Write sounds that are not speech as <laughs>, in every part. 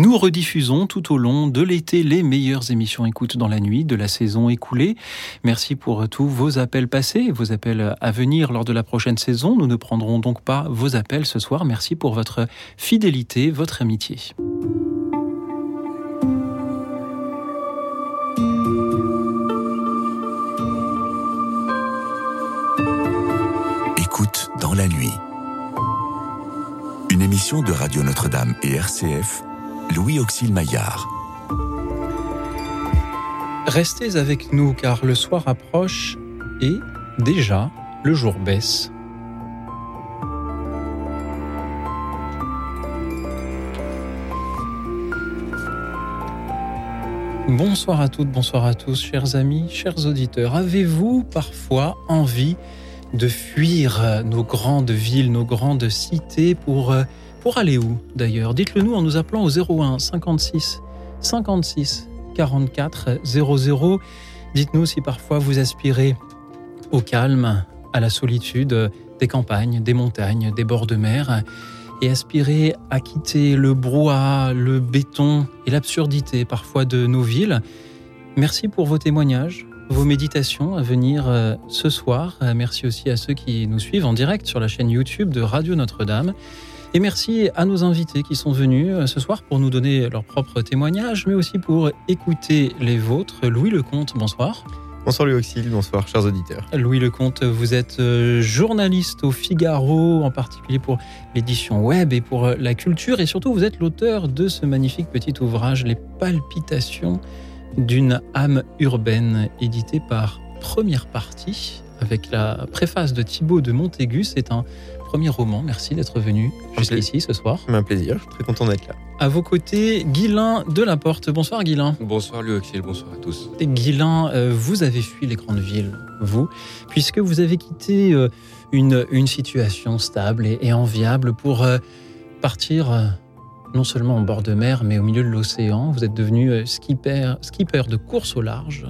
Nous rediffusons tout au long de l'été les meilleures émissions écoute dans la nuit de la saison écoulée. Merci pour tous vos appels passés, vos appels à venir lors de la prochaine saison. Nous ne prendrons donc pas vos appels ce soir. Merci pour votre fidélité, votre amitié. Écoute dans la nuit. Une émission de Radio Notre-Dame et RCF, Louis Auxil Maillard. Restez avec nous car le soir approche et déjà le jour baisse. Bonsoir à toutes, bonsoir à tous, chers amis, chers auditeurs. Avez-vous parfois envie de fuir nos grandes villes, nos grandes cités pour, pour aller où d'ailleurs Dites-le nous en nous appelant au 01 56 56 44 00. Dites-nous si parfois vous aspirez au calme, à la solitude des campagnes, des montagnes, des bords de mer et aspirez à quitter le brouhaha, le béton et l'absurdité parfois de nos villes. Merci pour vos témoignages, vos méditations à venir euh, ce soir. Merci aussi à ceux qui nous suivent en direct sur la chaîne YouTube de Radio Notre-Dame. Et merci à nos invités qui sont venus euh, ce soir pour nous donner leurs propres témoignages, mais aussi pour écouter les vôtres. Louis Lecomte, bonsoir. Bonsoir Louis Auxil, bonsoir chers auditeurs. Louis Lecomte, vous êtes journaliste au Figaro, en particulier pour l'édition web et pour la culture, et surtout vous êtes l'auteur de ce magnifique petit ouvrage, Les palpitations d'une âme urbaine, édité par Première Partie, avec la préface de Thibaut de Montaigu. C'est un premier roman. Merci d'être venu jusqu'ici ce soir. Un plaisir, je suis très content d'être là. À vos côtés, Guilain de la Porte. Bonsoir Guilain. Bonsoir Louis bonsoir à tous. Et Guilain, euh, vous avez fui les grandes villes, vous, puisque vous avez quitté euh, une, une situation stable et, et enviable pour euh, partir non seulement en bord de mer, mais au milieu de l'océan. Vous êtes devenu skipper, skipper de course au large.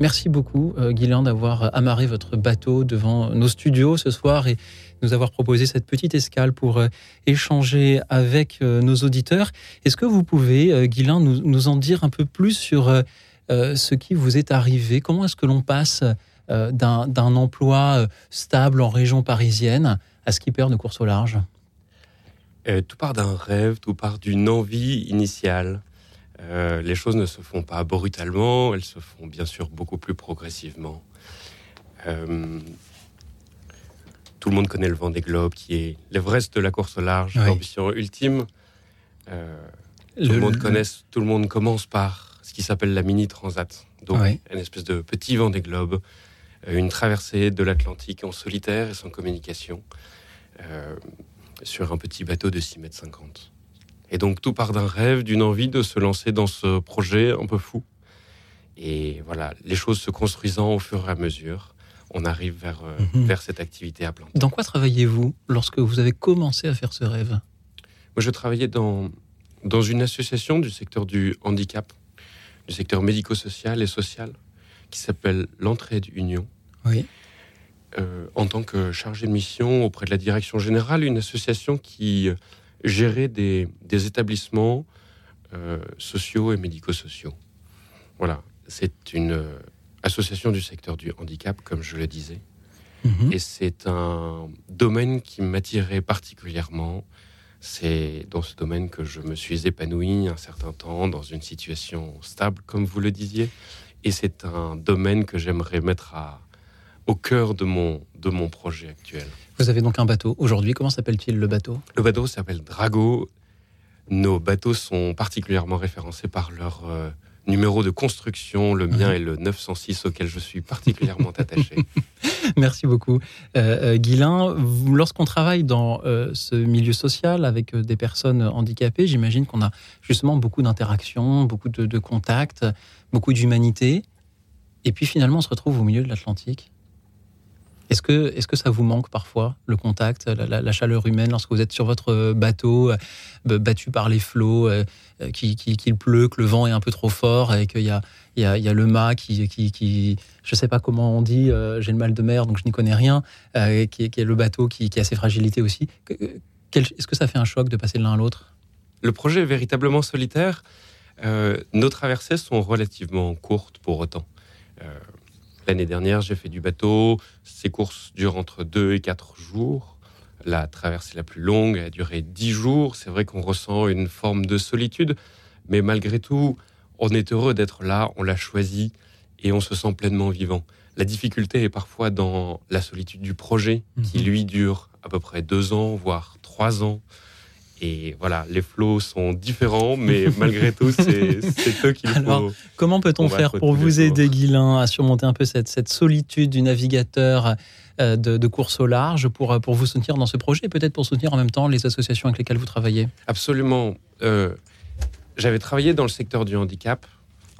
Merci beaucoup, Guilain, d'avoir amarré votre bateau devant nos studios ce soir et nous avoir proposé cette petite escale pour échanger avec nos auditeurs. Est-ce que vous pouvez, Guilain, nous, en dire un peu plus sur ce qui vous est arrivé? Comment est-ce que l'on passe d'un emploi stable en région parisienne à skipper de course au large? Euh, tout part d'un rêve, tout part d'une envie initiale. Euh, les choses ne se font pas brutalement, elles se font bien sûr beaucoup plus progressivement. Euh, tout le monde connaît le vent des globes, qui est l'Everest de la course au large, oui. l'ambition ultime. Euh, tout le, le monde connaît, tout le monde commence par ce qui s'appelle la mini transat, donc oui. une espèce de petit vent des globes, une traversée de l'Atlantique en solitaire et sans communication. Euh, sur un petit bateau de 6 mètres 50. Et donc tout part d'un rêve, d'une envie de se lancer dans ce projet un peu fou. Et voilà, les choses se construisant au fur et à mesure, on arrive vers, euh, mm -hmm. vers cette activité à plein temps. Dans quoi travaillez-vous lorsque vous avez commencé à faire ce rêve? Moi, je travaillais dans, dans une association du secteur du handicap, du secteur médico-social et social, qui s'appelle l'Entraide Union. Oui euh, en tant que chargé de mission auprès de la direction générale, une association qui gérait des, des établissements euh, sociaux et médico-sociaux. Voilà, c'est une euh, association du secteur du handicap, comme je le disais. -hmm. Et c'est un domaine qui m'attirait particulièrement. C'est dans ce domaine que je me suis épanoui un certain temps, dans une situation stable, comme vous le disiez. Et c'est un domaine que j'aimerais mettre à, au cœur de mon, de mon projet actuel. Vous avez donc un bateau aujourd'hui. Comment s'appelle-t-il le bateau? Le bateau s'appelle Drago. Nos bateaux sont particulièrement référencés par leur euh, numéro de construction. Le mien mmh. est le 906 auquel je suis particulièrement attaché. <laughs> Merci beaucoup. Euh, Guilain, lorsqu'on travaille dans euh, ce milieu social avec des personnes handicapées, j'imagine qu'on a justement beaucoup d'interactions, beaucoup de, de contacts, beaucoup d'humanité. Et puis finalement, on se retrouve au milieu de l'Atlantique. Est-ce que, est que ça vous manque parfois, le contact, la, chaleur humaine, lorsque vous êtes sur votre bateau, euh, battu par les flots, euh, qu'il qui, qui pleut, que le vent est un peu trop fort et qu'il y a, le mât qui, qui, qui je ne sais pas comment on dit, euh, j'ai le mal de mer, donc je n'y connais rien, qui, qui, est le bateau qui, qui, a ses fragilités aussi. Est-ce que ça fait un choc de passer de l'un à l'autre? Le projet est véritablement solitaire. Euh, nos traversées sont relativement courtes pour autant. L'année dernière, j'ai fait du bateau. Ces courses durent entre 2 et 4 jours. La traversée la plus longue a duré 10 jours. C'est vrai qu'on ressent une forme de solitude, mais malgré tout, on est heureux d'être là, on l'a choisi et on se sent pleinement vivant. La difficulté est parfois dans la solitude du projet, qui Mhm. lui dure à peu près deux ans, voire trois ans. Et voilà, les flots sont différents, mais <laughs> malgré tout, c'est eux qu'il Alors, faut. Comment peut-on faire pour vous aider, Guilain, à surmonter un peu cette, cette solitude du navigateur euh, de, de course au large pour, euh, pour vous soutenir dans ce projet et peut-être pour soutenir en même temps les associations avec lesquelles vous travaillez? Absolument. Euh, J'avais travaillé dans le secteur du handicap,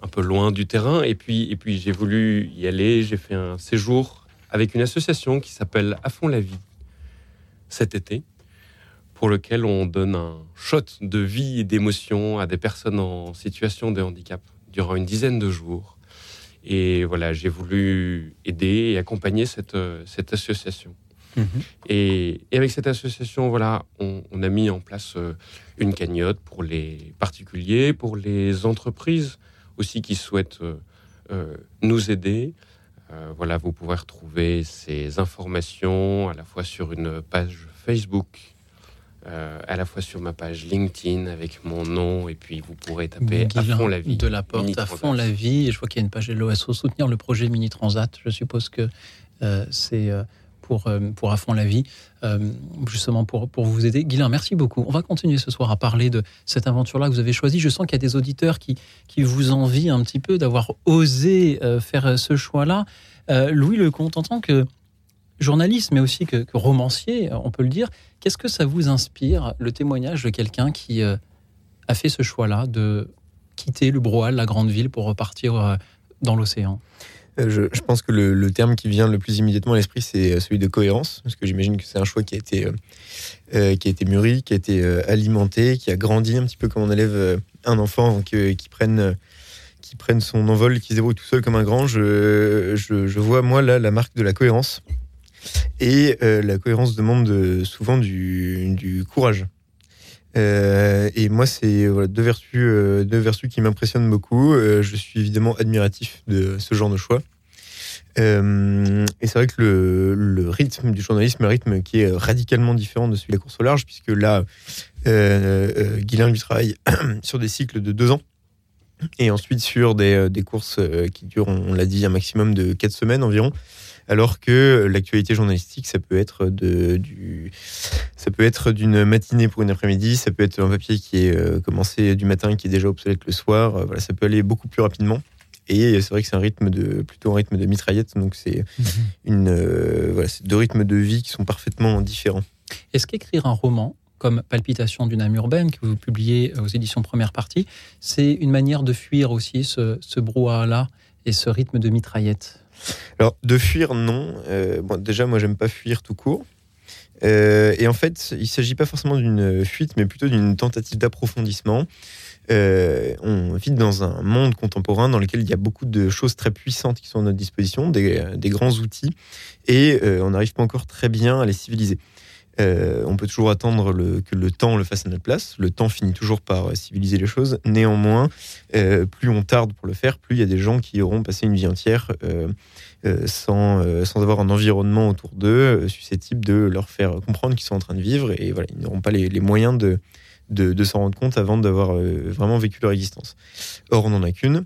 un peu loin du terrain, et puis, et puis j'ai voulu y aller. J'ai fait un séjour avec une association qui s'appelle À fond la vie cet été, pour lequel on donne un shot de vie et d'émotion à des personnes en situation de handicap durant une dizaine de jours. Et voilà, j'ai voulu aider et accompagner cette, euh, cette association. Et, et avec cette association, voilà, on, on a mis en place euh, une cagnotte pour les particuliers, pour les entreprises aussi qui souhaitent euh, euh, nous aider. Euh, voilà, vous pouvez retrouver ces informations à la fois sur une page Facebook, euh, à la fois sur ma page LinkedIn avec mon nom, et puis vous pourrez taper à fond la vie. de la porte Mini à Transat. fond la vie. Je vois qu'il y a une page LOSO soutenir le projet Mini Transat. Je suppose que euh, c'est euh, pour, pour à fond la vie, euh, justement pour, pour vous aider. Guilain, merci beaucoup. On va continuer ce soir à parler de cette aventure-là que vous avez choisie. Je sens qu'il y a des auditeurs qui, qui vous envient un petit peu d'avoir osé faire ce choix-là. Louis Lecomte, en tant que journaliste, mais aussi que, que romancier, on peut le dire, qu'est-ce que ça vous inspire, le témoignage de quelqu'un qui euh, a fait ce choix-là de quitter le Broal, la grande ville, pour repartir euh, dans l'océan? Euh, Je, pense que le, terme qui vient le plus immédiatement à l'esprit, c'est celui de cohérence, parce que j'imagine que c'est un choix qui a été, qui a été mûri, qui a été alimenté, qui a grandi un petit peu comme on élève un enfant qui, qui prenne, qui son envol, qui se tout seul comme un grand. Je, je, je vois, moi, là, la marque de la cohérence. Et euh, la cohérence demande euh, souvent du, courage. Euh, et moi, c'est deux, vertus, deux vertus qui m'impressionnent beaucoup. Je suis évidemment admiratif de ce genre de choix. Et c'est vrai que le, rythme du journalisme un rythme qui est radicalement différent de celui de la course au large, puisque là, euh, Guilain lui travaille <coughs> sur des cycles de deux ans. Et ensuite sur des, des courses qui durent, on l'a dit, un maximum de quatre semaines environ. Alors que l'actualité journalistique, ça peut être de, du, ça peut être d'une matinée pour une après-midi, ça peut être un papier qui est euh, commencé du matin, qui est déjà obsolète le soir. Euh, voilà, ça peut aller beaucoup plus rapidement. Et c'est vrai que c'est un rythme de, plutôt un rythme de mitraillette, donc c'est une, euh, voilà, deux rythmes de vie qui sont parfaitement différents. Est-ce qu'écrire un roman comme Palpitation d'une âme urbaine, que vous publiez aux éditions Première Partie, c'est une manière de fuir aussi ce, ce brouhaha-là et ce rythme de mitraillette? Alors, de fuir, non. Euh, bon, déjà, moi, j'aime pas fuir tout court. Euh, et en fait, il ne s'agit pas forcément d'une fuite, mais plutôt d'une tentative d'approfondissement. Euh, on vit dans un monde contemporain dans lequel il y a beaucoup de choses très puissantes qui sont à notre disposition, des, grands outils, et on n'arrive pas encore très bien à les civiliser. Euh, on peut toujours attendre que le temps le fasse à notre place. Le temps finit toujours par euh, civiliser les choses. Néanmoins, euh, plus on tarde pour le faire, plus il y a des gens qui auront passé une vie entière sans, avoir un environnement autour d'eux susceptible de leur faire comprendre qu'ils sont en train de vivre. Et voilà, ils n'auront pas les, moyens de, de, s'en rendre compte avant d'avoir vraiment vécu leur existence. Or, on n'en a qu'une.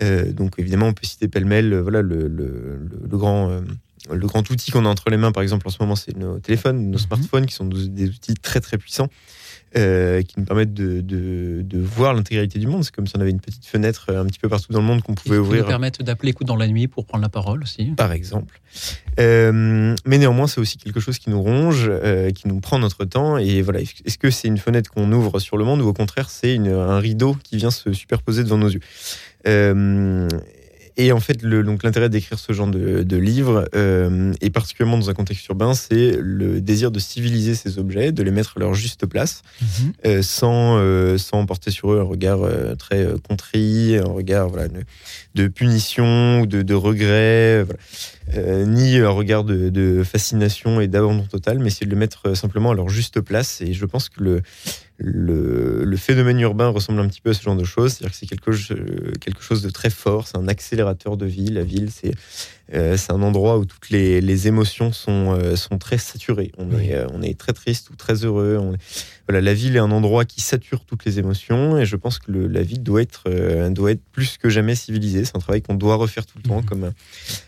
Donc, évidemment, on peut citer pêle-mêle voilà, le grand. Le grand outil qu'on a entre les mains, par exemple, en ce moment, c'est nos téléphones, nos Mhm. smartphones, qui sont des outils très très puissants, euh, qui nous permettent de, de, de voir l'intégralité du monde. C'est comme si on avait une petite fenêtre euh, un petit peu partout dans le monde qu'on qui pouvait nous ouvrir, permettent d'appeler coup dans la nuit pour prendre la parole aussi. par exemple. Euh, mais néanmoins, c'est aussi quelque chose qui nous ronge, euh, qui nous prend notre temps. Et voilà, est-ce que c'est une fenêtre qu'on ouvre sur le monde ou au contraire, c'est un rideau qui vient se superposer devant nos yeux? Et en fait, le- donc l'intérêt d'écrire ce genre de, de livre, euh, et particulièrement dans un contexte urbain, c'est le désir de civiliser ces objets, de les mettre à leur juste place, Mhm. euh, sans, euh, sans porter sur eux un regard euh, très contrit, un regard voilà, de, de punition ou de, de regret, voilà. Ni un regard de, de fascination et d'abandon total, mais c'est de le mettre simplement à leur juste place. Et je pense que le, le, phénomène urbain ressemble un petit peu à ce genre de choses. C'est-à-dire que c'est quelque, quelque, chose de très fort, c'est un accélérateur de vie. La ville, c'est euh, c'est un endroit où toutes les, les émotions sont, euh, sont très saturées. On, est, euh, on est très triste ou très heureux. On Voilà, la ville est un endroit qui sature toutes les émotions et je pense que le, la ville doit être, doit être plus que jamais civilisée. C'est un travail qu'on doit refaire tout le temps, mhm. comme,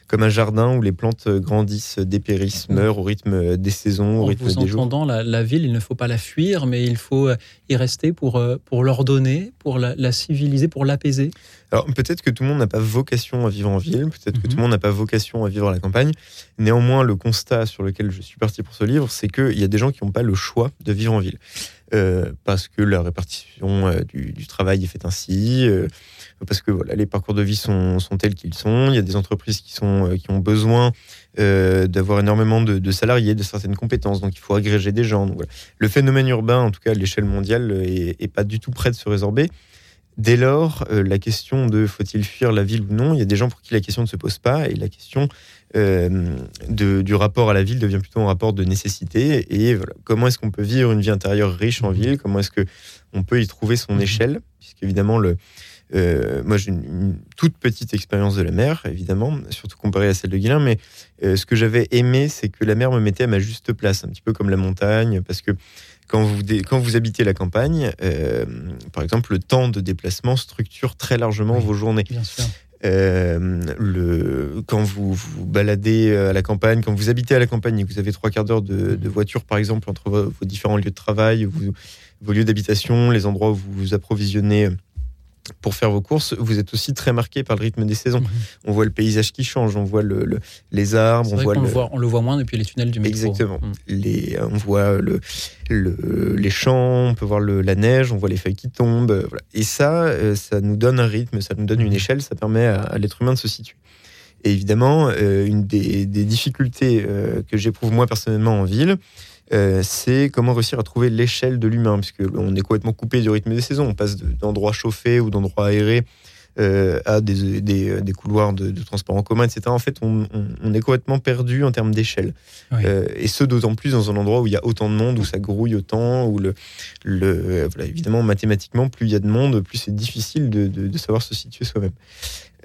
comme un jardin où les plantes grandissent, dépérissent, meurent au rythme des saisons, au rythme vous des jours. entendant, la, la, ville, il ne faut pas la fuir, mais il faut y rester pour, pour l'ordonner, pour la, la civiliser, pour l'apaiser. Alors peut-être que tout le monde n'a pas vocation à vivre en ville, peut-être que tout le mhm. monde n'a pas vocation à vivre à la campagne. Néanmoins, le constat sur lequel je suis parti pour ce livre, c'est qu'il y a des gens qui n'ont pas le choix de vivre en ville. Euh, parce que la répartition euh, du, travail est faite ainsi, euh, parce que voilà, les parcours de vie sont, sont tels qu'ils sont. Il y a des entreprises qui, sont, qui ont besoin d'avoir énormément de, salariés, de certaines compétences, donc il faut agréger des gens. Le phénomène urbain, en tout cas à l'échelle mondiale, est, est, pas du tout prêt de se résorber. Dès lors, euh, la question de faut-il fuir la ville ou non, il y a des gens pour qui la question ne se pose pas et la question euh, du rapport à la ville devient plutôt un rapport de nécessité. Et comment est-ce qu'on peut vivre une vie intérieure riche en ville? Comment est-ce que on peut y trouver son mhm. échelle? Puisqu'évidemment, le, euh, moi j'ai une, toute petite expérience de la mer, évidemment, surtout comparée à celle de Guilain, mais ce que j'avais aimé, c'est que la mer me mettait à ma juste place, un petit peu comme la montagne, parce que quand vous, quand vous habitez la campagne, euh, par exemple, le temps de déplacement structure très largement vos journées. Bien sûr. Euh, le, quand vous vous baladez à la campagne, quand vous habitez à la campagne et que vous avez trois quarts d'heure de, de, voiture, par exemple, entre vos, différents lieux de travail, vos lieux d'habitation, les endroits où vous vous approvisionnez pour faire vos courses, vous êtes aussi très marqué par le rythme des saisons. On voit le paysage qui change, on voit le, les arbres, on voit, le... voit, on le voit moins depuis les tunnels du métro. Exactement. Mhm. Les, on voit le, les champs, on peut voir la neige, on voit les feuilles qui tombent. Et ça, euh, ça nous donne un rythme, ça nous donne une mhm. échelle, ça permet à, l'être humain de se situer. Et évidemment, euh, une des, difficultés euh, que j'éprouve moi personnellement en ville, euh, c'est comment réussir à trouver l'échelle de l'humain, puisque on est complètement coupé du rythme des saisons. On passe d'endroits chauffés ou d'endroits aérés euh, à des, des, couloirs de, transport en commun, etc. En fait, on, est complètement perdu en termes d'échelle. Euh, et ce, d'autant plus dans un endroit où il y a autant de monde, où ça grouille autant, où le, le évidemment, mathématiquement, plus il y a de monde, plus c'est difficile de, de, savoir se situer soi-même.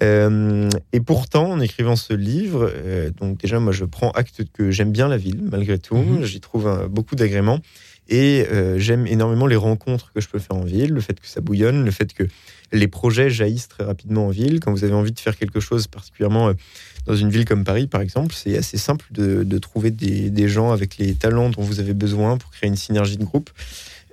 Euh, et pourtant, en écrivant ce livre, euh, donc déjà, moi, je prends acte que j'aime bien la ville, malgré tout. Mhm. J'y trouve beaucoup d'agréments. Et euh, j'aime énormément les rencontres que je peux faire en ville, le fait que ça bouillonne, le fait que les projets jaillissent très rapidement en ville. Quand vous avez envie de faire quelque chose, particulièrement dans une ville comme Paris, par exemple, c'est assez simple de, de trouver des, des, gens avec les talents dont vous avez besoin pour créer une synergie de groupe.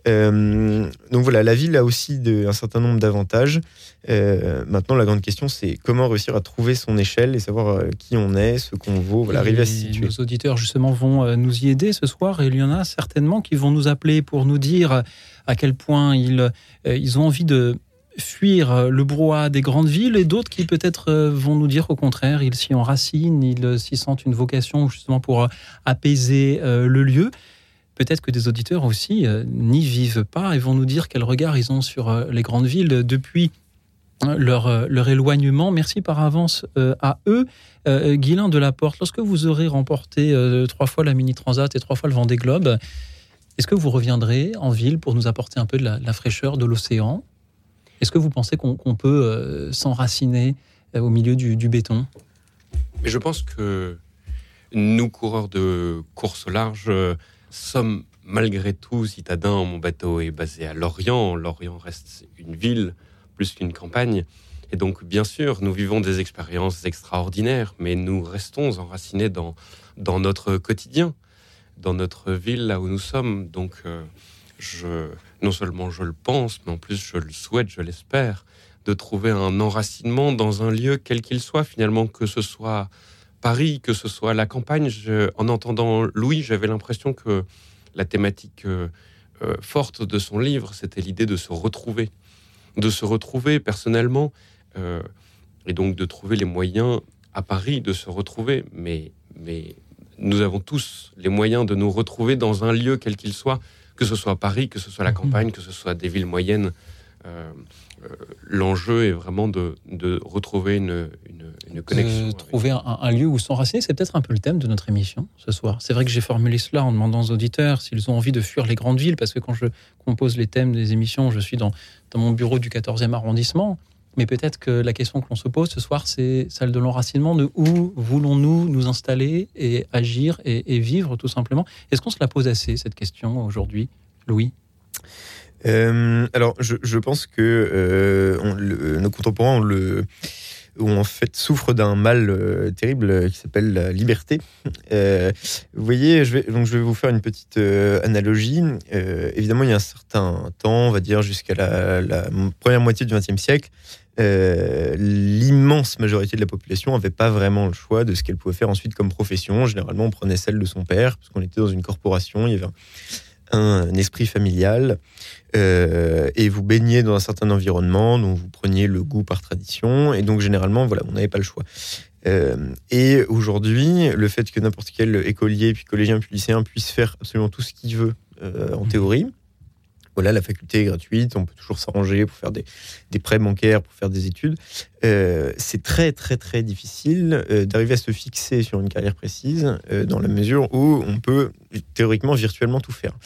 Euh, donc voilà, la ville a aussi de, un certain nombre d'avantages. Euh, maintenant, la grande question, c'est comment réussir à trouver son échelle et savoir euh, qui on est, ce qu'on vaut, voilà, arriver à se situer. Nos auditeurs, justement, vont nous y aider ce soir et il y en a certainement qui vont nous appeler pour nous dire à quel point ils, ils ont envie de fuir le brouhaha des grandes villes et d'autres qui peut-être vont nous dire au contraire, ils s'y enracinent, ils s'y sentent une vocation justement pour apaiser le lieu peut-être que des auditeurs aussi euh, n'y vivent pas et vont nous dire quel regard ils ont sur euh, les grandes villes depuis hein, leur, euh, leur éloignement. Merci par avance à eux. Guilain de la Porte, lorsque vous aurez remporté trois fois la Mini Transat et trois fois le Vendée Globe, est-ce que vous reviendrez en ville pour nous apporter un peu de la, fraîcheur de l'océan? Est-ce que vous pensez qu'on peut s'enraciner au milieu du, du béton? Mais je pense que nous, coureurs de course large, sommes malgré tout citadins. Mon bateau est basé à Lorient. Lorient reste une ville plus qu'une campagne. Et donc, bien sûr, nous vivons des expériences extraordinaires, mais nous restons enracinés dans, dans notre quotidien, dans notre ville, là où nous sommes. Donc, euh, je, non seulement je le pense, mais en plus je le souhaite, je l'espère, de trouver un enracinement dans un lieu quel qu'il soit, finalement, que ce soit Paris, que ce soit la campagne. en entendant Louis, j'avais l'impression que la thématique euh, euh, forte de son livre, c'était l'idée de se retrouver, de se retrouver personnellement, euh, et donc de trouver les moyens à Paris de se retrouver. Mais, mais nous avons tous les moyens de nous retrouver dans un lieu quel qu'il soit, que ce soit Paris, que ce soit la mhm. campagne, que ce soit des villes moyennes l'enjeu est vraiment de, retrouver une, connexion. De trouver un, lieu où s'enraciner, c'est peut-être un peu le thème de notre émission ce soir. C'est vrai que j'ai formulé cela en demandant aux auditeurs s'ils ont envie de fuir les grandes villes, parce que quand je compose les thèmes des émissions, je suis dans, dans mon bureau du 14e arrondissement. Mais peut-être que la question que l'on se pose ce soir, c'est celle de l'enracinement, de où voulons-nous nous installer et agir et, vivre tout simplement. Est-ce qu'on se la pose assez, cette question, aujourd'hui, Louis? Euh, alors, je, pense que euh, nos contemporains ont, le, fait souffrent d'un mal euh, terrible qui s'appelle la liberté. vous voyez, je vais, donc je vais vous faire une petite analogie. évidemment, il y a un certain temps, on va dire jusqu'à la, première moitié du XXe siècle, l'immense majorité de la population n'avait pas vraiment le choix de ce qu'elle pouvait faire ensuite comme profession. Généralement, on prenait celle de son père, parce qu'on était dans une corporation, esprit familial, euh, et vous baignez dans un certain environnement dont vous preniez le goût par tradition, et donc généralement, voilà, on n'avait pas le choix. Euh, et aujourd'hui, le fait que n'importe quel écolier, puis collégien, puis lycéen puisse faire absolument tout ce qu'il veut en mmh. théorie, voilà, la faculté est gratuite, on peut toujours s'arranger pour faire des, prêts bancaires, pour faire des études. Euh, c'est très, très, très difficile euh, d'arriver à se fixer sur une carrière précise euh, dans la mesure où on peut théoriquement, virtuellement tout faire.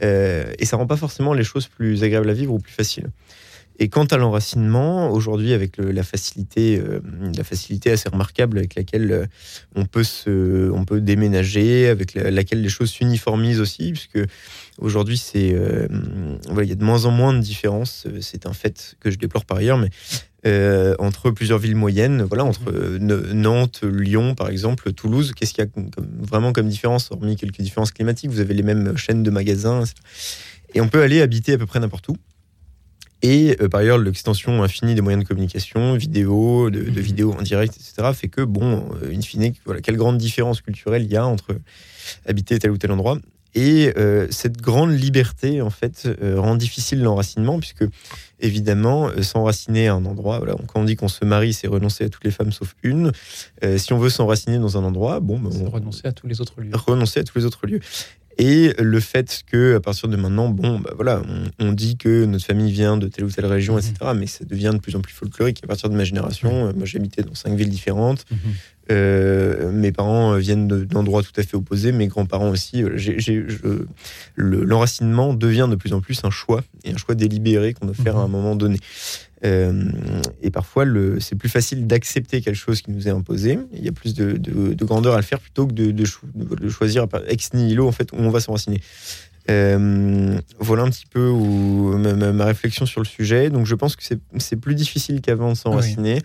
et ça rend pas forcément les choses plus agréables à vivre ou plus faciles. Et quant à l'enracinement, aujourd'hui, avec la facilité, euh, la facilité assez remarquable avec laquelle euh, on peut se, on peut déménager, avec laquelle les choses s'uniformisent aussi, puisque aujourd'hui, c'est, euh, il y a de moins en moins de différences. C'est un fait que je déplore par ailleurs, mais entre plusieurs villes moyennes, voilà, entre Nantes, Lyon, par exemple, Toulouse, qu'est-ce qu'il y a vraiment comme différence, hormis quelques différences climatiques? Vous avez les mêmes chaînes de magasins, et on peut aller habiter à peu près n'importe où. Et euh, par ailleurs, l'extension infinie des moyens de communication, vidéo, de, de vidéos en direct, etc., fait que, bon, euh, in fine, voilà, quelle grande différence culturelle il y a entre habiter tel ou tel endroit. Et euh, cette grande liberté, en fait, rend difficile l'enracinement, puisque, évidemment, s'enraciner à un endroit, voilà, quand on dit qu'on se marie, c'est renoncer à toutes les femmes sauf une. si on veut s'enraciner dans un endroit, bon, ben, on... renoncer à tous les autres lieux. Renoncer à tous les autres lieux. Et le fait que, à partir de maintenant, bon, bah voilà, on, dit que notre famille vient de telle ou telle région, etc. Mhm. Mais ça devient de plus en plus folklorique. À partir de ma génération, mhm. moi j'habitais dans cinq villes différentes. Mhm. Euh, mes parents viennent d'endroits tout à fait opposés, mes grands-parents aussi. L'enracinement devient de plus en plus un choix, et un choix délibéré qu'on doit faire à un moment donné. Euh, et parfois, c'est plus facile d'accepter quelque chose qui nous est imposé. Il y a plus de, grandeur à le faire plutôt que de, choisir ex nihilo en fait où on va s'enraciner. Euh, voilà un petit peu où, ma, réflexion sur le sujet. Donc je pense que c'est plus difficile qu'avant de s'enraciner.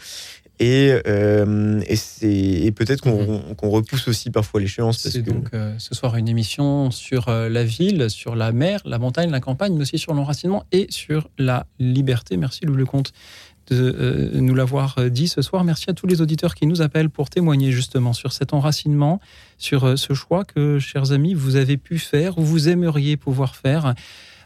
Et, euh, et, peut-être mhm. qu'on repousse aussi parfois l'échéance. C'est donc euh, ce soir une émission sur euh, la ville, sur la mer, la montagne, la campagne, mais aussi sur l'enracinement et sur la liberté. Merci Louis Lecomte de nous l'avoir dit ce soir. Merci à tous les auditeurs qui nous appellent pour témoigner justement sur cet enracinement, sur ce choix que, chers amis, vous avez pu faire ou vous aimeriez pouvoir faire.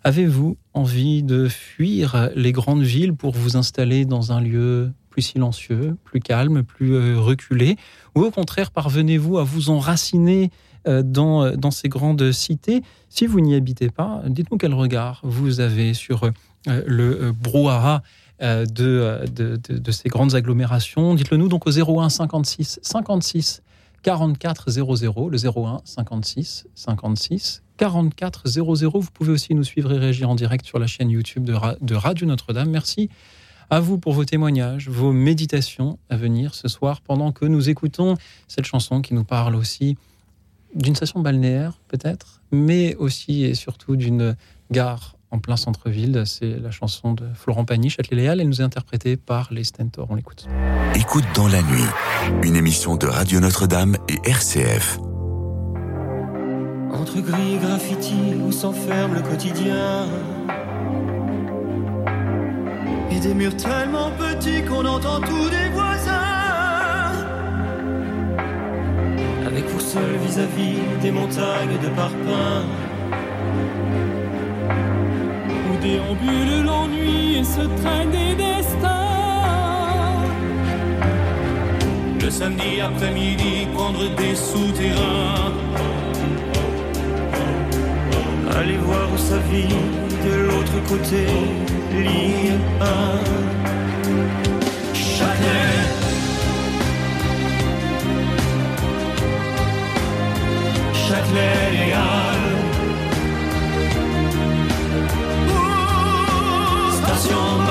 Avez-vous envie de fuir les grandes villes pour vous installer dans un lieu plus silencieux, plus calme, plus euh, reculé Ou au contraire, parvenez-vous à vous enraciner euh, dans, euh, dans ces grandes cités Si vous n'y habitez pas, dites-nous quel regard vous avez sur le brouhaha de, de, ces grandes agglomérations. Dites-le nous donc au 01 56 56 44 00, le 01 56 56 44 00. Vous pouvez aussi nous suivre et réagir en direct sur la chaîne YouTube de Radio Notre-Dame. Merci à vous pour vos témoignages, vos méditations à venir ce soir pendant que nous écoutons cette chanson qui nous parle aussi d'une station balnéaire peut-être, mais aussi et surtout d'une gare en plein centre-ville. C'est la chanson de Florent Pagny, Châtelet-Léal. Elle nous est interprétée par les Stentors. On l'écoute. Écoute dans la nuit, une émission de Radio Notre-Dame et RCF. Entre gris et graffiti où s'enferme le quotidien des murs tellement petits qu'on entend tous des voisins. Avec vous seul vis-à-vis des montagnes de parpaings. Où déambule l'ennui et se traîne des destins. Le samedi après-midi, prendre des souterrains. Aller voir où sa vie de l'autre côté ligne 1. Châtelet. Station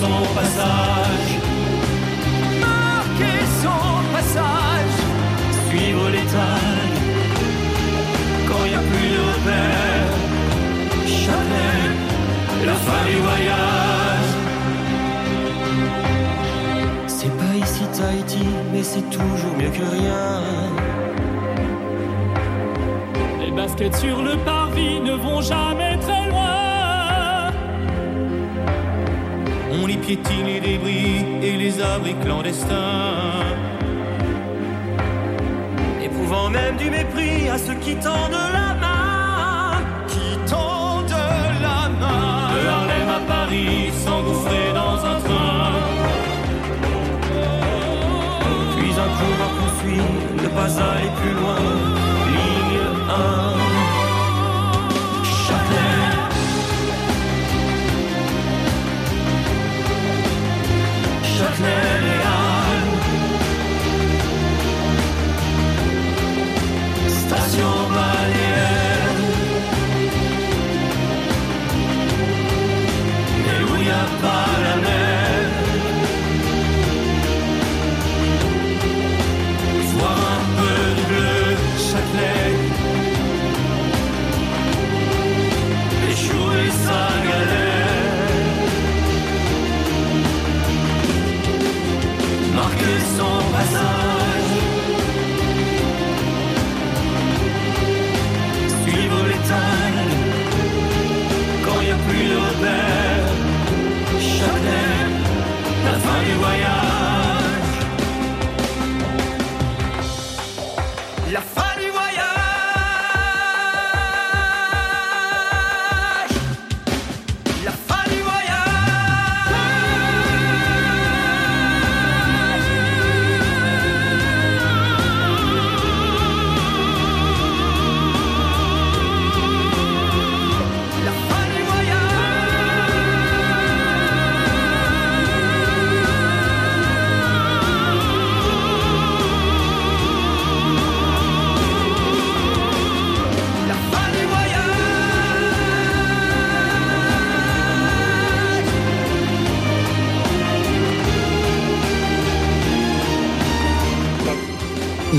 son passage. Marquer son passage. Suivre tailles. Quand il n'y a plus de repères. Jamais la fin du voyage. C'est pas ici Tahiti, mais c'est toujours mieux que rien. Les baskets sur le parvis ne vont jamais très On y piétine les débris et les abris clandestins. Éprouvant même du mépris à ceux qui tendent la main. Qui tendent la main. De Harlem à Paris, s'engouffrer dans un train. Puis un courant poursuit, ne pas aller plus loin.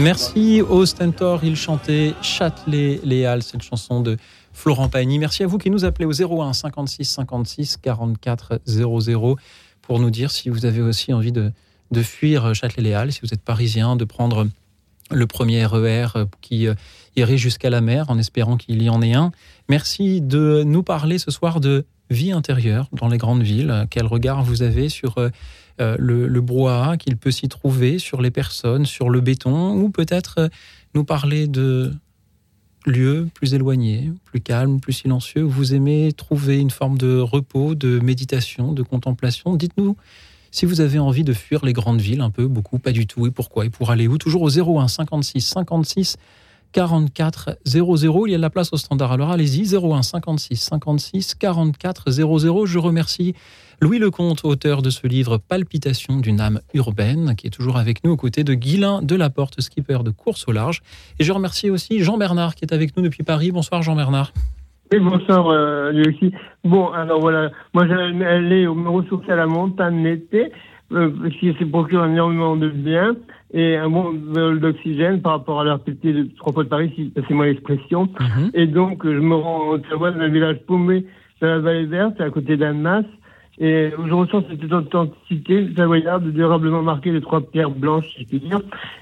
Merci au Stentor, il chantait Châtelet Léal, cette chanson de Florent Pagny. Merci à vous qui nous appelez au 01 56 56 44 00 pour nous dire si vous avez aussi envie de, de fuir Châtelet Léal, si vous êtes parisien, de prendre le premier RER qui euh, irait jusqu'à la mer en espérant qu'il y en ait un. Merci de nous parler ce soir de vie intérieure dans les grandes villes. Quel regard vous avez sur euh, le, le brouhaha qu'il peut s'y trouver, sur les personnes, sur le béton, ou peut-être euh, nous parler de lieux plus éloignés, plus calmes, plus silencieux, où vous aimez trouver une forme de repos, de méditation, de contemplation. Dites-nous si vous avez envie de fuir les grandes villes, un peu, beaucoup, pas du tout, et pourquoi, et pour aller où Toujours au 01 56 56 44 00. Il y a de la place au standard. Alors allez-y, 01 56 56 44 00. Je remercie Louis Lecomte, auteur de ce livre Palpitation d'une âme urbaine, qui est toujours avec nous aux côtés de Guilain Delaporte, skipper de course au large. Et je remercie aussi Jean Bernard, qui est avec nous depuis Paris. Bonsoir Jean Bernard. Oui, bonsoir, euh, lui aussi. Bon, alors voilà, moi j'allais aller me ressourcer à la montagne l'été, euh, parce qu'il se procure énormément de bien et un bon vol d'oxygène par rapport à la RPT de trois fois de Paris, si c'est moi l'expression. Mhm. Et donc, je me rends au Savoie, dans un village paumé dans la vallée verte, à côté d'Annemasse, et je ressens cette authenticité savoyarde durablement marquée de trois pierres blanches, si je puis dire.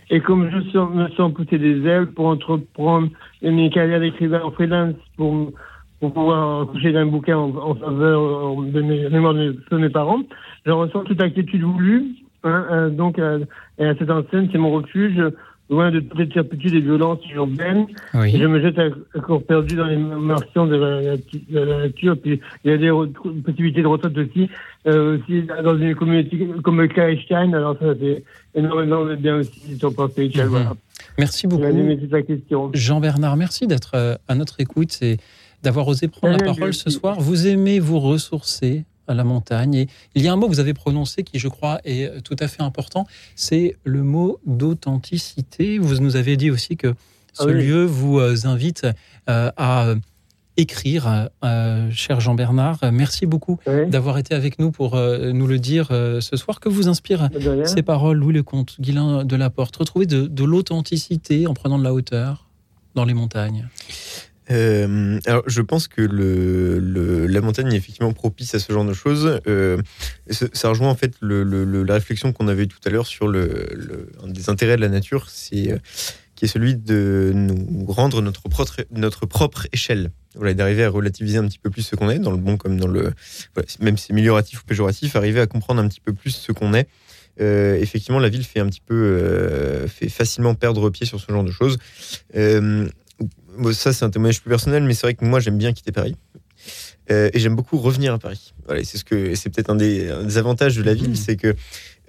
Et comme je me sens pousser des ailes pour entreprendre mes carrières d'écrivain en freelance, pour, pour pouvoir coucher d'un bouquin en, en faveur de mes de mes, parents, je ressens toute inquiétude voulue hein, euh, donc, euh, et à cette enseigne, c'est mon refuge, loin de toutes les turpitudes et violences urbaines. Oui. Je me jette à à corps perdu dans les marchands de la, de la nature. Puis il y a des possibilités de retraite aussi, euh, aussi dans une communauté comme Klein. Alors ça, c'est énormément de bien aussi sur Spirituel. Mhm. Voilà. Merci beaucoup. Jean-Bernard, merci d'être euh, à notre écoute et d'avoir osé prendre la parole ce soir. Vous aimez vous ressourcer? À la montagne. Et il y a un mot que vous avez prononcé qui, je crois, est tout à fait important. C'est le mot d'authenticité. Vous nous avez dit aussi que ce Ah oui. lieu vous euh, invite euh, à euh, écrire, euh, cher Jean-Bernard. Merci beaucoup d'avoir été avec nous pour euh, nous le dire euh, ce soir. Que vous inspire De rien. ces paroles, Louis Lecomte, Guilain de la Porte Retrouver de, de l'authenticité en prenant de la hauteur dans les montagnes. Euh, alors, je pense que la montagne est effectivement propice à ce genre de choses. Euh, ça rejoint en fait la réflexion qu'on avait tout à l'heure sur le, un des intérêts de la nature, euh, qui est celui de nous rendre notre propre, notre propre échelle. Voilà, d'arriver à relativiser un petit peu plus ce qu'on est, dans le bon comme dans le. même si c'est amélioratif ou péjoratif, arriver à comprendre un petit peu plus ce qu'on est. Effectivement, la ville fait un petit peu, fait facilement perdre pied sur ce genre de choses. Bon, ça, c'est un témoignage plus personnel, mais c'est vrai que moi, j'aime bien quitter Paris. Euh, et j'aime beaucoup revenir à Paris. Voilà, c'est ce que c'est peut-être un des, un des avantages de la ville, Mhm. c'est que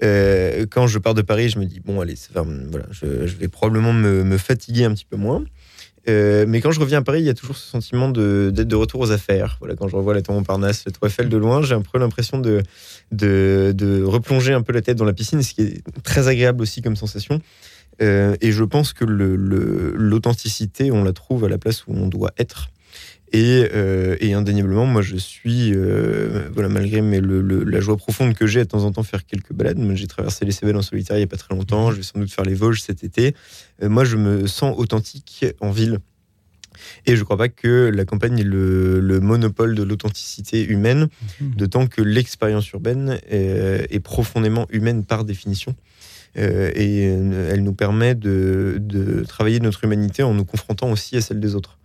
euh, quand je pars de Paris, je me dis bon, allez, ça va, voilà, je, je vais probablement me, me fatiguer un petit peu moins. Euh, mais quand je reviens à Paris, il y a toujours ce sentiment d'être de retour aux affaires. Voilà, quand je revois la Tour Montparnasse, la Tour Eiffel de loin, j'ai un peu l'impression de, de, de replonger un peu la tête dans la piscine, ce qui est très agréable aussi comme sensation. Euh, et je pense que le- le- l'authenticité, on la trouve à la place où on doit être. Et, euh, et indéniablement, moi, je suis, euh, voilà, malgré mais le, la joie profonde que j'ai à de temps en temps faire quelques balades. J'ai traversé les Cévennes en solitaire il n'y a pas très longtemps. Je vais sans doute faire les Vosges cet été. Moi, je me sens authentique en ville. Et je ne crois pas que la campagne ait le, le monopole de l'authenticité humaine, d'autant que l'expérience urbaine est, est profondément humaine par définition. Euh, et euh, elle nous permet de, de travailler notre humanité en nous confrontant aussi à celle des autres.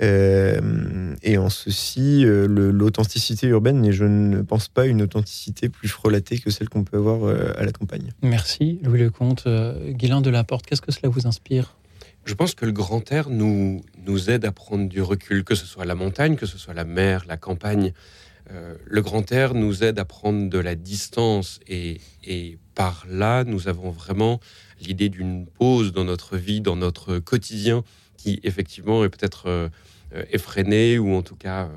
Euh, et en ceci, l'authenticité urbaine, et je ne pense pas une authenticité plus frelatée que celle qu'on peut avoir à la campagne. Merci, Louis Lecomte. Guilain de la Porte, qu'est-ce que cela vous inspire? Je pense que le grand air nous, nous aide à prendre du recul, que ce soit la montagne, que ce soit la mer, la campagne. Euh, le grand air nous aide à prendre de la distance et, et par là, nous avons vraiment l'idée d'une pause dans notre vie, dans notre quotidien, qui effectivement est peut-être euh, euh, effréné ou en tout cas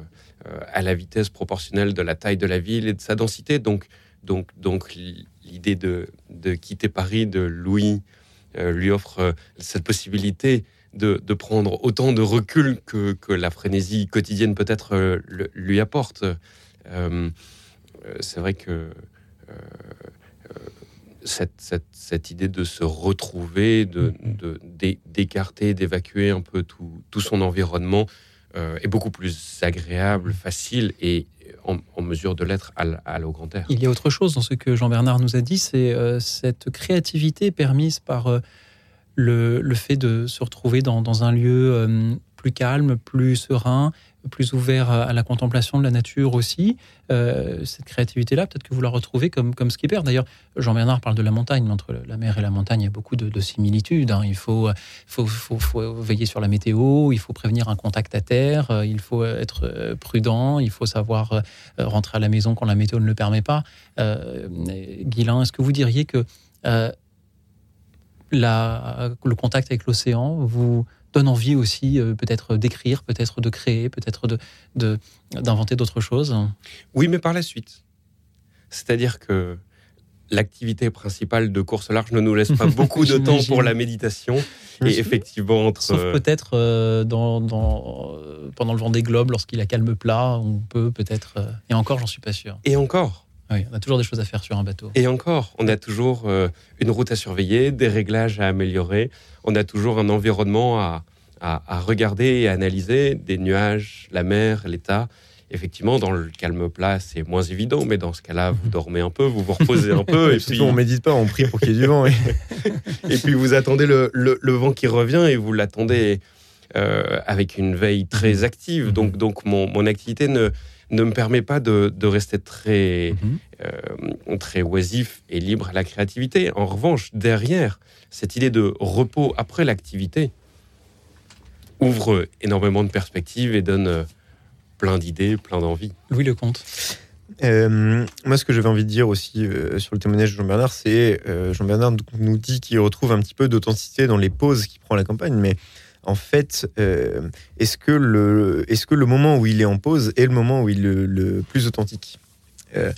euh, à la vitesse proportionnelle de la taille de la ville et de sa densité. Donc, donc, donc l'idée de, de quitter Paris de Louis euh, lui offre cette possibilité de, de prendre autant de recul que, que la frénésie quotidienne peut-être lui apporte. C'est vrai que cette, cette, cette idée de se retrouver, de, de- d'é- d'écarter, d'évacuer un peu tout, tout son environnement euh, est beaucoup plus agréable, facile et en, en mesure de l'être à, l'eau grand air. Il y a autre chose dans ce que Jean-Bernard nous a dit, c'est euh, cette créativité permise par euh, le, le fait de se retrouver dans, dans un lieu plus calme, plus serein, plus ouvert à, la contemplation de la nature aussi. Euh, cette créativité-là, peut-être que vous la retrouvez comme, comme skipper. D'ailleurs, Jean-Bernard parle de la montagne, entre la mer et la montagne, il y a beaucoup de, de similitudes. hein. Il faut, faut, faut, veiller sur la météo, il faut prévenir un contact à terre, euh, il faut être euh, prudent, il faut savoir rentrer à la maison quand la météo ne le permet pas. Euh, Guilain, est-ce que vous diriez que le contact avec l'océan vous donne envie aussi euh, peut-être d'écrire, peut-être de créer, peut-être de, de, d'inventer d'autres choses Oui, mais par la suite. C'est-à-dire que l'activité principale de course large ne nous laisse pas <laughs> beaucoup de temps pour la méditation. Et effectivement, entre. Sauf peut-être euh, dans, dans, euh, pendant le vent des globes, lorsqu'il a calme plat, on peut peut-être... euh, et encore, j'en suis pas sûr. Et encore. Oui, on a toujours des choses à faire sur un bateau. Et encore, on a toujours euh, une route à surveiller, des réglages à améliorer, on a toujours un environnement à, à- à regarder et à analyser, des nuages, la mer, l'état. Effectivement, dans le calme plat, c'est moins évident, mais dans ce cas-là, vous dormez un peu, vous vous reposez un peu, et <laughs> puis, on médite pas, on prie pour qu'il y ait du vent. et- <laughs> et puis vous attendez le, le- le vent qui revient et vous l'attendez euh, avec une veille très active. Donc, donc mon, mon activité ne, ne me permet pas de, de rester très, Mhm. euh, très oisif et libre à la créativité. En revanche, derrière cette idée de repos après l'activité ouvre énormément de perspectives et donne euh, plein d'idées, plein d'envies. Louis Lecomte. Euh, moi, ce que j'avais envie de dire aussi euh, sur le témoignage de Jean-Bernard, c'est euh, Jean-Bernard nous dit qu'il retrouve un petit peu d'authenticité dans les pauses qu'il prend à la campagne, mais en fait, euh, est-ce que, le, est que le moment où il est en pause est le moment où il est le, le plus authentique? Euh,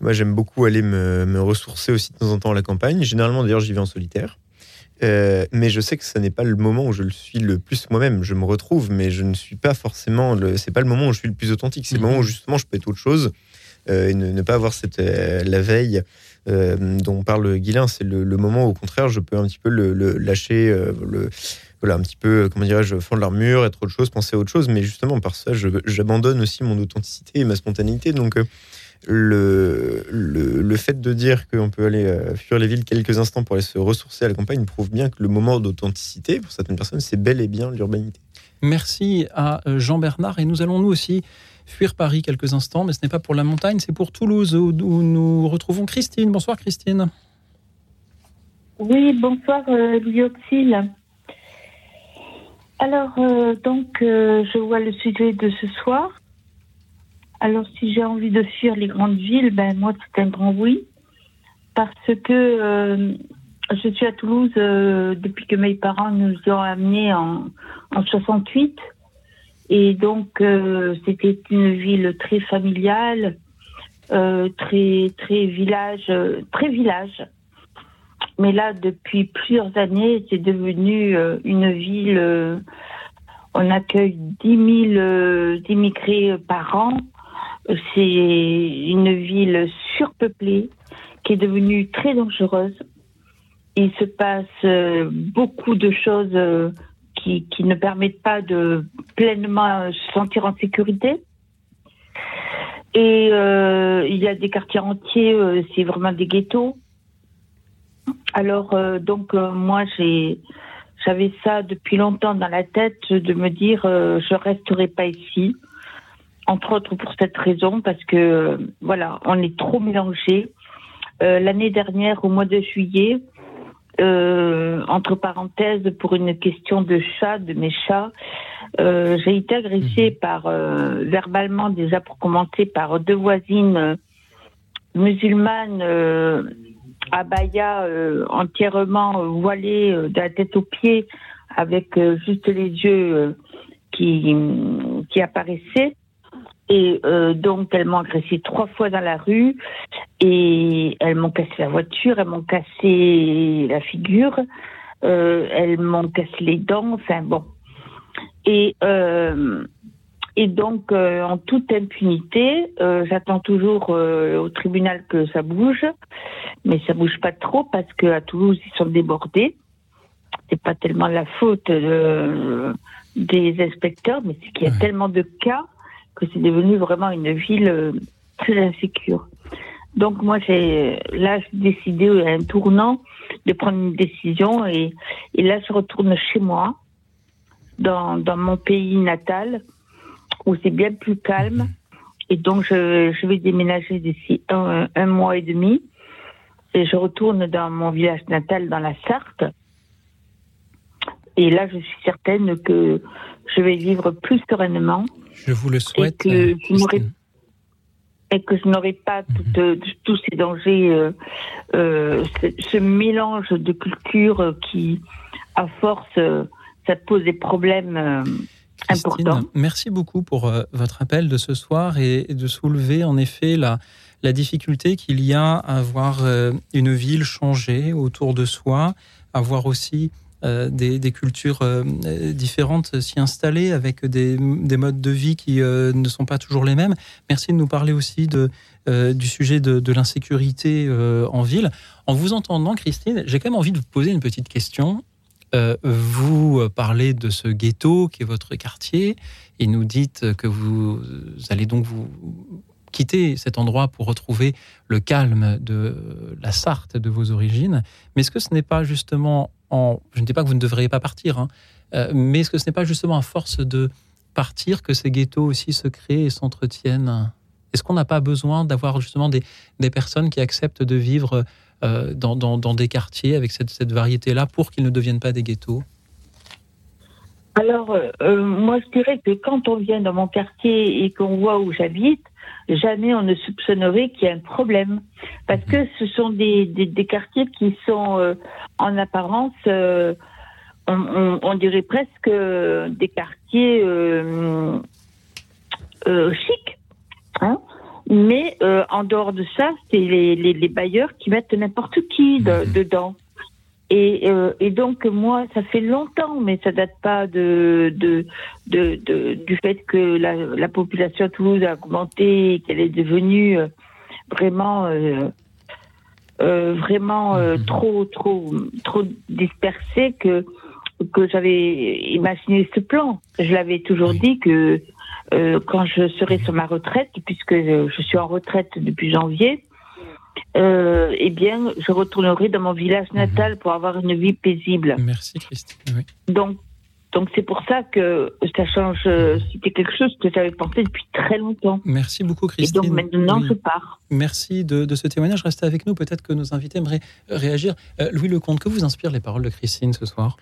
Moi, j'aime beaucoup aller me, me ressourcer aussi de temps en temps à la campagne. Généralement, d'ailleurs, j'y vais en solitaire. Euh, mais je sais que ce n'est pas le moment où je le suis le plus moi-même. Je me retrouve, mais je ne suis pas forcément. Le... C'est pas le moment où je suis le plus authentique. C'est le Mhm. moment où justement je peux être autre chose et ne, ne pas avoir cette la veille euh, dont parle Guilain. C'est le, le moment où, au contraire, je peux un petit peu le, le lâcher, euh, le voilà un petit peu comment dirais-je, fendre l'armure, être autre chose, penser à autre chose. Mais justement par ça, j'abandonne aussi mon authenticité et ma spontanéité. Donc euh, le, le, le fait de dire qu'on peut aller euh, fuir les villes quelques instants pour aller se ressourcer à la campagne prouve bien que le moment d'authenticité, pour certaines personnes, c'est bel et bien l'urbanité. Merci à euh, Jean-Bernard. Et nous allons nous aussi fuir Paris quelques instants, mais ce n'est pas pour la montagne, c'est pour Toulouse, où, où nous retrouvons Christine. Bonsoir Christine. Oui, bonsoir euh, Lyoxyle. Alors, euh, donc, euh, je vois le sujet de ce soir. Alors, si j'ai envie de fuir les grandes villes, ben moi, c'est un grand oui. Parce que euh, je suis à Toulouse depuis que mes parents nous ont amenés en, en 68. Et donc, c'était une ville très familiale, très, très village, très village. Mais là, depuis plusieurs années, c'est devenu euh, une ville. euh, on accueille 10 000 euh, immigrés par an. C'est une ville surpeuplée qui est devenue très dangereuse. Il se passe beaucoup de choses qui, qui ne permettent pas de pleinement se sentir en sécurité. Et il y a des quartiers entiers, c'est vraiment des ghettos. Alors, euh, donc, euh, moi, j'ai, j'avais ça depuis longtemps dans la tête de me dire, euh, je resterai pas ici. Entre autres pour cette raison, parce que, euh, voilà, on est trop mélangés. L'année dernière, au mois de juillet, entre parenthèses, pour une question de chat, de mes chats, j'ai été agressée par, euh, verbalement déjà pour commencer, par deux voisines musulmanes abaya euh, entièrement euh, voilée euh, de la tête aux pieds avec euh, juste les yeux qui, qui apparaissaient. Et euh, donc, elles m'ont agressé trois fois dans la rue et elles m'ont cassé la voiture, elles m'ont cassé la figure, euh, elles m'ont cassé les dents, enfin bon. Et, euh, et donc, euh, en toute impunité, euh, j'attends toujours euh, au tribunal que ça bouge, mais ça bouge pas trop parce qu'à Toulouse, ils sont débordés. C'est pas tellement la faute de- des inspecteurs, mais c'est qu'il y a Ouais. tellement de cas que c'est devenu vraiment une ville euh, très insécure. Donc moi, j'ai là, j'ai décidé à un tournant de prendre une décision et, et là, je retourne chez moi, dans, dans mon pays natal, où c'est bien plus calme. Et donc, je, je vais déménager d'ici un, un mois et demi. Et je retourne dans mon village natal, dans la Sarthe. Et là, je suis certaine que je vais vivre plus sereinement Je vous le souhaite. que euh, et que je n'aurai pas toutes, euh, tous ces dangers, euh, euh, ce, ce mélange de cultures qui, à force, ça pose des problèmes Christine, merci beaucoup pour euh, votre appel de ce soir et, et de soulever en effet la, la difficulté qu'il y a à voir euh, une ville changer autour de soi, à voir aussi euh, des, des cultures différentes s'y installer avec des, des modes de vie qui ne sont pas toujours les mêmes. Merci de nous parler aussi de, du sujet de, de l'insécurité en ville. En vous entendant, Christine, j'ai quand même envie de vous poser une petite question. Euh, vous parlez de ce ghetto qui est votre quartier et nous dites que vous allez donc vous quitter cet endroit pour retrouver le calme de la Sarthe de vos origines. Mais est-ce que ce n'est pas justement en... Je ne dis pas que vous ne devriez pas partir, hein, euh, mais est-ce que ce n'est pas justement à force de partir que ces ghettos aussi se créent et s'entretiennent? Est-ce qu'on n'a pas besoin d'avoir justement des, personnes qui acceptent de vivre euh, dans, des quartiers avec cette, variété-là pour qu'ils ne deviennent pas des ghettos alors, euh, moi, je dirais que quand on vient dans mon quartier et qu'on voit où j'habite, jamais on ne soupçonnerait qu'il y a un problème. Parce que ce sont des, quartiers qui sont, euh, en apparence, euh, on, dirait presque des quartiers chics. Hein Mais en dehors de ça, c'est les, les, les, bailleurs qui mettent n'importe qui de, mmh. dedans. Et, euh, et, donc moi, ça fait longtemps, mais ça date pas de, de, de, de du fait que la, la, population à Toulouse a augmenté, qu'elle est devenue euh, vraiment euh, euh, vraiment euh, mmh. trop trop trop dispersée que que j'avais imaginé ce plan. Je l'avais toujours dit que quand je serai sur ma retraite, puisque je suis en retraite depuis janvier, euh, eh bien, je retournerai dans mon village mhm. natal pour avoir une vie paisible. Merci, Christine. Oui. Donc, donc c'est pour ça que ça change. Euh, c'était quelque chose que j'avais pensé depuis très longtemps. Merci beaucoup, Christine. Et donc maintenant, oui. je pars. Merci de, de, ce témoignage. Restez avec nous. Peut-être que nos invités aimeraient réagir. Euh, Louis Lecomte, que vous inspirent les paroles de Christine ce soir?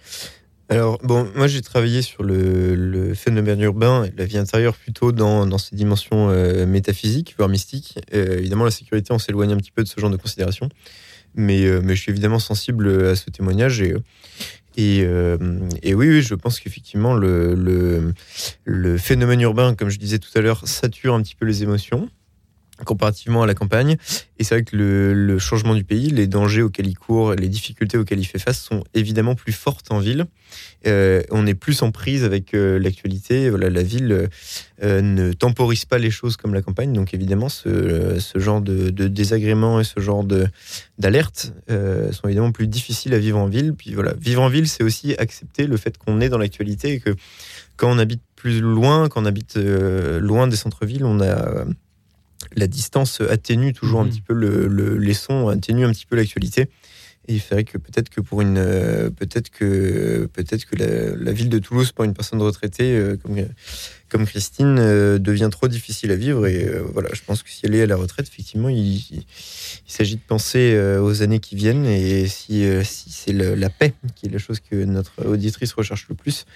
Alors, bon, moi j'ai travaillé sur le, phénomène urbain la vie intérieure plutôt dans, dans ses dimensions euh, métaphysiques, voire mystiques. Euh, évidemment, la sécurité, on s'éloigne un petit peu de ce genre de considération. Mais, euh, mais je suis évidemment sensible à ce témoignage. Et, et, oui, oui, je pense qu'effectivement, le, le phénomène urbain, comme je disais tout à l'heure, sature un petit peu les émotions comparativement à la campagne. Et c'est vrai que le, changement du pays, les dangers auxquels il court, les difficultés auxquelles il fait face sont évidemment plus fortes en ville. Euh, on est plus en prise avec euh, l'actualité. Voilà, la ville euh, ne temporise pas les choses comme la campagne. Donc évidemment, ce, genre de, de, désagréments et ce genre d'alerte sont évidemment plus difficiles à vivre en ville. Puis voilà, vivre en ville, c'est aussi accepter le fait qu'on est dans l'actualité et que quand on habite plus loin, quand on habite loin des centres-villes, on a la distance atténue toujours mmh. un petit peu le, le, les sons, atténue un petit peu l'actualité. Et il ferait que peut-être que pour une, euh, peut-être que peut-être que la, la, ville de Toulouse pour une personne retraitée euh, comme comme Christine euh, devient trop difficile à vivre. Et voilà, je pense que si elle est à la retraite, effectivement, il, il, il s'agit de penser aux années qui viennent. Et si si c'est la paix qui est la chose que notre auditrice recherche le plus,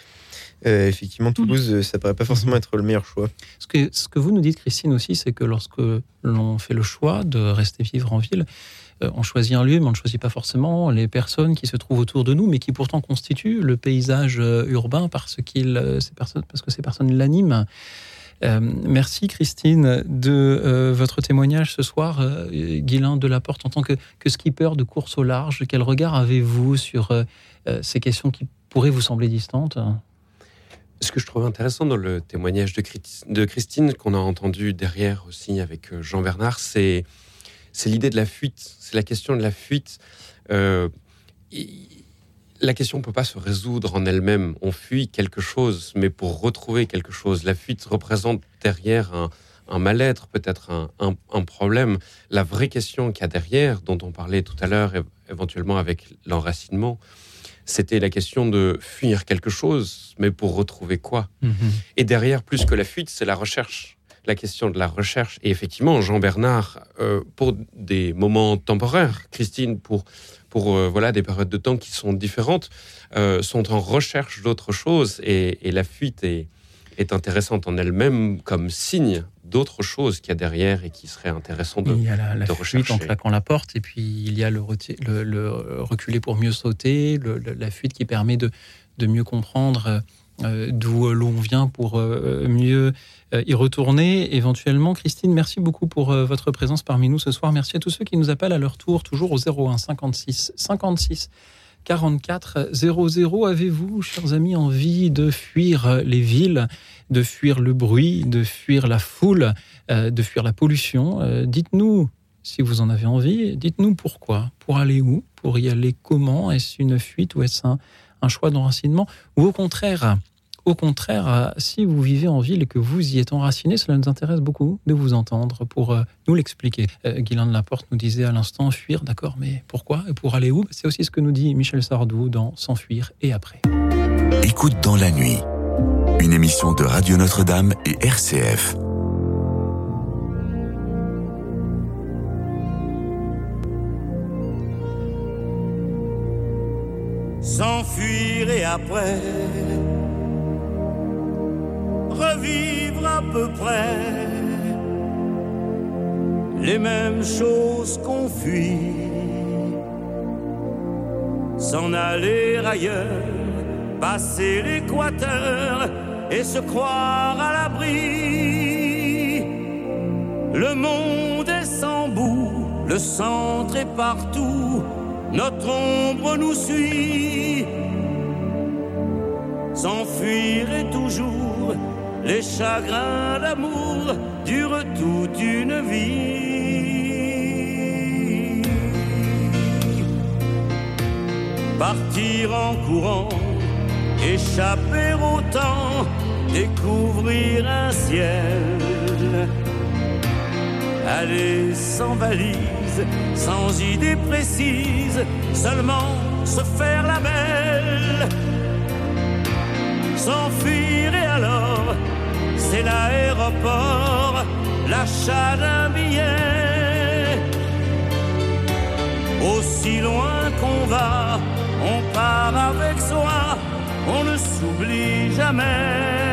euh, effectivement, Toulouse, ça paraît pas forcément être le meilleur choix. Ce que, ce que vous nous dites, Christine, aussi, c'est que lorsque l'on fait le choix de rester vivre en ville, euh, on choisit un lieu, mais on ne choisit pas forcément les personnes qui se trouvent autour de nous, mais qui pourtant constituent le paysage euh, urbain parce, qu parce que ces personnes l'animent. Euh, merci Christine de euh, votre témoignage ce soir, euh, Guylain de la Porte, en tant que, que, skipper de course au large. Quel regard avez-vous sur ces questions qui pourraient vous sembler distantes? Ce que je trouve intéressant dans le témoignage de, Christine, qu'on a entendu derrière aussi avec euh, Jean Bernard, c'est l'idée de la fuite. C'est la question de la fuite. Euh, la question ne peut pas se résoudre en elle-même. On fuit quelque chose, mais pour retrouver quelque chose, la fuite représente derrière un, un mal-être, peut-être un, un, problème. La vraie question qu'il y a derrière, dont on parlait tout à l'heure, éventuellement avec l'enracinement, c'était la question de fuir quelque chose, mais pour retrouver quoi mmh. Et derrière, plus que la fuite, c'est la recherche. La question de la recherche. Et effectivement, Jean Bernard, euh, pour des moments temporaires, Christine, pour, pour euh, voilà, des périodes de temps qui sont différentes, euh, sont en recherche d'autre chose. Et, et, la fuite est, est intéressante en elle-même comme signe d'autres choses qu'il y a derrière et qui serait intéressant de, il y a la, fuite en claquant la porte et puis il y a le, le, le reculer pour mieux sauter, le, la fuite qui permet de, de mieux comprendre euh, d'où l'on vient pour euh, mieux euh, y retourner éventuellement. Christine, merci beaucoup pour euh, votre présence parmi nous ce soir. Merci à tous ceux qui nous appellent à leur tour, toujours au 01 56 56 44 00. Avez-vous, chers amis, envie de fuir les villes, de fuir le bruit, de fuir la foule, euh, de fuir la pollution euh, Dites-nous si vous en avez envie. Dites-nous pourquoi. Pour aller où Pour y aller comment Est-ce une fuite ou est-ce un, un choix d'enracinement Ou au contraire, au contraire, euh, si vous vivez en ville et que vous y êtes enraciné, cela nous intéresse beaucoup de vous entendre pour euh, nous l'expliquer. Euh, Guylain de Laporte nous disait à l'instant fuir, d'accord, mais pourquoi et pour aller où? C'est aussi ce que nous dit Michel Sardou dans S'enfuir et après. Écoute dans la nuit, Une émission de Radio Notre-Dame et RCF. S'enfuir et après revivre à peu près les mêmes choses qu'on fuit. S'en aller ailleurs, passer l'équateur et se croire à l'abri. Le monde est sans bout, le centre est partout, notre ombre nous suit. S'enfuir est toujours, les chagrins d'amour durent toute une vie. Partir en courant, échapper au temps, découvrir un ciel. Aller sans valise, sans idée précise, seulement se faire la belle. S'enfuir et alors, c'est l'aéroport, l'achat d'un billet. Aussi loin qu'on va, on part avec soi, on ne s'oublie jamais.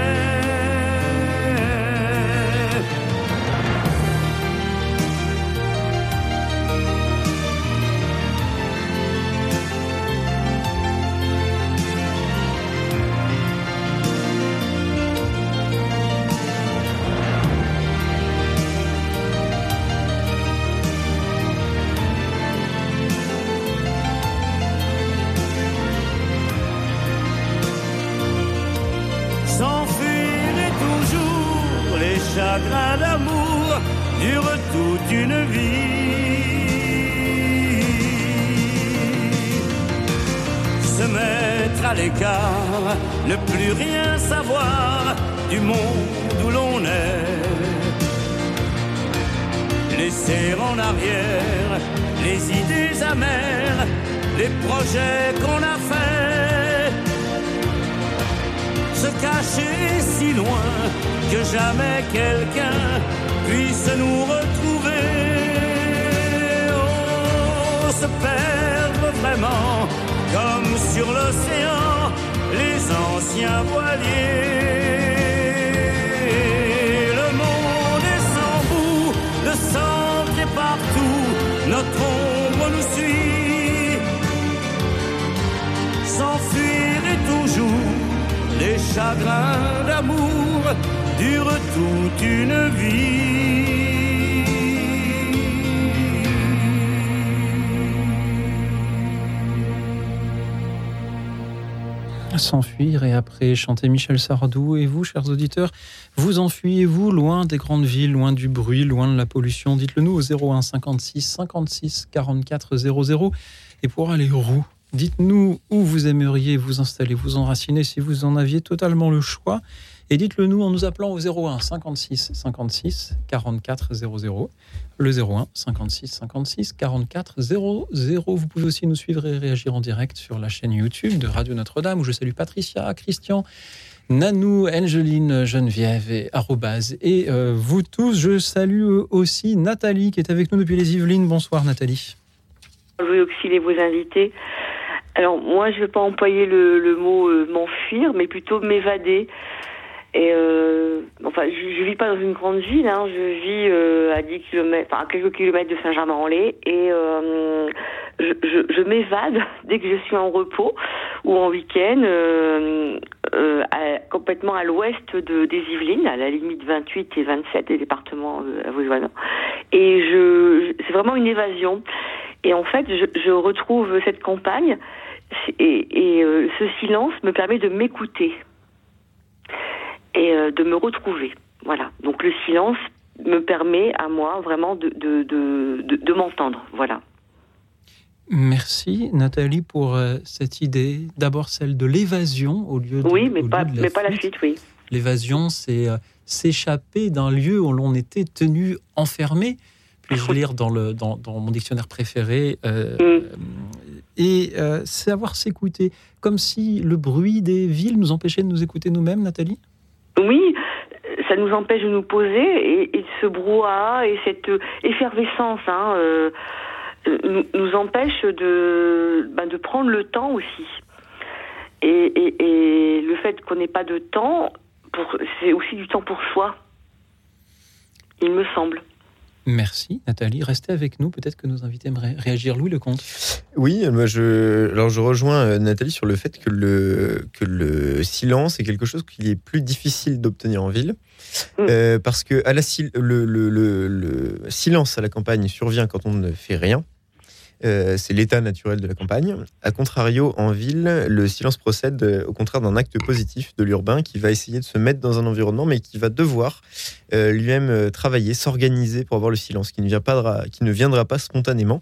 L'écart, ne plus rien savoir du monde où l'on est. Laisser en arrière les idées amères, les projets qu'on a faits se cacher si loin que jamais quelqu'un puisse nous retrouver. Oh, se perdre vraiment comme sur l'océan les anciens voiliers. Le monde est sans bout, le centre est partout, notre ombre nous suit. S'enfuir est toujours les chagrins d'amour durent toute une vie. Et après chanter Michel Sardou. Et vous, chers auditeurs, vous enfuyez-vous loin des grandes villes, loin du bruit, loin de la pollution? Dites-le nous au 01 56 56 44 00. Et pour aller où Dites-nous où vous aimeriez vous installer, vous enraciner si vous en aviez totalement le choix. Et dites-le nous en nous appelant au 01 56 56 44 00. Le 01 56 56 44 00. Vous pouvez aussi nous suivre et réagir en direct sur la chaîne YouTube de Radio Notre-Dame où je salue Patricia, Christian, Nanou, Angeline, Geneviève et Arrobase. Et euh, vous tous, je salue aussi Nathalie qui est avec nous depuis les Yvelines. Bonsoir Nathalie. Je veux auxilier vos invités. Alors moi, je ne vais pas employer le, le mot euh, m'enfuir, mais plutôt m'évader. Et euh, enfin, je, ne vis pas dans une grande ville. Hein, je vis euh, à 10 km, enfin, à quelques kilomètres de Saint-Germain-en-Laye, et euh, je, je, je m'évade <laughs> dès que je suis en repos ou en week-end, euh, euh, à- complètement à l'ouest de, des Yvelines, à la limite 28 et 27 des départements euh, avoisinants. Et je, c'est vraiment une évasion. Et en fait, je, retrouve cette campagne et, et ce silence me permet de m'écouter et euh, de me retrouver. Voilà. Donc le silence me permet à moi vraiment de, de, de, de, de m'entendre. Voilà. Merci Nathalie pour euh, cette idée. D'abord celle de l'évasion au lieu de, Oui, mais pas, la mais pas la fuite. fuite, oui. L'évasion, c'est euh, s'échapper d'un lieu où l'on était tenu enfermé. Puis-je lire dans, le, dans, dans mon dictionnaire préféré euh, Mm. Et savoir s'écouter, comme si le bruit des villes nous empêchait de nous écouter nous-mêmes, Nathalie? Oui, ça nous empêche de nous poser et, ce brouhaha et cette effervescence hein, euh, nous, empêche de, ben, de prendre le temps aussi. Et, le fait qu'on n'ait pas de temps, c'est aussi du temps pour soi, il me semble. Merci Nathalie. Restez avec nous. Peut-être que nos invités aimeraient réagir. Louis Lecomte. Oui, moi je, alors je rejoins euh, Nathalie sur le fait que le, que le silence est quelque chose qu'il est plus difficile d'obtenir en ville. Mm. Euh, parce que à la, sil- le, le- le- le silence à la campagne survient quand on ne fait rien. Euh, c'est l'état naturel de la campagne. A contrario, en ville, le silence procède euh, au contraire d'un acte positif de l'urbain qui va essayer de se mettre dans un environnement, mais qui va devoir euh, lui-même travailler, s'organiser pour avoir le silence, qui ne, vient pas de qui ne viendra pas spontanément.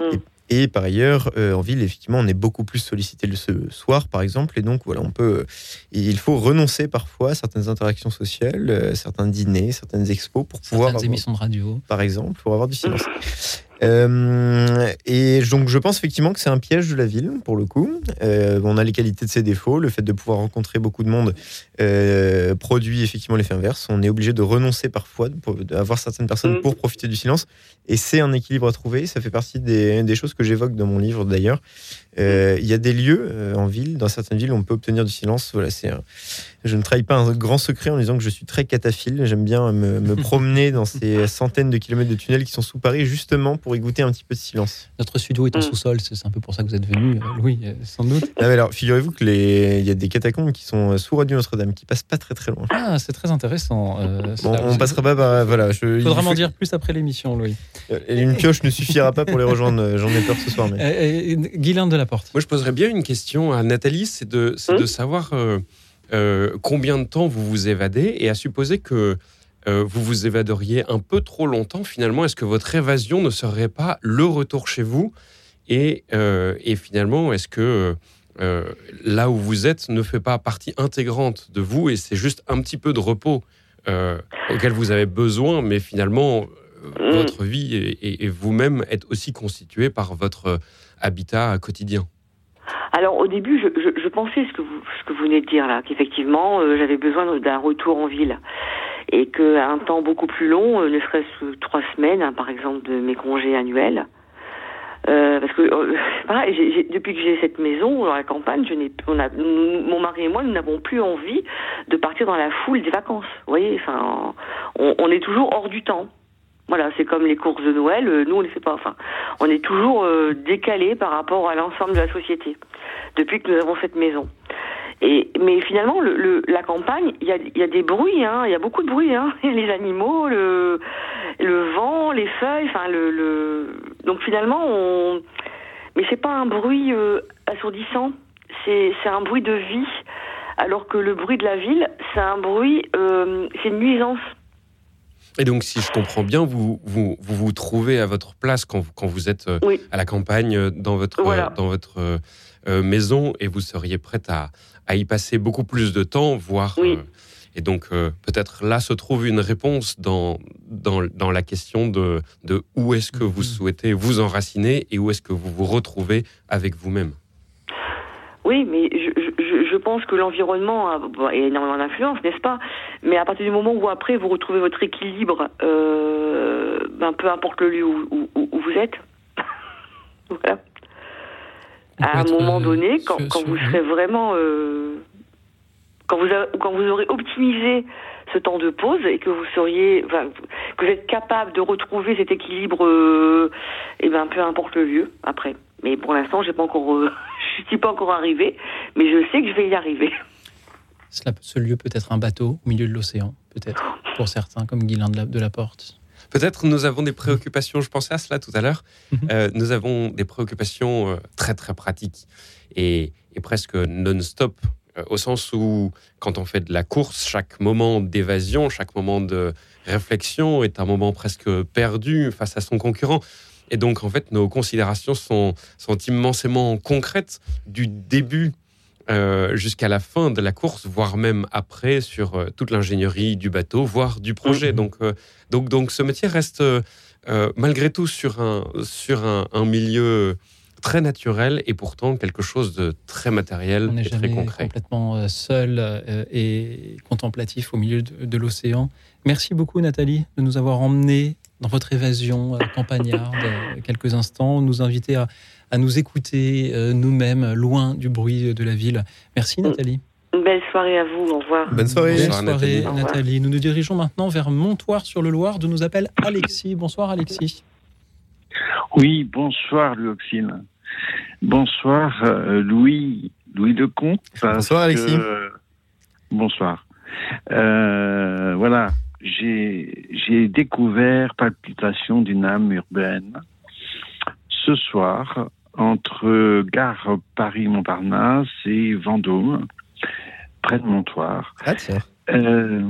Mm. Et, et par ailleurs, en ville, effectivement, on est beaucoup plus sollicité le ce soir, par exemple, et donc voilà, on peut. il faut renoncer parfois à certaines interactions sociales, certains dîners, certaines expos pour pouvoir Certaines avoir- émissions de radio. par exemple, pour avoir du silence. <laughs> Euh, et donc, je pense effectivement que c'est un piège de la ville, pour le coup. Euh, on a les qualités de ses défauts. Le fait de pouvoir rencontrer beaucoup de monde euh, produit effectivement l'effet inverse. On est obligé de renoncer parfois, d'avoir certaines personnes Mm. pour profiter du silence. Et c'est un équilibre à trouver. Ça fait partie des, des choses que j'évoque dans mon livre d'ailleurs. Euh, Il y a des lieux euh, en ville, dans certaines villes, où on peut obtenir du silence. Voilà, c'est un- je ne trahis pas un grand secret en disant que je suis très cataphile. J'aime bien me, me <laughs> promener dans ces centaines de kilomètres de tunnels qui sont sous Paris, justement pour y goûter un petit peu de silence. Notre studio est en Mm. sous-sol. C'est un peu pour ça que vous êtes venu, euh, Louis, sans doute. Ah, mais alors, figurez-vous que les... il y a des catacombes qui sont sous Radio Notre-Dame, qui passent pas très très loin. Ah, c'est très intéressant. euh, Bon, on passera pas par. Voilà, je, Il faudra m'en faut- dire plus après l'émission, Louis. Et Une pioche ne suffira pas pour les rejoindre, j'en ai peur ce soir. Mais... Euh, euh, Guylain de la Porte. Moi, je poserais bien une question à Nathalie, c'est de, de savoir euh, euh, combien de temps vous vous évadez et à supposer que euh, vous vous évaderiez un peu trop longtemps, finalement, est-ce que votre évasion ne serait pas le retour chez vous? Et, euh, et finalement, est-ce que euh, là où vous êtes ne fait pas partie intégrante de vous et c'est juste un petit peu de repos euh, auquel vous avez besoin, mais finalement, euh, Mm. votre vie et, et- et vous-même êtes aussi constitués par votre euh, habitat quotidien. Alors au début, je, pensais ce que vous venez de dire là, qu'effectivement euh, j'avais besoin d'un retour en ville et qu'un temps beaucoup plus long, euh, ne serait-ce que trois semaines, hein, par exemple, de mes congés annuels. Euh, parce que <laughs> depuis que j'ai cette maison dans la campagne, mon mari et moi, nous n'avons plus envie de partir dans la foule des vacances. Vous voyez, enfin, on est toujours hors du temps. Voilà, c'est comme les courses de Noël. euh, Nous, on ne fait pas. Enfin, on est toujours euh, décalé par rapport à l'ensemble de la société depuis que nous avons cette maison. Et, mais finalement, le, le- la campagne, il y a, y a des bruits, hein, il y a beaucoup de bruit, hein, <laughs> les animaux, le, le vent, les feuilles, enfin le, le... donc finalement, on, mais c'est pas un bruit euh, assourdissant, c'est c'est un bruit de vie, alors que le bruit de la ville, c'est un bruit, euh, c'est une nuisance. Et donc, si je comprends bien, vous vous, vous, vous trouvez à votre place quand vous, quand vous êtes euh, Oui. à la campagne, euh, dans votre, Voilà. euh, dans votre euh, maison, et vous seriez prête à, à y passer beaucoup plus de temps, voire. Oui. euh, et donc, euh, peut-être là se trouve une réponse dans, dans, dans la question de, de où est-ce que vous Mhm. souhaitez vous enraciner et où est-ce que vous vous retrouvez avec vous-même? Oui, mais je pense que l'environnement a, énormément d'influence, n'est-ce pas? Mais à partir du moment où après vous retrouvez votre équilibre, euh, ben, peu importe le lieu où, où- où vous êtes, <laughs> voilà. À un moment donné, quand, quand vous serez vraiment, euh, quand vous a- quand vous aurez optimisé ce temps de pause et que vous seriez, enfin, que vous êtes capable de retrouver cet équilibre, euh, et ben peu importe le lieu après. Mais pour l'instant, j'ai pas encore, euh, <laughs> je suis pas encore arrivée, mais je sais que je vais y arriver. Cela, ce lieu peut être un bateau au milieu de l'océan, peut-être, pour certains, comme Guylain de la, de la Porte. Peut-être nous avons des préoccupations, je pensais à cela tout à l'heure, Mhm. Euh, nous avons des préoccupations euh, très très pratiques et, et presque non-stop, euh, au sens où quand on fait de la course, chaque moment d'évasion, chaque moment de réflexion est un moment presque perdu face à son concurrent. Et donc en fait nos considérations sont, sont immensément concrètes du début euh, jusqu'à la fin de la course, voire même après sur euh, toute l'ingénierie du bateau, voire du projet. Mhm. Donc, euh, donc, donc ce métier reste malgré tout sur un, sur un, un milieu très naturel et pourtant quelque chose de très matériel On et très jamais concret. complètement seul et contemplatif au milieu de, de l'océan. Merci beaucoup Nathalie de nous avoir emmenés dans votre évasion euh, campagnarde euh, quelques instants, nous inviter à, à nous écouter euh, nous-mêmes, loin du bruit de la ville. Merci Nathalie. Une belle soirée à vous. Au revoir. Bonne soirée. Belle Bonsoir, soirée Nathalie. Nathalie. Nous nous dirigeons maintenant vers Montoire-sur-le-Loir, d'où nous appelle Alexis. Bonsoir Alexis. Oui, bonsoir Luoxine. Bonsoir euh, Louis, Louis Lecomte. Bonsoir, Alexis. que- bonsoir. Euh, voilà, j'ai découvert Palpitation d'une âme urbaine ce soir entre gare Paris-Montparnasse et Vendôme, près de Montoire. Ah. Euh,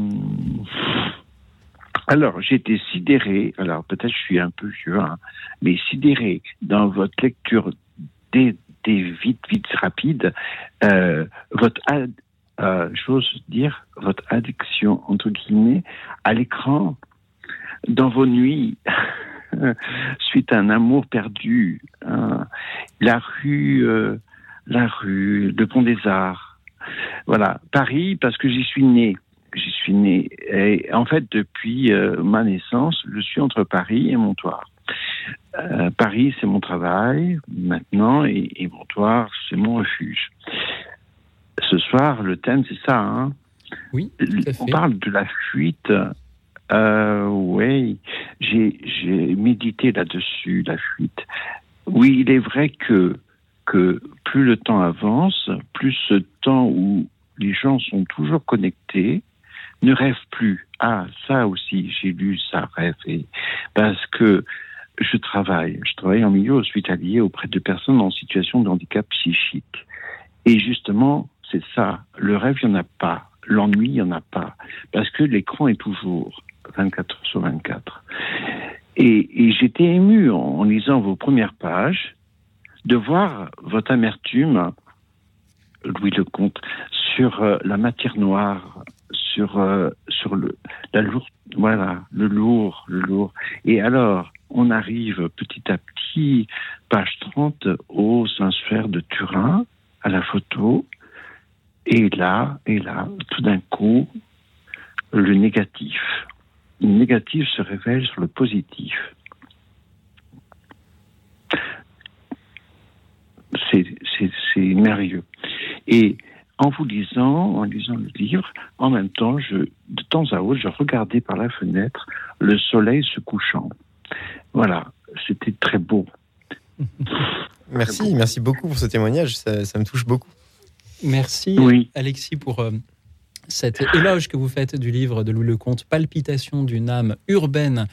alors, j'étais sidéré, alors peut-être je suis un peu vieux, hein, mais sidéré dans votre lecture des, des vite, vite rapide, euh, votre, ad- euh, j'ose dire, votre addiction, entre guillemets, à l'écran, dans vos nuits, <laughs> suite à un amour perdu, hein, la rue, euh, la rue, le pont des Arts, voilà, Paris, parce que j'y suis né. J'y suis né. Et en fait, depuis euh, ma naissance, je suis entre Paris et Montoire. Paris, c'est mon travail maintenant, et, et Montoire, c'est mon refuge. Ce soir, le thème, c'est ça. Hein Oui, à On parle de la fuite. Euh, oui, j'ai médité là-dessus, la fuite. Oui, il est vrai que que plus le temps avance, plus ce temps où les gens sont toujours connectés ne rêvent plus. Ah, ça aussi, j'ai lu ça, rêver. Parce que je travaille, je travaille en milieu hospitalier auprès de personnes en situation de handicap psychique. Et justement, c'est ça. Le rêve, il n'y en a pas. L'ennui, il n'y en a pas. Parce que l'écran est toujours 24 heures sur 24. Et, et j'étais ému en, lisant vos premières pages de voir votre amertume, Louis Lecomte, sur euh, la matière noire, sur, euh, sur le, la lourde, voilà, le lourd, le lourd. Et alors, on arrive petit à petit, page 30, au Saint-Suaire de Turin, à la photo. Et là, et là, tout d'un coup, le négatif. Le négatif se révèle sur le positif. C'est merveilleux. Et en vous lisant, en lisant le livre, en même temps, de temps à autre, je regardais par la fenêtre le soleil se couchant. Voilà, c'était très beau. Merci, merci beaucoup pour ce témoignage. Ça me touche beaucoup. Merci Oui. Alexis pour euh, cet éloge que vous faites du livre de Louis Lecomte, Palpitation d'une âme urbaine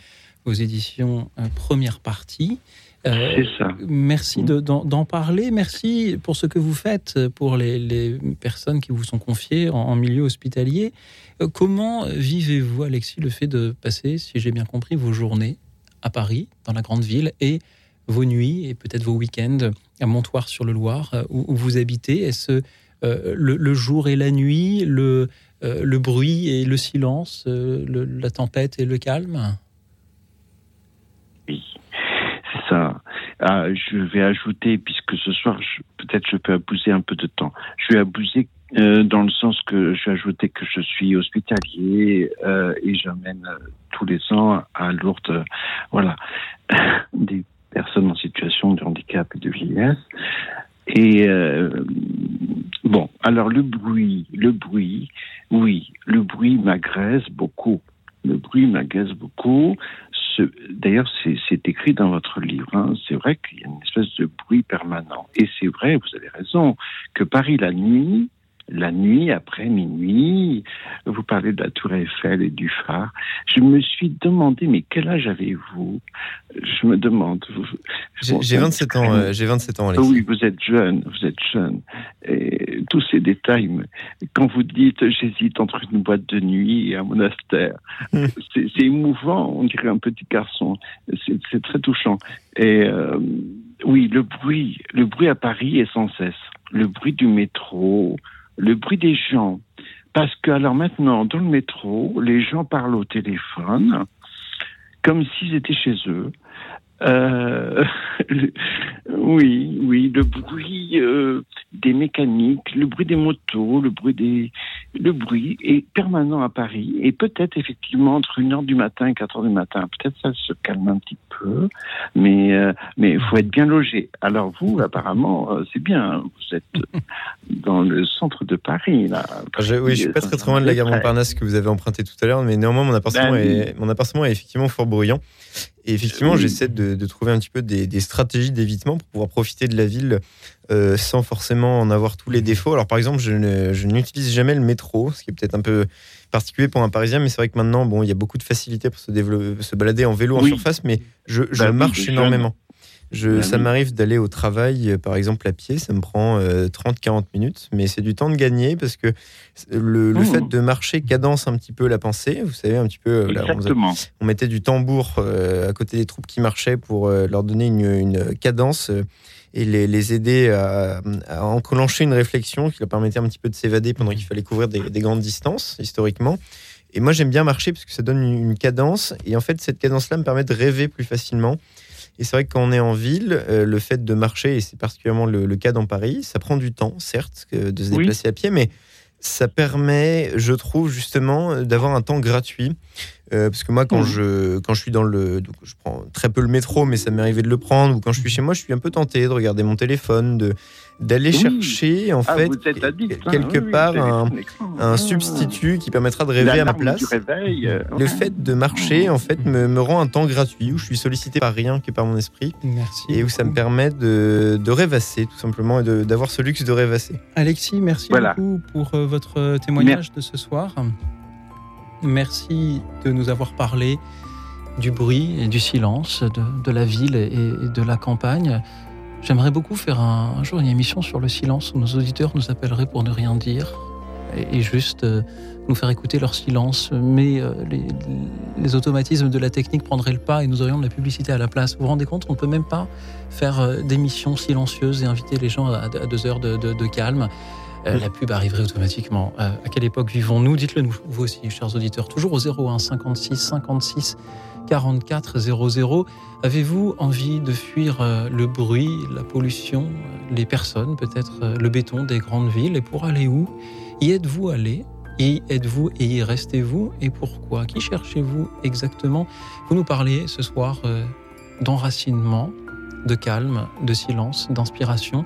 aux éditions euh, Première Partie. Euh, C'est ça. Merci de- d'en parler. Merci pour ce que vous faites pour les, les personnes qui vous sont confiées en, en milieu hospitalier. Euh, Comment vivez-vous, Alexis, le fait de passer, si j'ai bien compris, vos journées à Paris, dans la grande ville, et vos nuits et peut-être vos week-ends à Montoire-sur-le-Loir, euh, où, où vous habitez? Est-ce euh, le, jour et la nuit, le, euh, le bruit et le silence, euh, la tempête et le calme Oui, c'est ça. Ah, je vais ajouter, puisque ce soir, peut-être je peux abuser un peu de temps. Je vais abuser dans le sens que je vais ajouter que je suis hospitalier et j'amène tous les ans à Lourdes, voilà, <laughs> des personnes en situation de handicap et de vieillesse. Et euh, bon, alors le bruit, le bruit, oui, le bruit m'agresse beaucoup. Le bruit m'agace beaucoup. D'ailleurs, c'est écrit dans votre livre. hein. C'est vrai qu'il y a une espèce de bruit permanent. Et c'est vrai, vous avez raison, que Paris la nuit, la nuit après minuit, vous parlez de la Tour Eiffel et du phare. Je me suis demandé, mais quel âge avez-vous? Je me demande. J'ai Bon, j'ai ça- 27 ans, euh, j'ai 27 ans, Alexis. oui, vous êtes jeune, vous êtes jeune. Et tous ces détails, quand vous dites j'hésite entre une boîte de nuit et un monastère, c'est c'est émouvant, on dirait un petit garçon. C'est c'est très touchant. Et euh, oui, le bruit, le bruit à Paris est sans cesse. Le bruit du métro, le bruit des gens. Parce que alors maintenant, dans le métro, les gens parlent au téléphone comme s'ils étaient chez eux. Euh, <laughs> oui, oui, le bruit euh, des mécaniques, le bruit des motos, le bruit des, le bruit est permanent à Paris et peut-être effectivement entre 1h du matin et 4h du matin, peut-être ça se calme un petit peu, mais euh, mais il faut être bien logé. Alors vous, apparemment, euh, c'est bien, vous êtes <laughs> dans le centre de Paris là. Je, oui, je suis pas très très loin de la gare Montparnasse que vous avez emprunté tout à l'heure, mais néanmoins mon appartement, Ben oui. est, mon appartement est effectivement fort bruyant. Et effectivement, Oui. j'essaie de, de trouver un petit peu des, des stratégies d'évitement pour pouvoir profiter de la ville euh, sans forcément en avoir tous les défauts. Alors par exemple, je n'utilise jamais le métro, ce qui est peut-être un peu particulier pour un Parisien, mais c'est vrai que maintenant, bon, il y a beaucoup de facilité pour se, se balader en vélo en surface, mais je, je Bah marche énormément. Je, Bah ça oui. m'arrive d'aller au travail, euh, par exemple à pied, ça me prend 30-40 minutes, mais c'est du temps de gagner parce que le, le Mmh. fait de marcher cadence un petit peu la pensée. Vous savez, un petit peu, euh, là, on, on mettait du tambour euh, à côté des troupes qui marchaient pour euh, leur donner une, une cadence euh, et les, les aider à, à enclencher une réflexion qui leur permettait un petit peu de s'évader pendant qu'il fallait couvrir des, des grandes distances, historiquement. Et moi, j'aime bien marcher parce que ça donne une, une cadence. Et en fait, cette cadence-là me permet de rêver plus facilement. Et c'est vrai que quand on est en ville, euh, le fait de marcher, et c'est particulièrement le, le cas dans Paris, ça prend du temps, certes, de se Oui. déplacer à pied, mais ça permet, je trouve, justement, d'avoir un temps gratuit. Euh, parce que moi, quand, Mhm. je, quand je suis dans le. Donc je prends très peu le métro, mais ça m'est arrivé de le prendre. Ou quand je suis chez moi, je suis un peu tenté de regarder mon téléphone, de d'aller Oui. chercher, en Ah, fait, addict, hein, quelque oui, part, un, un Ah. substitut qui permettra de rêver à ma place. Réveil, euh, Le fait de marcher, en fait, me, me rend un temps gratuit où je suis sollicité par rien que par mon esprit Merci. et où ça me permet de, de rêvasser, tout simplement, et de- d'avoir ce luxe de rêvasser. Alexis, merci Voilà. beaucoup pour euh, votre témoignage de ce soir. Merci de nous avoir parlé du bruit et du silence de, la ville et, de la campagne. J'aimerais beaucoup faire un, jour une émission sur le silence où nos auditeurs nous appelleraient pour ne rien dire et, juste euh, nous faire écouter leur silence. Mais euh, les, automatismes de la technique prendraient le pas et nous aurions de la publicité à la place. Vous vous rendez compte, on ne peut même pas faire euh, d'émissions silencieuses et inviter les gens à, deux heures de calme. Euh, la pub arriverait automatiquement. Euh, à quelle époque vivons-nous? Dites-le nous, vous aussi, chers auditeurs. Toujours au 01 56 56 44 00. Avez-vous envie de fuir euh, le bruit, la pollution, les personnes, peut-être le béton des grandes villes? Et pour aller où? Y êtes-vous allé? Y êtes-vous et y restez-vous? Et pourquoi? Qui cherchez-vous exactement? Vous nous parlez ce soir d'enracinement, de calme, de silence, d'inspiration.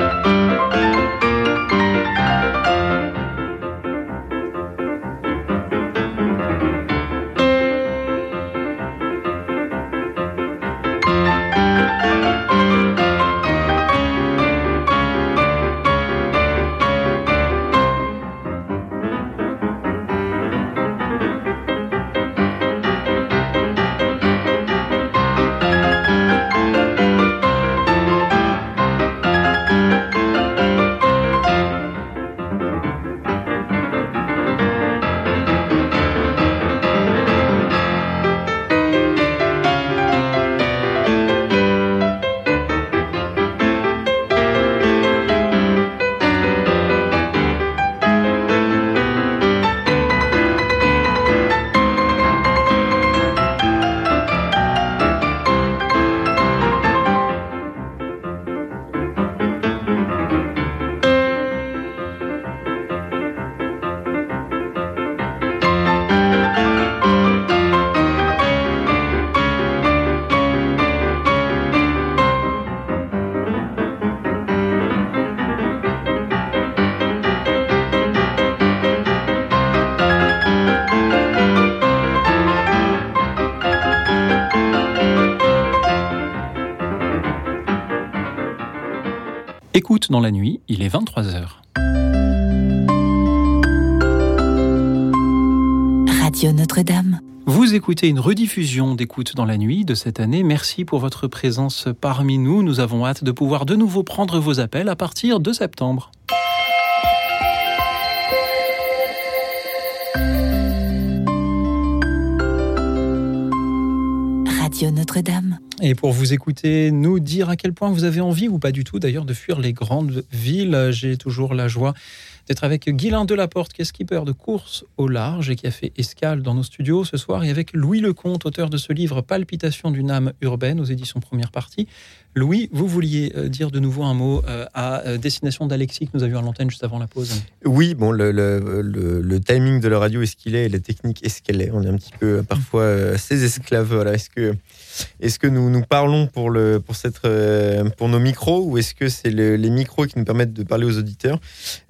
Dans la nuit, il est 23h. Radio Notre-Dame. Vous écoutez une rediffusion d'écoute dans la nuit de cette année. Merci pour votre présence parmi nous. Nous avons hâte de pouvoir de nouveau prendre vos appels à partir de septembre. Radio Notre-Dame. Et pour vous écouter, nous dire à quel point vous avez envie, ou pas du tout d'ailleurs, de fuir les grandes villes. J'ai toujours la joie d'être avec Guylain Delaporte, qui est skipper de course au large et qui a fait escale dans nos studios ce soir, et avec Louis Lecomte, auteur de ce livre Palpitation d'une âme urbaine aux éditions Première Partie. Louis, vous vouliez euh, dire de nouveau un mot euh, à euh, destination d'Alexis que nous avions à l'antenne juste avant la pause. Oui, bon, le, timing de la radio est ce qu'il est et la technique est ce qu'elle est. On est un petit peu parfois ses esclaves. Est-ce que, est-ce que nous nous parlons pour, le, pour, cette, pour nos micros ou est-ce que c'est le- les micros qui nous permettent de parler aux auditeurs?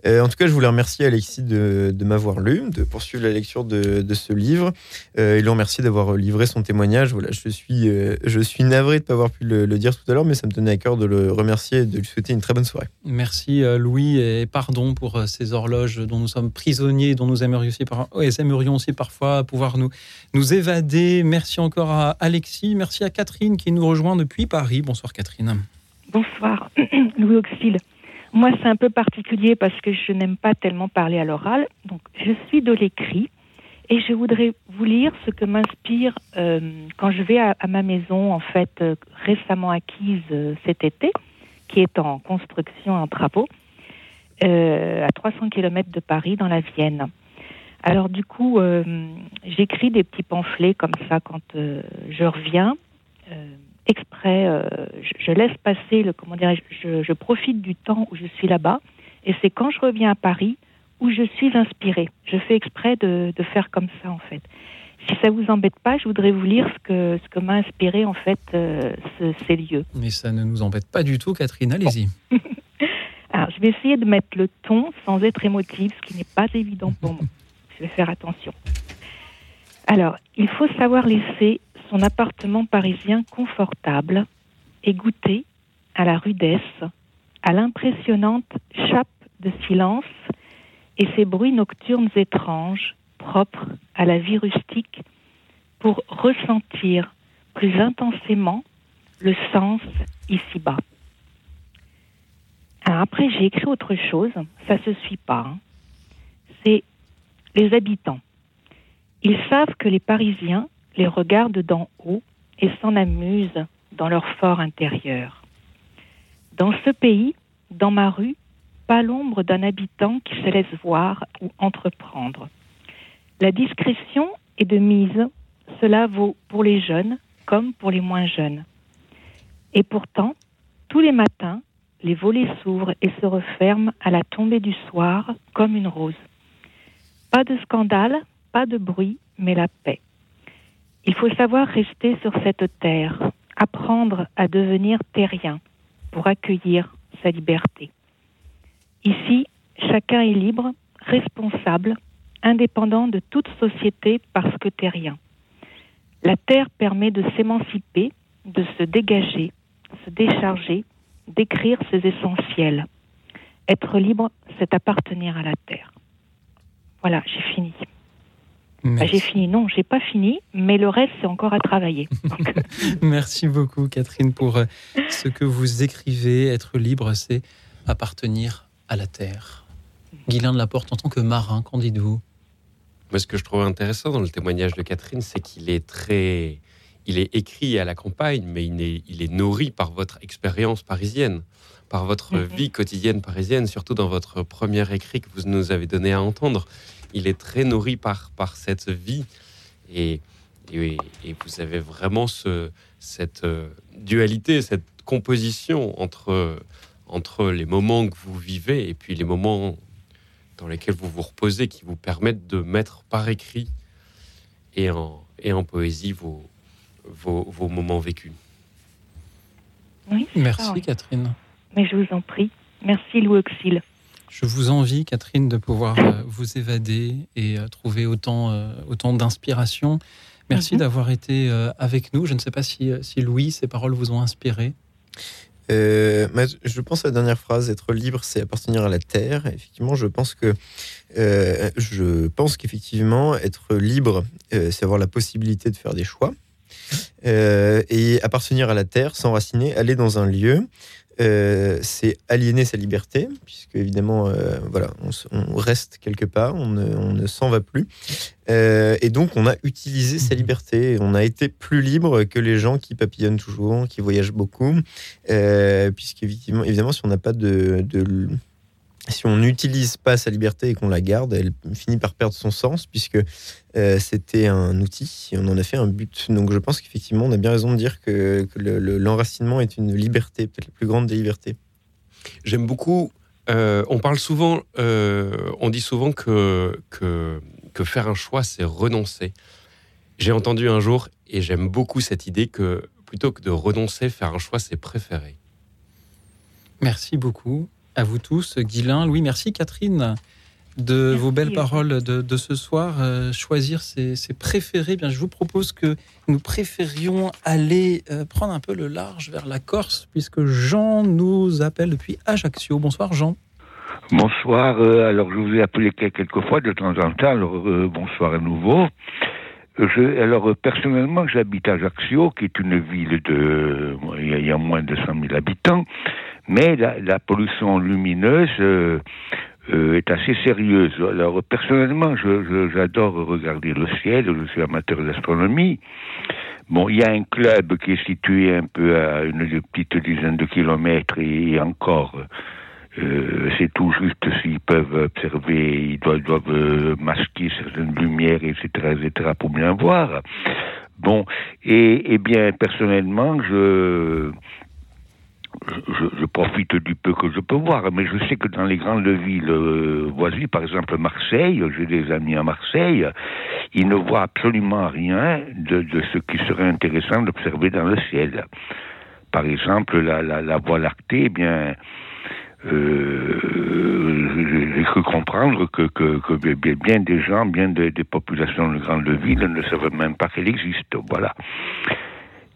En tout cas, je voulais remercier Alexis de, m'avoir lu, de poursuivre la lecture de, ce livre euh, et le remercier d'avoir livré son témoignage. Voilà, je suis, je suis navré de ne pas avoir pu le dire tout à l'heure, mais ça me tenait à cœur de le remercier et de lui souhaiter une très bonne soirée. Merci euh, Louis et pardon pour euh, ces horloges dont nous sommes prisonniers, dont nous aimerions aussi, par... ouais, aimerions aussi parfois pouvoir nous, nous évader. Merci encore à Alexis, merci à Catherine qui nous rejoint depuis Paris. Bonsoir Catherine. Bonsoir, <clears throat> Louis Auxil. Moi, c'est un peu particulier parce que je n'aime pas tellement parler à l'oral. Donc, je suis de l'écrit et je voudrais vous lire ce que m'inspire euh, quand je vais à, ma maison, en fait, euh, récemment acquise euh, cet été, qui est en construction, en travaux, à 300 km de Paris, dans la Vienne. Alors, du coup, j'écris des petits pamphlets comme ça quand je reviens. Exprès, je, je laisse passer le comment dirais je, je profite du temps où je suis là-bas et c'est quand je reviens à Paris où je suis inspirée. Je fais exprès de, de faire comme ça en fait. Si ça vous embête pas, je voudrais vous lire ce que ce que m'a inspiré en fait euh, ce- ces lieux. Mais ça ne nous embête pas du tout Catherine, allez-y. <laughs> Alors, je vais essayer de mettre le ton sans être émotive, ce qui n'est pas évident pour moi. Je vais faire attention. Alors, il faut savoir laisser son appartement parisien confortable et goûter à la rudesse, à l'impressionnante chape de silence et ses bruits nocturnes étranges, propres à la vie rustique, pour ressentir plus intensément le sens ici-bas. Après, j'ai écrit autre chose, ça se suit pas. hein. C'est les habitants. Ils savent que les Parisiens les regardent d'en haut et s'en amusent dans leur fort intérieur. Dans ce pays, dans ma rue, pas l'ombre d'un habitant qui se laisse voir ou entreprendre. La discrétion est de mise, cela vaut pour les jeunes comme pour les moins jeunes. Et pourtant, tous les matins, les volets s'ouvrent et se referment à la tombée du soir comme une rose. Pas de scandale, pas de bruit, mais la paix. Il faut savoir rester sur cette terre, apprendre à devenir terrien pour accueillir sa liberté. Ici, chacun est libre, responsable, indépendant de toute société parce que terrien. La terre permet de s'émanciper, de se dégager, se décharger, d'écrire ses essentiels. Être libre, c'est appartenir à la terre. Voilà, j'ai fini. Bah, j'ai fini, non, j'ai pas fini, mais le reste, c'est encore à travailler. <laughs> Merci beaucoup Catherine pour euh, ce que vous écrivez. Être libre, c'est appartenir à la terre. Guylain de la Porte, en tant que marin, qu'en dites-vous? Moi, ce que je trouve intéressant dans le témoignage de Catherine, c'est qu'il est très. Il est écrit à la campagne, mais il est, il est nourri par votre expérience parisienne, par votre Mhm. vie quotidienne parisienne, surtout dans votre premier écrit que vous nous avez donné à entendre. Il est très nourri par, par cette vie. Et, et, et vous avez vraiment ce, cette euh, dualité, cette composition entre, entre les moments que vous vivez et puis les moments dans lesquels vous vous reposez qui vous permettent de mettre par écrit et en, et en poésie vos, vos, vos moments vécus. Oui, Merci ça, oui. Catherine. Mais je vous en prie. Merci Louis Auxil. Je vous envie, Catherine, de pouvoir euh, vous évader et euh, trouver autant, euh, autant d'inspiration. Merci Mhm. d'avoir été euh, avec nous. Je ne sais pas si, si Louis, ces paroles vous ont inspiré. Euh, je pense à la dernière phrase, être libre, c'est appartenir à la terre. Effectivement, je pense que euh, je pense qu'effectivement, être libre, euh, c'est avoir la possibilité de faire des choix. Et appartenir à la terre, s'enraciner, aller dans un lieu, euh, c'est aliéner sa liberté, puisque évidemment, euh, voilà, on, reste quelque part, on ne, s'en va plus. Euh, et donc, on a utilisé sa liberté. On a été plus libre que les gens qui papillonnent toujours, qui voyagent beaucoup, euh, puisqu'évidemment, évidemment, si on n'a pas de, de- si on n'utilise pas sa liberté et qu'on la garde, elle finit par perdre son sens, puisque euh, c'était un outil et on en a fait un but. Donc je pense qu'effectivement, on a bien raison de dire que, que le- le- l'enracinement est une liberté, peut-être la plus grande des libertés. J'aime beaucoup. euh, on parle souvent, euh, on dit souvent que, que, que faire un choix, c'est renoncer. J'ai entendu un jour, et j'aime beaucoup cette idée que plutôt que de renoncer, faire un choix, c'est préférer. Merci beaucoup à vous tous, Guilain, Louis. Merci Catherine de Merci. vos belles paroles de, de ce soir. Euh, choisir ses, ses préférés. Bien, je vous propose que nous préférions aller euh, prendre un peu le large vers la Corse, puisque Jean nous appelle depuis Ajaccio. Bonsoir Jean. Bonsoir. euh, alors, je vous ai appelé quel- quelques fois de temps en temps. Alors, euh, bonsoir à nouveau. Je, alors, euh, personnellement, j'habite à Ajaccio, qui est une ville de. Il y a, il y a moins de 100 000 habitants. Mais la, pollution lumineuse euh, euh, est assez sérieuse. Alors, personnellement, j'adore regarder le ciel. Je suis amateur d'astronomie. Bon, il y a un club qui est situé un peu à une petite dizaine de kilomètres et, encore. Euh, c'est tout juste s'ils peuvent observer, ils doivent, masquer certaines lumières, etc., etc., pour bien voir. Bon, et bien, personnellement, je, je, profite du peu que je peux voir, mais je sais que dans les grandes villes euh, voisines, par exemple Marseille, j'ai des amis à Marseille, ils ne voient absolument rien de, ce qui serait intéressant d'observer dans le ciel. Par exemple, la, Voie lactée, eh bien, euh, j'ai cru comprendre que, bien des gens, bien des, des populations de grandes villes ne savent même pas qu'elle existe. Voilà.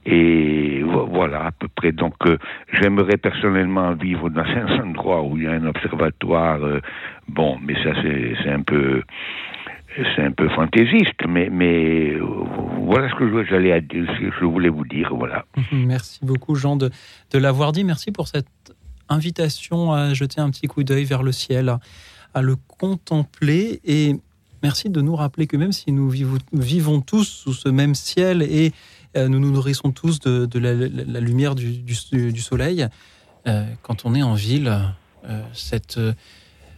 Et vo- voilà, à peu près. Donc, euh, j'aimerais personnellement vivre dans un <laughs> endroit où il y a un observatoire. euh, bon, mais ça, c'est un peu. C'est un peu fantaisiste, mais, euh, voilà ce que j'allais je voulais vous dire, voilà. <laughs> Merci beaucoup Jean de, l'avoir dit. Merci pour cette invitation à jeter un petit coup d'œil vers le ciel, à, le contempler. Et merci de nous rappeler que même si nous vivons, tous sous ce même ciel et nous nous nourrissons tous de, la, lumière du, soleil, euh, quand on est en ville, euh, cette, euh,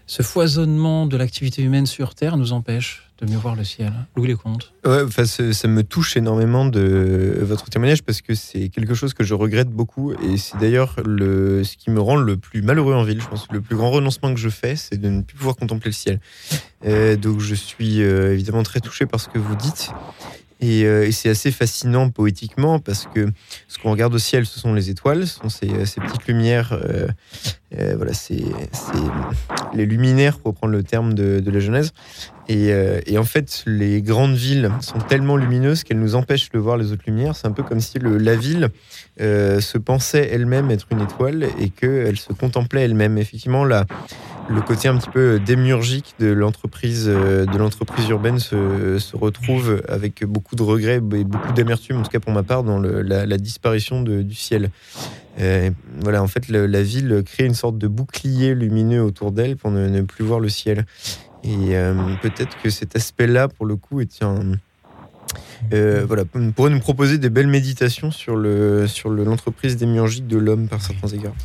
ce foisonnement de l'activité humaine sur Terre nous empêche de mieux voir le ciel. Louis Lecomte. Ouais, enfin, ça, me touche énormément de votre témoignage parce que c'est quelque chose que je regrette beaucoup et c'est d'ailleurs le ce qui me rend le plus malheureux en ville. Je pense que le plus grand renoncement que je fais, c'est de ne plus pouvoir contempler le ciel. Euh, donc je suis euh, évidemment très touché par ce que vous dites. Et, euh, et c'est assez fascinant poétiquement parce que ce qu'on regarde au ciel, ce sont les étoiles, ce sont ces, ces petites lumières, euh, voilà, c'est les luminaires pour prendre le terme de, la Genèse. Et, euh, et en fait, les grandes villes sont tellement lumineuses qu'elles nous empêchent de voir les autres lumières. C'est un peu comme si la ville euh, se pensait elle-même être une étoile et qu'elle se contemplait elle-même. Effectivement, la, le côté un petit peu démiurgique de l'entreprise urbaine se, retrouve avec beaucoup de regrets et beaucoup d'amertume, en tout cas pour ma part, dans la, disparition du ciel. Euh, voilà, en fait, le- la ville crée une sorte de bouclier lumineux autour d'elle pour ne, ne plus voir le ciel. Et euh, peut-être que cet aspect-là, pour le coup, est un. euh, voilà, pourrait nous proposer des belles méditations sur le sur le- l'entreprise démiurgique de l'homme par certains égards.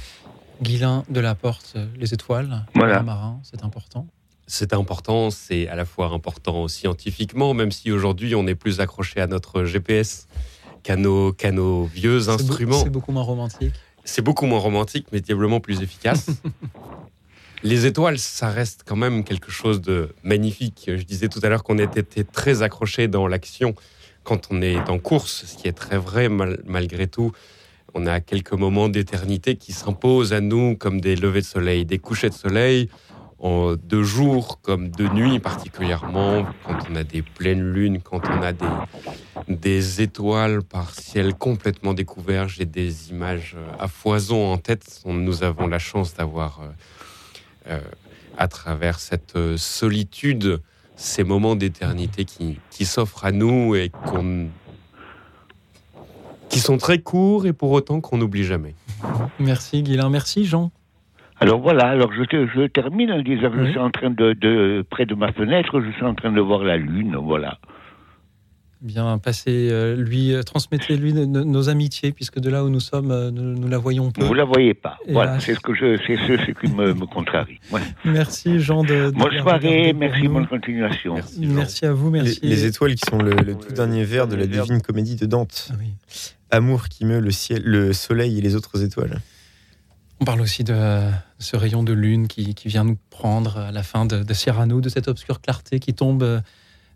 Guilain de la Porte, les étoiles, Voilà. les marins, c'est important. C'est important, c'est à la fois important scientifiquement, même si aujourd'hui on est plus accroché à notre GPS qu'à nos, vieux instruments. C'est beaucoup moins romantique. C'est beaucoup moins romantique, mais diablement plus efficace. <laughs> Les étoiles, ça reste quand même quelque chose de magnifique. Je disais tout à l'heure qu'on était était très accroché dans l'action quand on est en course, ce qui est très vrai mal- malgré tout. On a quelques moments d'éternité qui s'imposent à nous comme des levées de soleil, des couchers de soleil. De jour comme de nuit, particulièrement quand on a des pleines lunes, quand on a des, des étoiles par ciel complètement découvert. J'ai des images à foison en tête. Nous avons la chance d'avoir, euh, euh, à travers cette solitude, ces moments d'éternité qui, qui s'offrent à nous et qui sont très courts et pour autant qu'on n'oublie jamais. Merci Guilain, merci Jean. Alors voilà, alors je, te- je termine en disant que je suis en train de, de- près de ma fenêtre, je suis en train de voir la lune, voilà. Bien, passez, euh, lui, euh, transmettez-lui nos, amitiés, puisque de là où nous sommes, euh, nous, nous la voyons peu. Vous la voyez pas, Et voilà, là- c'est ce que je, c'est ce, ce qui me, me contrarie. Voilà. Merci Jean de. de Bonne soirée, merci, bonne continuation. Merci à vous, merci. Les, les étoiles qui sont le, le tout dernier vers de la divine comédie de Dante. Amour qui meut le ciel, le soleil et les autres étoiles. On parle aussi de ce rayon de lune qui, vient nous prendre à la fin de, de Cyrano, de cette obscure clarté qui tombe euh,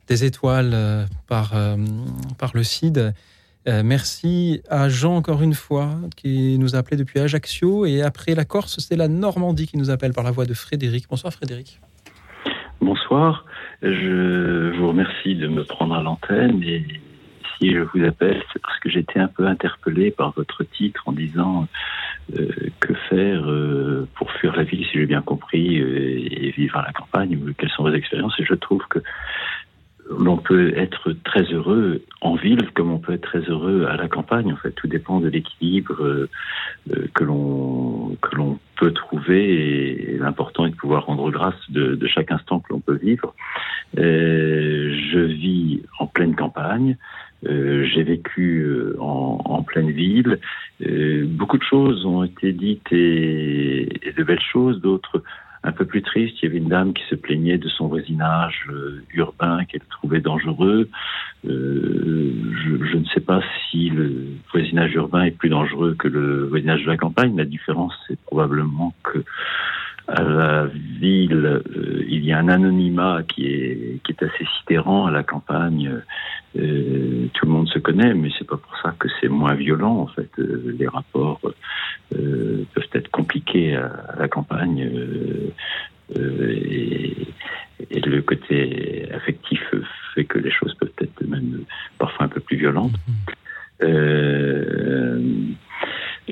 des étoiles euh, par, euh, par le Cid. Merci à Jean encore une fois qui nous a appelé depuis Ajaccio et après la Corse, c'est la Normandie qui nous appelle par la voix de Frédéric. Bonsoir Frédéric. Bonsoir, je vous remercie de me prendre à l'antenne et si je vous appelle, c'est parce que j'étais un peu interpellé par votre titre en disant euh, que faire euh, pour fuir la ville, si j'ai bien compris, euh, et vivre à la campagne, quelles sont vos expériences. Et je trouve que l'on peut être très heureux en ville comme on peut être très heureux à la campagne. En fait, tout dépend de l'équilibre euh, que l'on que l'on peut trouver et l'important est de pouvoir rendre grâce de, de chaque instant que l'on peut vivre. Euh, je vis en pleine campagne. Euh, J'ai vécu euh, en, en pleine ville. Euh, beaucoup de choses ont été dites et, et de belles choses, d'autres un peu plus tristes. Il y avait une dame qui se plaignait de son voisinage urbain qu'elle trouvait dangereux. Euh, je, je ne sais pas si le voisinage urbain est plus dangereux que le voisinage de la campagne. La différence, c'est probablement que à la ville, euh, il y a un anonymat qui est, qui est assez sidérant. À la campagne, euh, tout le monde se connaît, mais c'est pas pour ça que c'est moins violent. En fait, Euh, les rapports euh, peuvent être compliqués à, à la campagne. et, et le côté affectif fait que les choses peuvent être même parfois un peu plus violentes. Euh,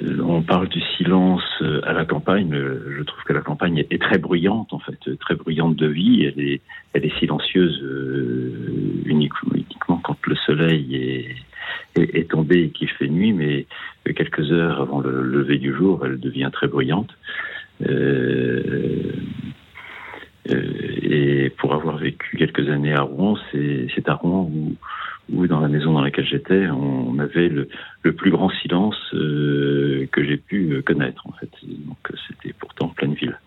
on parle du silence euh, à la campagne. Euh, Je trouve que la campagne est- très bruyante, en fait, euh, très bruyante de vie. Elle est, silencieuse euh, uniquement, quand le soleil est, tombé et qu'il fait nuit, mais euh, quelques heures avant le lever du jour, elle devient très bruyante. Euh, euh, et pour avoir vécu quelques années à Rouen, c'est à Rouen où, où, dans la maison dans laquelle j'étais, on avait le, le plus grand silence euh, que j'ai pu euh, connaître, en fait. Donc c'était pourtant pleine ville.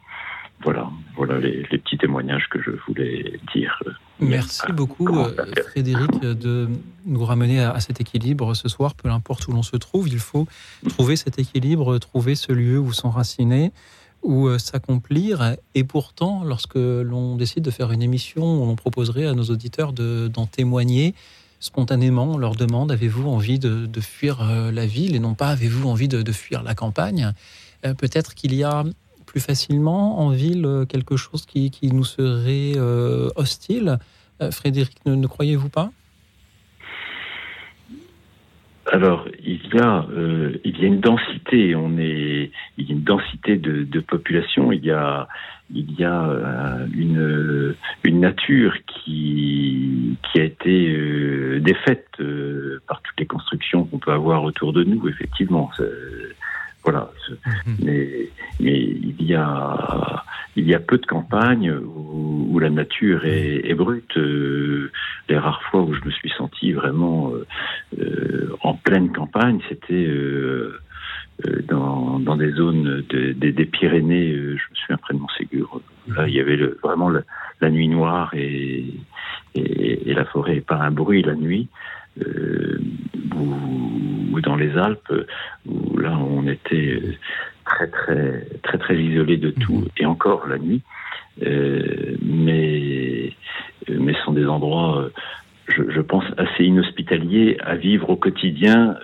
Voilà, voilà les, les petits témoignages que je voulais dire. Merci beaucoup, euh, Frédéric, de nous ramener à, à cet équilibre ce soir, peu importe où l'on se trouve. Il faut trouver cet équilibre, trouver ce lieu où s'enraciner, où s'accomplir. Et pourtant, lorsque l'on décide de faire une émission, on proposerait à nos auditeurs de- d'en témoigner. Spontanément, on leur demande avez-vous envie de, de fuir euh, la ville et non pas avez-vous envie de, de fuir la campagne? Euh, Peut-être qu'il y a plus facilement en ville euh, quelque chose qui, qui nous serait hostile. Frédéric, ne, ne croyez-vous pas? Alors, il y a, euh, il y a une densité. On est, il y a une densité de, de population. Il y a, il y a euh, une, une nature qui, qui a été euh, défaite euh, par toutes les constructions qu'on peut avoir autour de nous. Effectivement, voilà. C'est- Mais, mais il y a, il y a peu de campagnes où, où la nature est, est brute. Euh, les rares fois où je me suis senti vraiment euh, euh, en pleine campagne, c'était dans, dans des zones de- des- des Pyrénées. je me souviens près de Montségur. Là, il y avait le- vraiment le- la nuit noire et, et, et la forêt, et pas un bruit la nuit. Euh, ou, ou dans les Alpes, où là, on était euh, très, très, très, très isolé de tout, et encore la nuit. Euh, mais, mais ce sont des endroits, je, je pense, assez inhospitaliers à vivre au quotidien,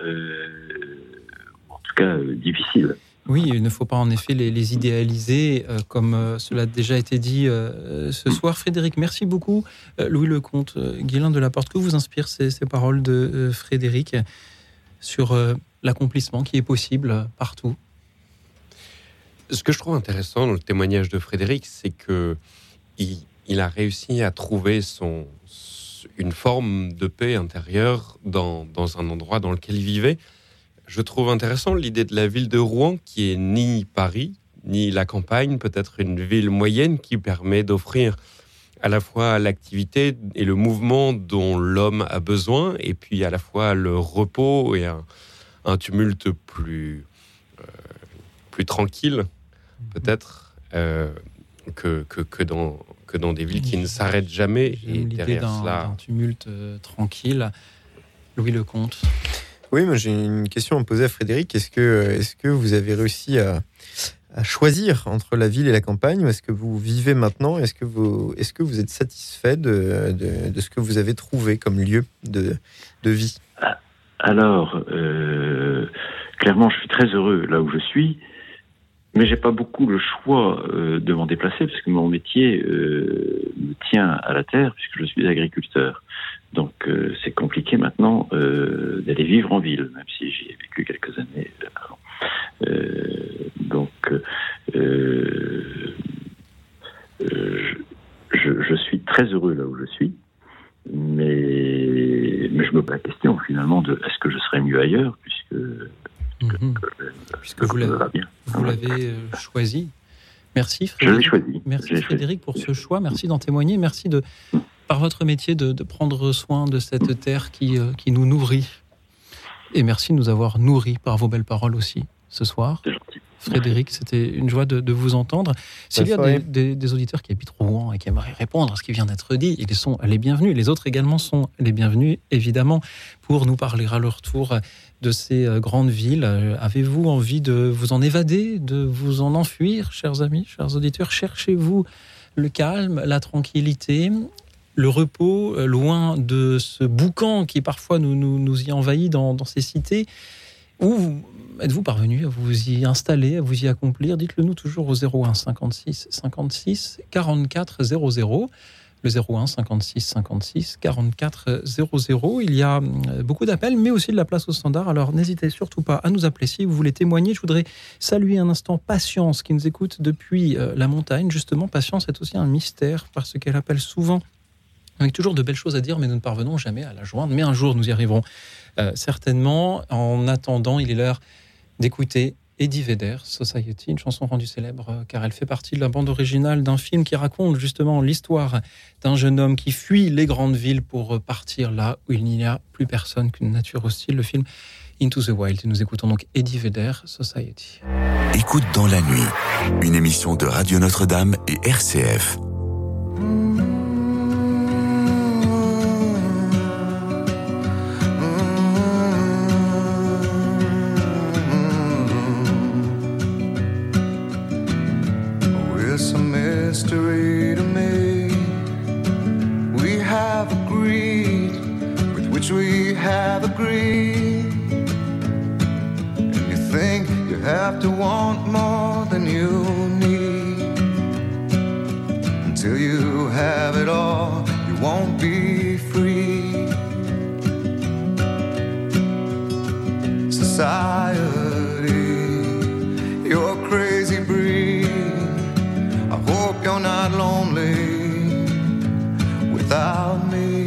en tout cas difficiles. Oui, il ne faut pas en effet les, les idéaliser, euh, comme euh, cela a déjà été dit euh, ce soir. Frédéric, merci beaucoup. Louis Lecomte, Guilain de la Porte, que vous inspirent ces, paroles de Frédéric sur l'accomplissement qui est possible partout? Ce que je trouve intéressant dans le témoignage de Frédéric, c'est que il, a réussi à trouver une forme de paix intérieure dans un endroit dans lequel il vivait. Je trouve intéressant l'idée de la ville de Rouen, qui est ni Paris, ni la campagne, peut-être une ville moyenne qui permet d'offrir à la fois l'activité et le mouvement dont l'homme a besoin, et puis à la fois le repos et un, un tumulte plus, euh, plus tranquille, peut-être, euh, que, que, que, dans, que dans des villes qui ne s'arrêtent jamais. Et derrière d'un cela, d'un tumulte euh, tranquille. Louis Lecomte. Oui, moi j'ai une question à poser à Frédéric. Est-ce que, que vous avez réussi à, choisir entre la ville et la campagne est-ce que vous vivez maintenant? Est-ce que, vous, est que vous êtes satisfait de, ce que vous avez trouvé comme lieu de, vie? Alors, euh, clairement, je suis très heureux là où je suis, mais j'ai pas beaucoup le choix euh, de m'en déplacer parce que mon métier euh, me tient à la terre puisque je suis agriculteur. Donc, euh, c'est compliqué maintenant euh, d'aller vivre en ville, même si j'y ai vécu quelques années avant. Euh, donc, euh, euh, je, je, je suis très heureux là où je suis mais, mais je me pose la question finalement de est-ce que je serais mieux ailleurs puisque, Mhm. puisque vous l'avez-. Vous choisi. Merci Frédéric. choisi. Merci pour ce choix. Merci d'en témoigner. Merci de, par votre métier, de, de prendre soin de cette terre qui, euh, qui nous nourrit. Et merci de nous avoir nourris par vos belles paroles aussi ce soir. Frédéric, c'était une joie de, de vous entendre. S'il y a des- des auditeurs qui habitent Rouen et qui aimeraient répondre à ce qui vient d'être dit, ils sont les bienvenus. Les autres également sont les bienvenus, évidemment, pour nous parler à leur tour de ces euh, grandes villes. Euh, Avez-vous envie de vous en évader, de vous en enfuir, chers amis, chers auditeurs? Cherchez-vous le calme, la tranquillité, le repos, euh, loin de ce boucan qui parfois nous, nous, nous y envahit dans, ces cités vous- êtes-vous parvenu à vous y installer, à vous y accomplir? Dites-le nous toujours au 01 56 56 44 00. Le 01 56 56 44 00. Il y a euh, beaucoup d'appels, mais aussi de la place au standard. Alors n'hésitez surtout pas à nous appeler si vous voulez témoigner. Je voudrais saluer un instant Patience qui nous écoute depuis euh, la montagne. Justement, Patience est aussi un mystère parce qu'elle appelle souvent avec toujours de belles choses à dire, mais nous ne parvenons jamais à la joindre. Mais un jour, nous y arriverons euh, certainement. En attendant, il est l'heure d'écouter Eddie Vedder, Society, une chanson rendue célèbre euh, car elle fait partie de la bande originale d'un film qui raconte justement l'histoire d'un jeune homme qui fuit les grandes villes pour euh, partir là où il n'y a plus personne qu'une nature hostile. Le film Into the Wild. Et nous écoutons donc Eddie Vedder, Society. Écoute dans la nuit, une émission de Radio Notre-Dame et RCF. Mystery to me. We have agreed with which we have agreed. And you think you have to want more than you need. Until you have it all, you won't be free. Society, you're not lonely without me.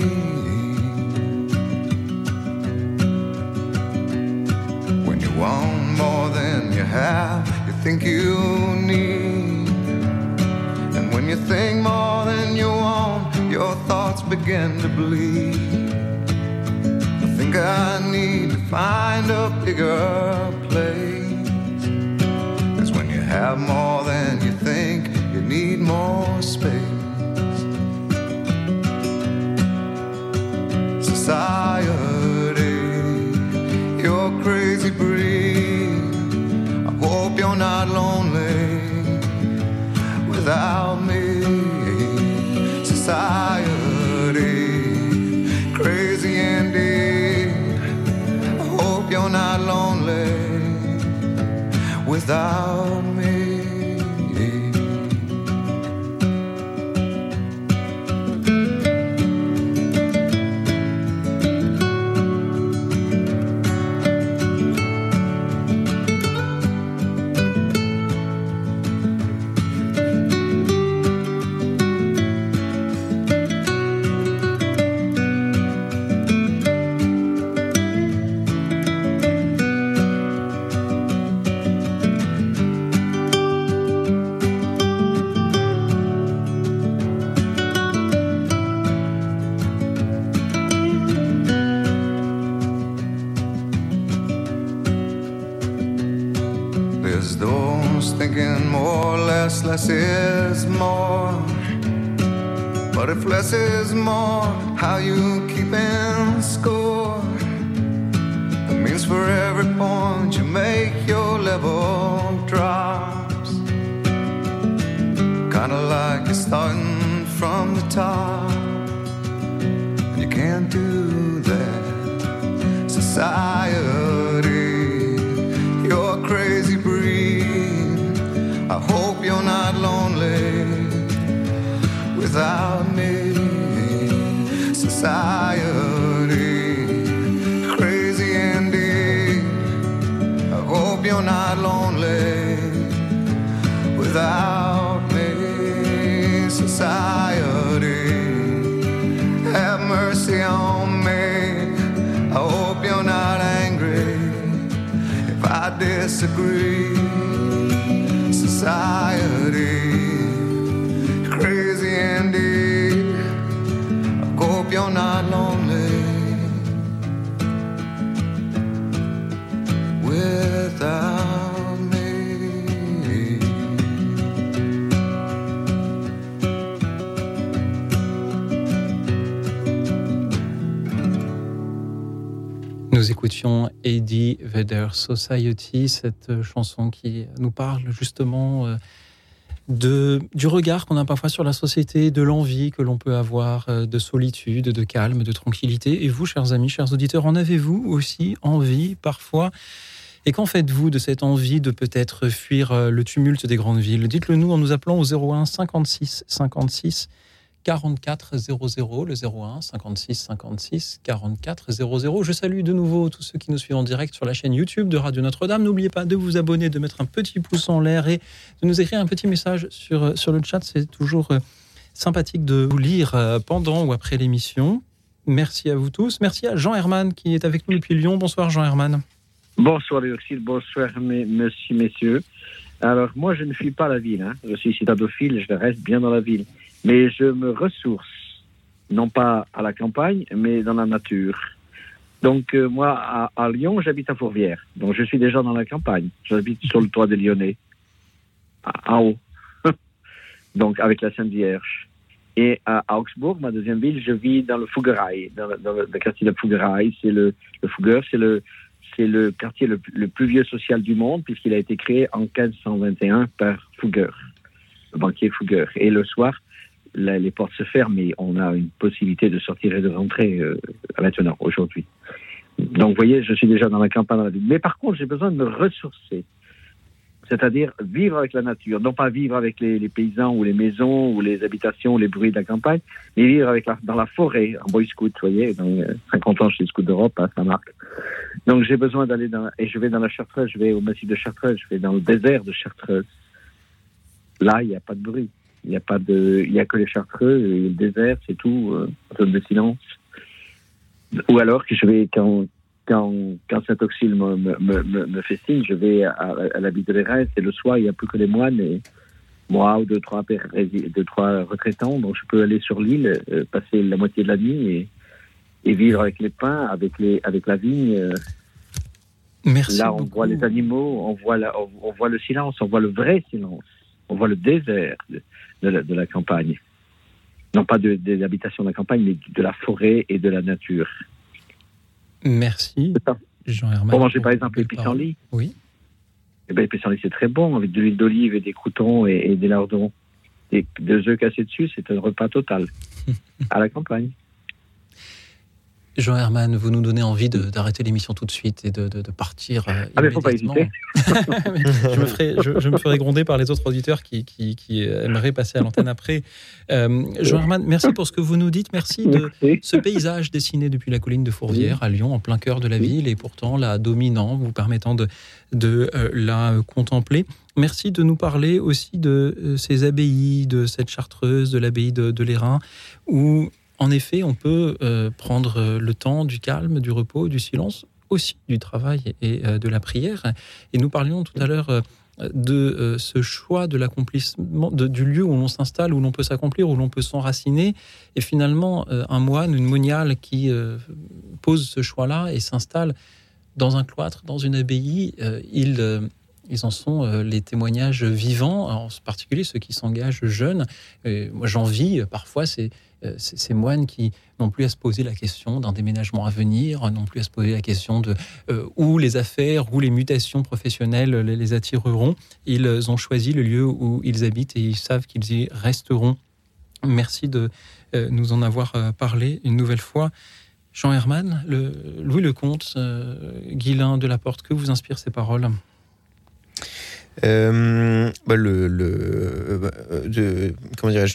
When you want more than you have, you think you need. And when you think more than you want, your thoughts begin to bleed. I think I need to find a bigger place. Cause when you have more than you think, need more space. Society, you're crazy breed. I hope you're not lonely without me. Society, crazy indeed. I hope you're not lonely without less, Society, cette euh, chanson qui nous parle justement euh, du regard qu'on a parfois sur la société, de l'envie que l'on peut avoir euh, de solitude, de calme, de tranquillité. Et vous, chers amis, chers auditeurs, en avez-vous aussi envie parfois? Et qu'en faites-vous de cette envie de peut-être fuir le tumulte des grandes villes? Dites-le nous en nous appelant au 01 56 56 44 00, le 01 56 56 44 00. Je salue de nouveau tous ceux qui nous suivent en direct sur la chaîne YouTube de Radio Notre-Dame. N'oubliez pas de vous abonner, de mettre un petit pouce en l'air et de nous écrire un petit message sur, sur le chat. C'est toujours euh, sympathique de vous lire euh, pendant ou après l'émission. Merci à vous tous. Merci à Jean Herman qui est avec nous depuis Lyon. Bonsoir Jean Herman. Bonsoir Léoxyle, bonsoir mes, messieurs, messieurs. Alors moi je ne fuis pas la ville, hein. je suis citadophile, je reste bien dans la ville. Mais je me ressource, non pas à la campagne, mais dans la nature. Donc euh, moi à, à Lyon, j'habite à Fourvière, donc je suis déjà dans la campagne. J'habite sur le toit des Lyonnais, à- en haut, <laughs> donc avec la Sainte Vierge. Et à Augsbourg, ma deuxième ville, je vis dans le Fouguerail, dans, le- dans le, quartier de Fouguerail. C'est le, le Fougueur, c'est le, c'est le quartier le, le plus vieux social du monde puisqu'il a été créé en 1521 par Fougueur, le banquier Fougueur. Et le soir, les portes se ferment et on a une possibilité de sortir et de rentrer euh, maintenant, aujourd'hui. Donc, vous voyez, je suis déjà dans la campagne, dans la ville. Mais par contre, j'ai besoin de me ressourcer. C'est-à-dire vivre avec la nature, non pas vivre avec les, paysans ou les maisons ou les habitations ou les bruits de la campagne, mais vivre avec dans la forêt, en boy scout, vous voyez, dans euh, 50 ans chez les Scouts d'Europe à Saint-Marc. Donc j'ai besoin d'aller dans, et je vais dans la Chartreuse, je vais au massif de Chartreuse, je vais dans le désert de Chartreuse. Là, il n'y a pas de bruit. Il n'y a pas de, il y a que les Chartreux et le désert, c'est tout, euh, zone de silence. Ou alors que je vais, quand, quand, quand Saint-Auxile me, me, me, me- signe, je vais à, à l'abbaye de l'Érèse et le soir, il n'y a plus que les moines et moi ou deux, trois, deux, trois retraitants. Donc je peux aller sur l'île, euh, passer la moitié de la nuit et, et vivre avec les pins, avec, les, avec la vigne. euh. Merci Là, on beaucoup. voit les animaux, on voit, la, on, on voit le silence, on voit le vrai silence, on voit le désert de, de la, de la campagne. Non pas de- des habitations de la campagne, mais de la forêt et de la nature. Merci Jean Herman. Pour manger par exemple les pissenlits. Oui. Eh ben, les pissenlits, c'est très bon, avec de l'huile d'olive et des croutons et, et des lardons. Et deux œufs cassés dessus, c'est un repas total. <laughs> à la campagne. Jean Herman, vous nous donnez envie de- d'arrêter l'émission tout de suite et de, de- de partir. euh, Ah, mais faut pas immédiatement. hésiter. <laughs> je, me ferai, je, je me ferai gronder par les autres auditeurs qui, qui- qui aimeraient passer à l'antenne après. Euh, Jean Herman, merci pour ce que vous nous dites. Merci de ce paysage dessiné depuis la colline de Fourvière à Lyon, en plein cœur de la ville, et pourtant la dominant, vous permettant de, de euh, la contempler. Merci de nous parler aussi de euh, ces abbayes, de cette chartreuse, de l'abbaye de, de l'Airain, où en effet on peut euh, prendre euh, le temps du calme, du repos, du silence, aussi du travail et euh, de la prière. Et nous parlions tout à l'heure de ce choix de l'accomplissement, du lieu où l'on s'installe, où l'on peut s'accomplir, où l'on peut s'enraciner. Et finalement, un moine, une moniale qui pose ce choix-là et s'installe dans un cloître, dans une abbaye, il, ils en sont les témoignages vivants, en particulier ceux qui s'engagent jeunes. Et moi, j'envie euh, parfois ces, ces, ces moines qui n'ont plus à se poser la question d'un déménagement à venir, n'ont plus à se poser la question de euh, où les affaires, où les mutations professionnelles les, attireront. Ils ont choisi le lieu où ils habitent et ils savent qu'ils y resteront. Merci de euh, nous en avoir euh, parlé une nouvelle fois. Jean Herman, Louis Lecomte, euh, Guilain de la Porte, que vous inspirent ces paroles? Euh, bah, euh, de-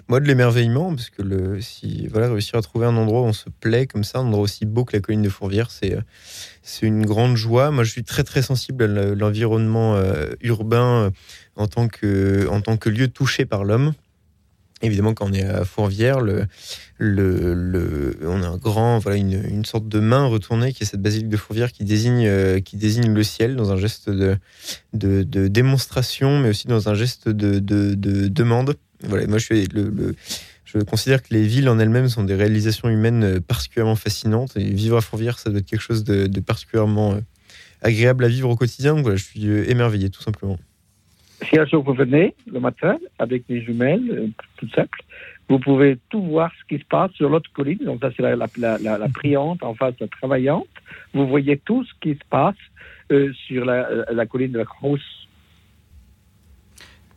moi de l'émerveillement parce que le si voilà réussir à trouver un endroit où on se plaît comme ça un endroit aussi beau que la colline de Fourvière c'est euh, c'est une grande joie. Moi je suis très très sensible à le- l'environnement urbain en tant que en tant que lieu touché par l'homme évidemment quand on est à Fourvière on a un grand voilà une, sorte de main retournée qui est cette basilique de Fourvière qui désigne euh, le ciel dans un geste de démonstration, mais aussi dans un geste de, de- de demande. Voilà, moi je, considère que les villes en elles-mêmes sont des réalisations humaines euh, particulièrement fascinantes. Et vivre à Fourvière, ça doit être quelque chose de, particulièrement euh, agréable à vivre au quotidien. Voilà, je suis émerveillé, tout simplement. Si un jour vous venez le matin avec des jumelles, euh, tout simple, vous pouvez tout voir ce qui se passe sur l'autre colline. Donc ça c'est la, la, la, la, priante en face de la travaillante. Vous voyez tout ce qui se passe euh, sur la, la colline de la Crosse.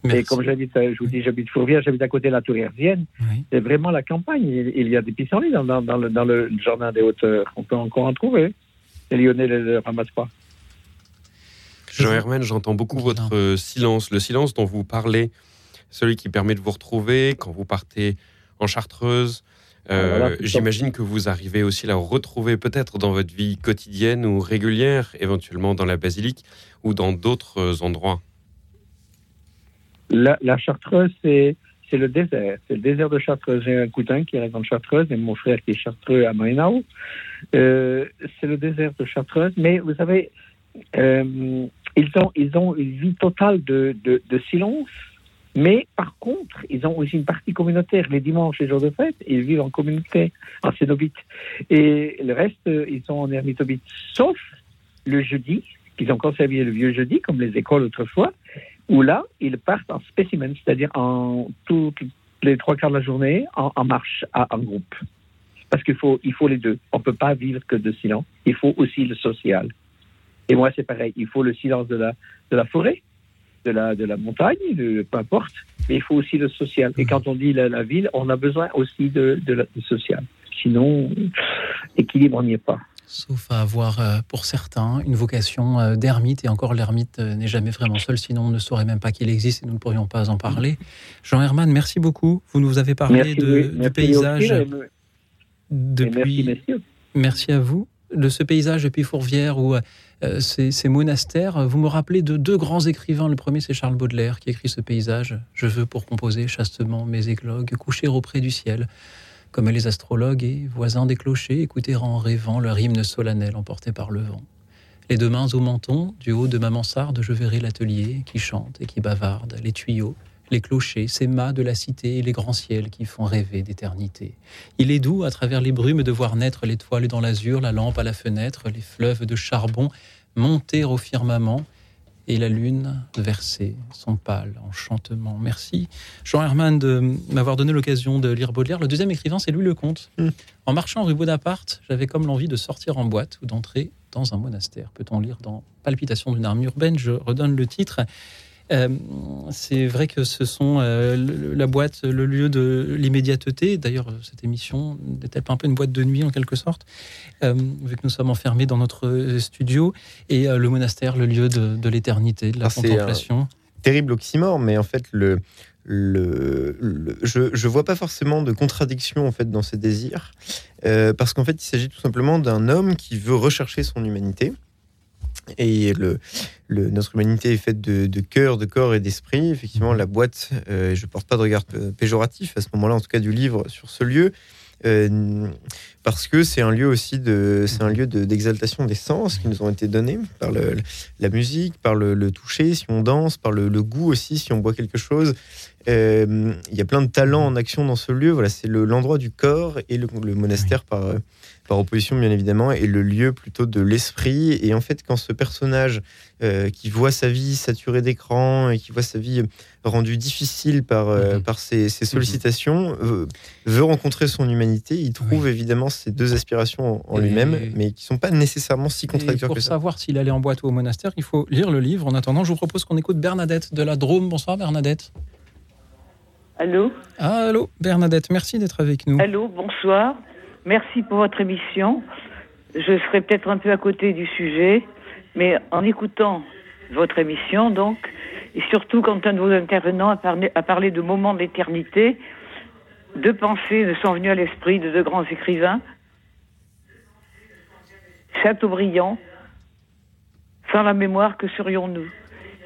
Et comme j'habite, euh, je vous dis, j'habite Fourvière, j'habite à côté de la Tour Herzienne. C'est vraiment la campagne. Il, y a des pissenlits dans, dans, dans, le, dans le jardin des hauteurs. On peut encore en trouver. Les Lyonnais ne le ramassent pas. Jean Herman, j'entends beaucoup votre euh, silence, le silence dont vous parlez, celui qui permet de vous retrouver quand vous partez en Chartreuse. Euh, Ah, voilà, ça. J'imagine que vous arrivez aussi à la retrouver peut-être dans votre vie quotidienne ou régulière, éventuellement dans la basilique ou dans d'autres euh, endroits. La, la Chartreuse, c'est le désert. C'est le désert de Chartreuse. J'ai un cousin qui reste en Chartreuse et mon frère qui est chartreux à Marenau. Euh, c'est le désert de Chartreuse. Mais vous savez, euh, ils, ont, une vie totale de, silence. Mais par contre, ils ont aussi une partie communautaire. Les dimanches, les jours de fête, ils vivent en communauté, en cénobite. Et le reste, ils sont en ermitobite. Sauf le jeudi, qu'ils ont conservé le vieux jeudi, comme les écoles autrefois, où là, ils partent en spécimen, c'est-à-dire en toutes les trois quarts de la journée, en, marche, en groupe. Parce qu'il faut, il faut les deux. On ne peut pas vivre que de silence. Il faut aussi le social. Et moi, c'est pareil. Il faut le silence de la, de la forêt, de la, de la montagne, de, peu importe. Mais il faut aussi le social. Et quand on dit la, la ville, on a besoin aussi de, de la, social. Sinon, équilibre, on n'y est pas. Sauf à avoir euh, pour certains une vocation euh, d'ermite, et encore l'ermite euh, n'est jamais vraiment seul, sinon on ne saurait même pas qu'il existe et nous ne pourrions pas en parler. Jean Herman, merci beaucoup. Vous nous avez parlé Merci, de- du paysage me- depuis. merci. Merci à vous. De ce paysage depuis Fourvière ou euh, ces, ces monastères, vous me rappelez de deux grands écrivains. Le premier, c'est Charles Baudelaire qui écrit ce paysage. Je veux pour composer chastement mes églogues, coucher auprès du ciel, comme les astrologues et voisins des clochers, écouter en rêvant leur hymne solennel emporté par le vent. Les deux mains au menton, du haut de ma mansarde, je verrai l'atelier qui chante et qui bavarde, les tuyaux, les clochers, ces mâts de la cité et les grands ciels qui font rêver d'éternité. Il est doux, à travers les brumes, de voir naître l'étoile dans l'azur, la lampe à la fenêtre, les fleuves de charbon monter au firmament et la lune verser son pâle enchantement. Merci Jean Herman de m'avoir donné l'occasion de lire Baudelaire. Le deuxième écrivain, c'est Louis Lecomte. En marchant rue Bonaparte, j'avais comme l'envie de sortir en boîte ou d'entrer dans un monastère. Peut-on lire dans Palpitation d'une arme urbaine? Je redonne le titre. Euh, c'est vrai que ce sont euh, le- la boîte, le lieu de l'immédiateté. D'ailleurs, cette émission n'est-elle pas un peu une boîte de nuit en quelque sorte, euh, vu que nous sommes enfermés dans notre euh, studio, et le monastère, le lieu de, de l'éternité, de la c'est contemplation. terrible oxymore, mais en fait, le, le, le- je je vois pas forcément de contradiction en fait dans ses désirs, euh, parce qu'en fait, il s'agit tout simplement d'un homme qui veut rechercher son humanité. Et le, notre humanité est faite de, cœur, de corps et d'esprit. Effectivement, la boîte, euh, je porte pas de regard péjoratif à ce moment-là, en tout cas du livre sur ce lieu, euh, parce que c'est un lieu aussi de, c'est un lieu de- d'exaltation des sens qui nous ont été donnés par la musique, par le, toucher, si on danse, par le, goût aussi, si on boit quelque chose. Euh, il y a plein de talents en action dans ce lieu. Voilà, c'est le- l'endroit du corps et le, monastère par, par opposition, bien évidemment, est le lieu plutôt de l'esprit. Et en fait, quand ce personnage euh, qui voit sa vie saturée d'écran et qui voit sa vie rendue difficile par, euh, par ses, ses sollicitations, euh, veut rencontrer son humanité, il trouve évidemment ces deux aspirations en, lui-même, mais qui sont pas nécessairement si contradictoires pour que ça. savoir s'il allait en boîte ou au monastère, il faut lire le livre. En attendant, je vous propose qu'on écoute Bernadette de la Drôme. Bonsoir Bernadette. Allô? Ah, allô Bernadette, merci d'être avec nous. Allô, bonsoir. Merci pour votre émission. Je serai peut-être un peu à côté du sujet, mais en écoutant votre émission, donc, et surtout quand un de vos intervenants a parlé, de moments d'éternité, deux pensées me sont venues à l'esprit de deux grands écrivains. Chateaubriand, sans la mémoire, que serions-nous?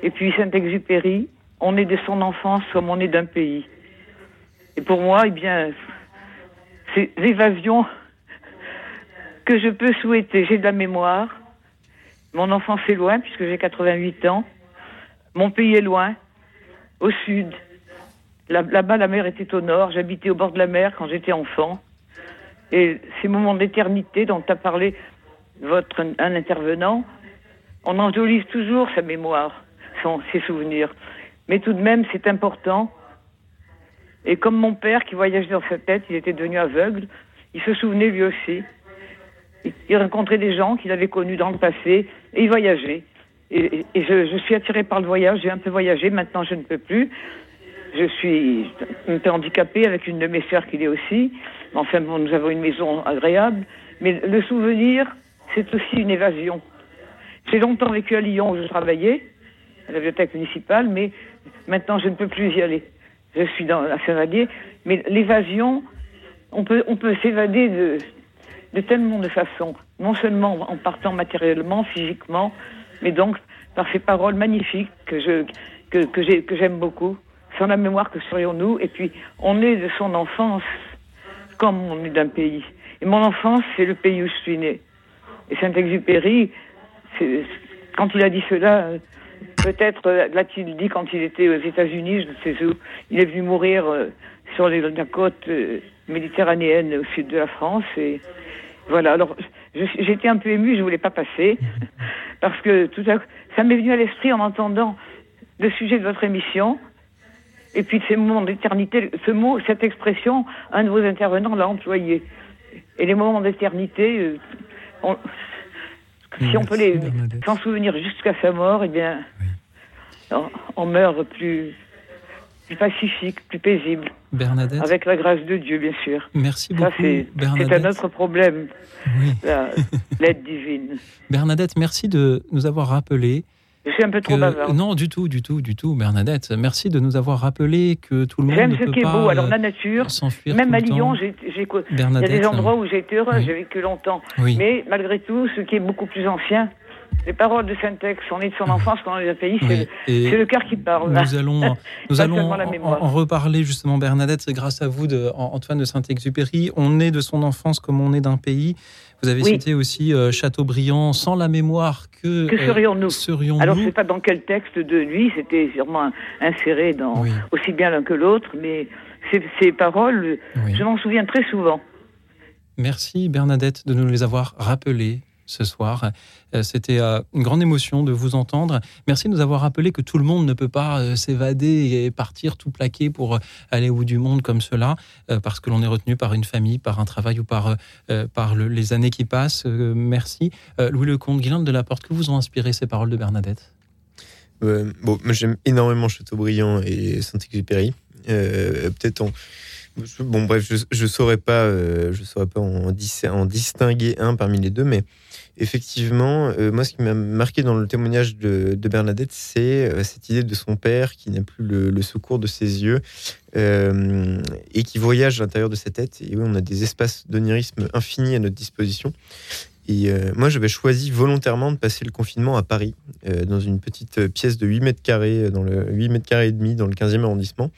Et puis Saint-Exupéry, on est de son enfance comme on est d'un pays. Et pour moi, eh bien, ces évasions que je peux souhaiter. J'ai de la mémoire. Mon enfance est loin, puisque j'ai 88 ans. Mon pays est loin, au sud. Là- Là-bas, la mer était au nord. J'habitais au bord de la mer quand j'étais enfant. Et ces moments d'éternité dont a parlé votre, un intervenant, on enjolive toujours sa mémoire, son, ses souvenirs. Mais tout de même, c'est important. Et comme mon père qui voyageait dans sa tête, il était devenu aveugle, il se souvenait lui aussi. Il- rencontrait des gens qu'il avait connus dans le passé et il voyageait. Et je, je suis attirée par le voyage, j'ai un peu voyagé, maintenant je ne peux plus. Je suis un peu handicapée avec une de mes sœurs qui l'est aussi. Enfin bon, nous avons une maison agréable. Mais le souvenir, c'est aussi une évasion. J'ai longtemps vécu à Lyon où je travaillais, à la bibliothèque municipale, mais maintenant je ne peux plus y aller. Je suis dans la Saint-Vallier. Mais l'évasion, on peut, on peut s'évader de, de tellement de façons. Non seulement en partant matériellement, physiquement, mais donc par ces paroles magnifiques que je que, que j'ai- que j'aime beaucoup. Sans la mémoire, que serions-nous? Et puis, on est de son enfance comme on est d'un pays. Et mon enfance, c'est le pays où je suis né. Et Saint-Exupéry, quand il a dit cela, peut-être euh, l'a-t-il dit quand il était aux États-Unis, je ne sais où. Il est venu mourir euh, sur les, la côte euh, méditerranéenne au sud de la France. Et voilà. Alors, j'étais un peu émue, je voulais pas passer <laughs> parce que tout à coup, ça m'est venu à l'esprit en entendant le sujet de votre émission. Et puis de ces moments d'éternité, ce mot, cette expression, un de vos intervenants l'a employé. Et les moments d'éternité, on- si on peut les s'en souvenir jusqu'à sa mort, eh bien, on, on meurt plus, plus pacifique, plus paisible, Bernadette, avec la grâce de Dieu, bien sûr. merci Ça, beaucoup c'est un autre problème, la- l'aide divine. <laughs> Bernadette, merci de nous avoir rappelé Je suis un peu trop que- bavard. Non, du tout, du tout, du tout, Bernadette. Merci de nous avoir rappelé que tout le monde J'aime ce peut qui est pas beau. Alors euh, la nature, s'enfuir même à Lyon, j'ai, il y a des endroits où j'ai été heureuse, Oui. j'ai vécu longtemps. Oui. Mais malgré tout, ce qui est beaucoup plus ancien, les paroles de Saint-Ex, on est de son enfance quand on est dans un pays, c'est, Oui. le, cœur qui parle. Nous allons, <laughs> nous allons en, reparler justement, Bernadette. C'est grâce à vous, de, Antoine de Saint-Exupéry. On est de son enfance comme on est d'un pays. Vous avez Oui. cité aussi euh, Chateaubriand, sans la mémoire que. Que euh, serions-nous? Alors, je ne sais pas dans quel texte de lui, c'était sûrement inséré dans aussi bien l'un que l'autre, mais ces, ces paroles, je m'en souviens très souvent. Merci Bernadette de nous les avoir rappelées ce soir. Euh, C'était euh, une grande émotion de vous entendre. Merci de nous avoir rappelé que tout le monde ne peut pas euh, s'évader et partir tout plaqué pour aller au bout du monde comme cela, parce que l'on est retenu par une famille, par un travail ou par, par le- les années qui passent. Merci. Louis Lecomte, Guylaine de la Porte, que vous ont inspiré ces paroles de Bernadette? Bon, j'aime énormément Chateaubriand et Saint-Exupéry. Peut-être en. Bon, bref, je, je saurais pas, euh, je saurais pas en, dis- en distinguer un parmi les deux, mais effectivement, euh, moi, ce qui m'a marqué dans le témoignage de, de Bernadette, c'est euh, cette idée de son père qui n'a plus le, secours de ses yeux et qui voyage à l'intérieur de sa tête. Et oui, on a des espaces d'onirisme infinis à notre disposition. Et euh, moi, j'avais choisi volontairement de passer le confinement à Paris, euh, dans une petite pièce de 8 mètres carrés, euh, dans le 8 mètres carrés et demi, dans le 15e arrondissement,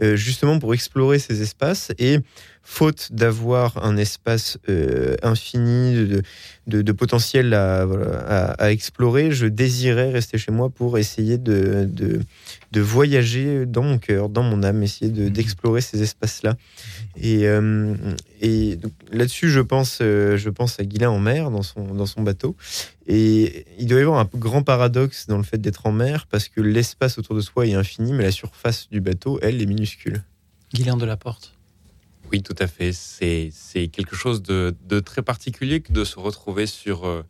euh, justement pour explorer ces espaces. Et faute d'avoir un espace euh, infini de, de, de potentiel à, voilà, à, à explorer, je désirais rester chez moi pour essayer de, de, de voyager dans mon cœur, dans mon âme, essayer de- d'explorer ces espaces-là. Et, euh, et là-dessus, je pense, euh, je pense à Guilain en mer, dans son, dans son bateau. Et il doit y avoir un grand paradoxe dans le fait d'être en mer, parce que l'espace autour de soi est infini, mais la surface du bateau, elle, est minuscule. Guilain de la Porte. Oui, tout à fait. C'est quelque chose de, très particulier que de se retrouver sur, euh,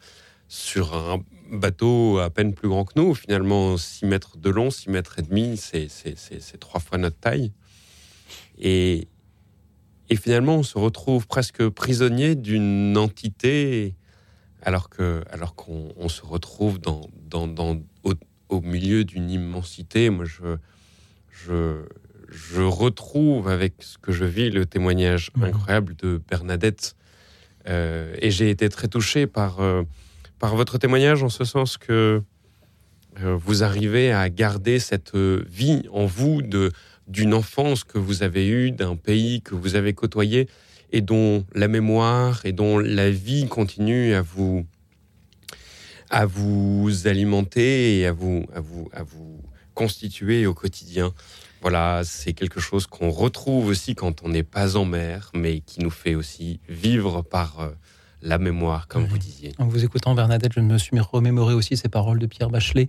sur un bateau à peine plus grand que nous. Finalement, 6 mètres de long, 6 mètres et demi, c'est trois fois notre taille. Et, finalement, on se retrouve presque prisonnier d'une entité alors que alors qu'on on se retrouve dans, dans, dans- au, au milieu d'une immensité. Moi, je, je, je retrouve avec ce que je vis le témoignage incroyable de Bernadette. Euh, et j'ai été très touché par, euh, par votre témoignage en ce sens que euh, vous arrivez à garder cette vie en vous de d'une enfance que vous avez eue, d'un pays que vous avez côtoyé et dont la mémoire et dont la vie continue à vous à vous alimenter et à vous à vous à vous constituer au quotidien. Voilà, c'est quelque chose qu'on retrouve aussi quand on n'est pas en mer, mais qui nous fait aussi vivre par euh, la mémoire, comme vous disiez. En vous écoutant, Bernadette, je me suis remémoré aussi ces paroles de Pierre Bachelet.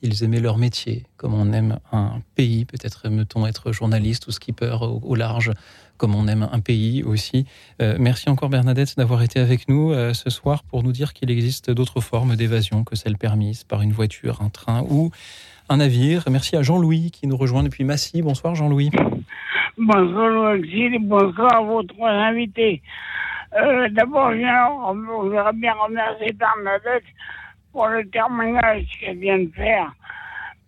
Ils aimaient leur métier, comme on aime un pays. Peut-être aime-t-on être journaliste ou skipper au, au large, comme on aime un pays aussi. Euh, merci encore, Bernadette, d'avoir été avec nous euh, ce soir pour nous dire qu'il existe d'autres formes d'évasion que celles permises par une voiture, un train ou un navire. Merci à Jean-Louis qui nous rejoint depuis Massy. Bonsoir, Jean-Louis. Bonsoir Louis bonsoir à vos trois invités. Euh, D'abord, voudrais bien remercier Bernadette pour le témoignage qu'elle vient de faire,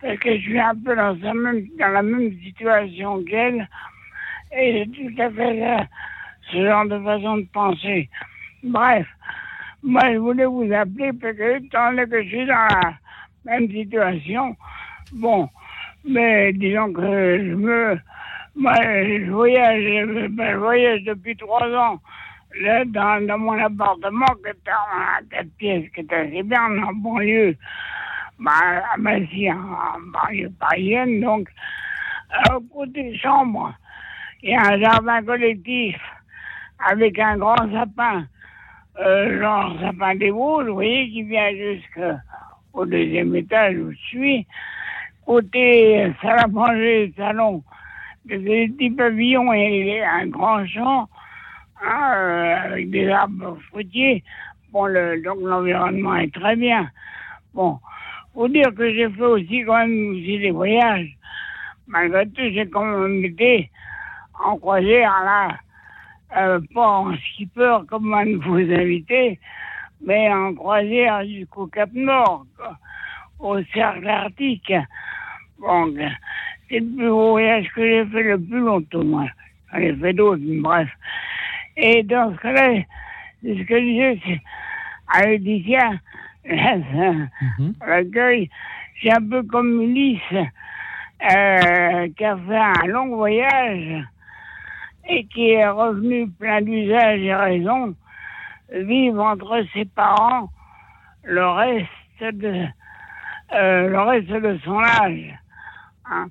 parce que je suis un peu dans, sa même, dans la même situation qu'elle, et j'ai tout à fait ce genre de façon de penser. Bref, moi je voulais vous appeler parce que donné que je suis dans la même situation, bon, mais disons que je me moi, je voyage, ben, je voyage depuis trois ans là, dans, mon appartement qui est en quatre pièces, qui est assez bien en banlieue, ben, à Massy, en, banlieue parisienne. Donc, au côté chambre, il y a un jardin collectif avec un grand sapin, euh, genre sapin des Vosges, vous voyez, qui vient jusqu'au deuxième étage où je suis. Côté manger, salon, des petits pavillons et un grand champ hein, euh, avec des arbres fruitiers. Bon, le, donc l'environnement est très bien. Bon, faut dire que j'ai fait aussi quand même aussi des voyages. Malgré tout, j'ai quand même été en croisière là, euh, pas en skipper comme un de <laughs> vos invités, mais en croisière jusqu'au Cap Nord, au cercle arctique. Bon, c'est le plus gros voyage que j'ai fait le plus longtemps, moi. J'en ai fait d'autres, mais bref. Et dans ce cas-là, c'est ce que je disais, à Laetitia, l'accueil, c'est <laughs> un peu comme Ulysse, euh, qui a fait un long voyage et qui est revenu plein d'usage et raison, vivre entre ses parents le reste de, euh, le reste de son âge. Hein.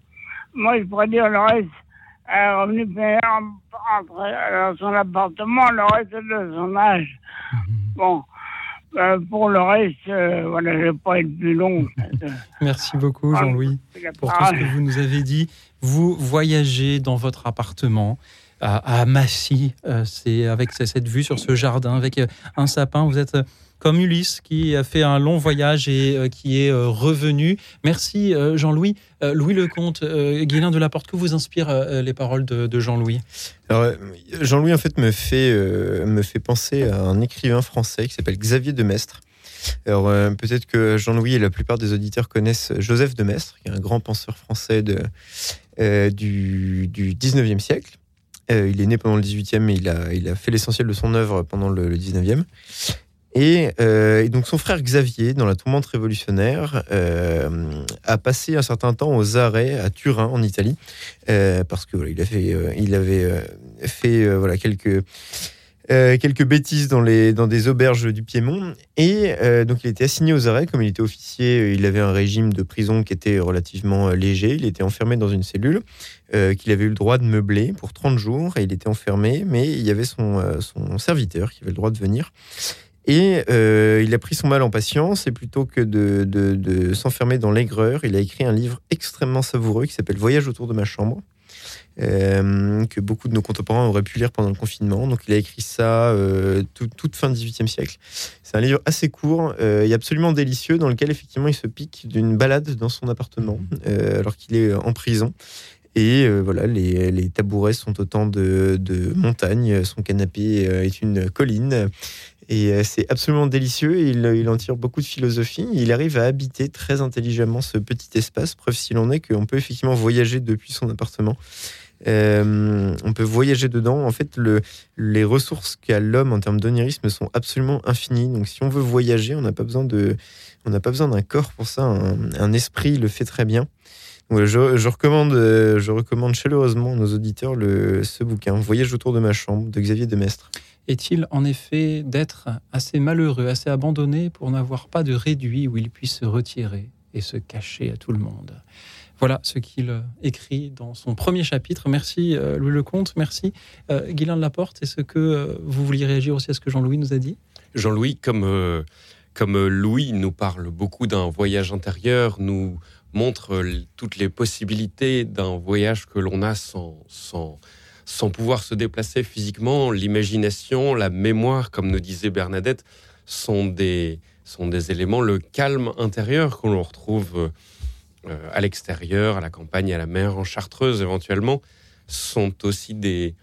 Moi, je pourrais dire le reste, est revenu en- entre, dans son appartement le reste de son âge. Bon, euh, pour le reste, euh, voilà, je vais pas être plus long. <laughs> Merci beaucoup, Jean-Louis, la pour tout ce que vous nous avez dit. Vous voyagez dans votre appartement à, Massy, euh, c'est avec cette vue sur ce jardin, avec euh, un sapin. Vous êtes euh, comme Ulysse qui a fait un long voyage et qui est revenu. Merci, Jean-Louis. Louis Lecomte, Guilain de la Porte, que vous inspirent les paroles de, Jean-Louis? Jean-Louis, en fait, me fait, me fait penser à un écrivain français qui s'appelle Xavier de Maistre. Alors, peut-être que Jean-Louis et la plupart des auditeurs connaissent Joseph de Maistre, qui est un grand penseur français du, du 19e siècle. Euh, il est né pendant le 18e et il a, fait l'essentiel de son œuvre pendant le, le 19e. Et, euh, et donc son frère Xavier, dans la tourmente révolutionnaire, euh, a passé un certain temps aux arrêts à Turin, en Italie, parce que voilà, il, a fait, euh, il avait fait quelques, euh, quelques bêtises dans, les, dans des auberges du Piémont. Et euh, donc il était assigné aux arrêts, comme il était officier, euh, il avait un régime de prison qui était relativement léger. Il était enfermé dans une cellule qu'il avait eu le droit de meubler pour 30 jours, et il était enfermé, mais il y avait son, son serviteur qui avait le droit de venir. Et il a pris son mal en patience et plutôt que de, de- de s'enfermer dans l'aigreur, il a écrit un livre extrêmement savoureux qui s'appelle Voyage autour de ma chambre, euh, que beaucoup de nos contemporains auraient pu lire pendant le confinement. Donc il a écrit ça euh, tout- toute fin du XVIIIe siècle. C'est un livre assez court euh, et absolument délicieux dans lequel effectivement il se pique d'une balade dans son appartement euh, alors qu'il est en prison. Et euh, voilà, les, les tabourets sont autant de, de montagnes, son canapé est une colline. Et euh, c'est absolument délicieux. Il, il en tire beaucoup de philosophie. Il arrive à habiter très intelligemment ce petit espace. Preuve s'il en est qu'on peut effectivement voyager depuis son appartement. Euh, on peut voyager dedans. En fait, le, les ressources qu'a l'homme en termes d'onirisme sont absolument infinies. Donc, si on veut voyager, on n'a pas besoin d'un corps pour ça. Un, esprit le fait très bien. Je recommande, euh, je recommande chaleureusement à nos auditeurs le, ce bouquin, Voyage autour de ma chambre, de Xavier Demestre. Est-il en effet d'être assez malheureux, assez abandonné pour n'avoir pas de réduit où il puisse se retirer et se cacher à tout le monde? Voilà ce qu'il euh, écrit dans son premier chapitre. Merci euh, Louis Lecomte, merci euh, de Laporte. Est-ce que euh, vous vouliez réagir aussi à ce que Jean-Louis nous a dit? Jean-Louis, comme, comme Louis nous parle beaucoup d'un voyage intérieur, nous montre toutes les possibilités d'un voyage que l'on a sans, sans, sans pouvoir se déplacer physiquement. L'imagination, la mémoire, comme nous disait Bernadette, sont des, sont des éléments, le calme intérieur qu'on retrouve euh, à l'extérieur, à la campagne, à la mer, en chartreuse éventuellement, sont aussi des,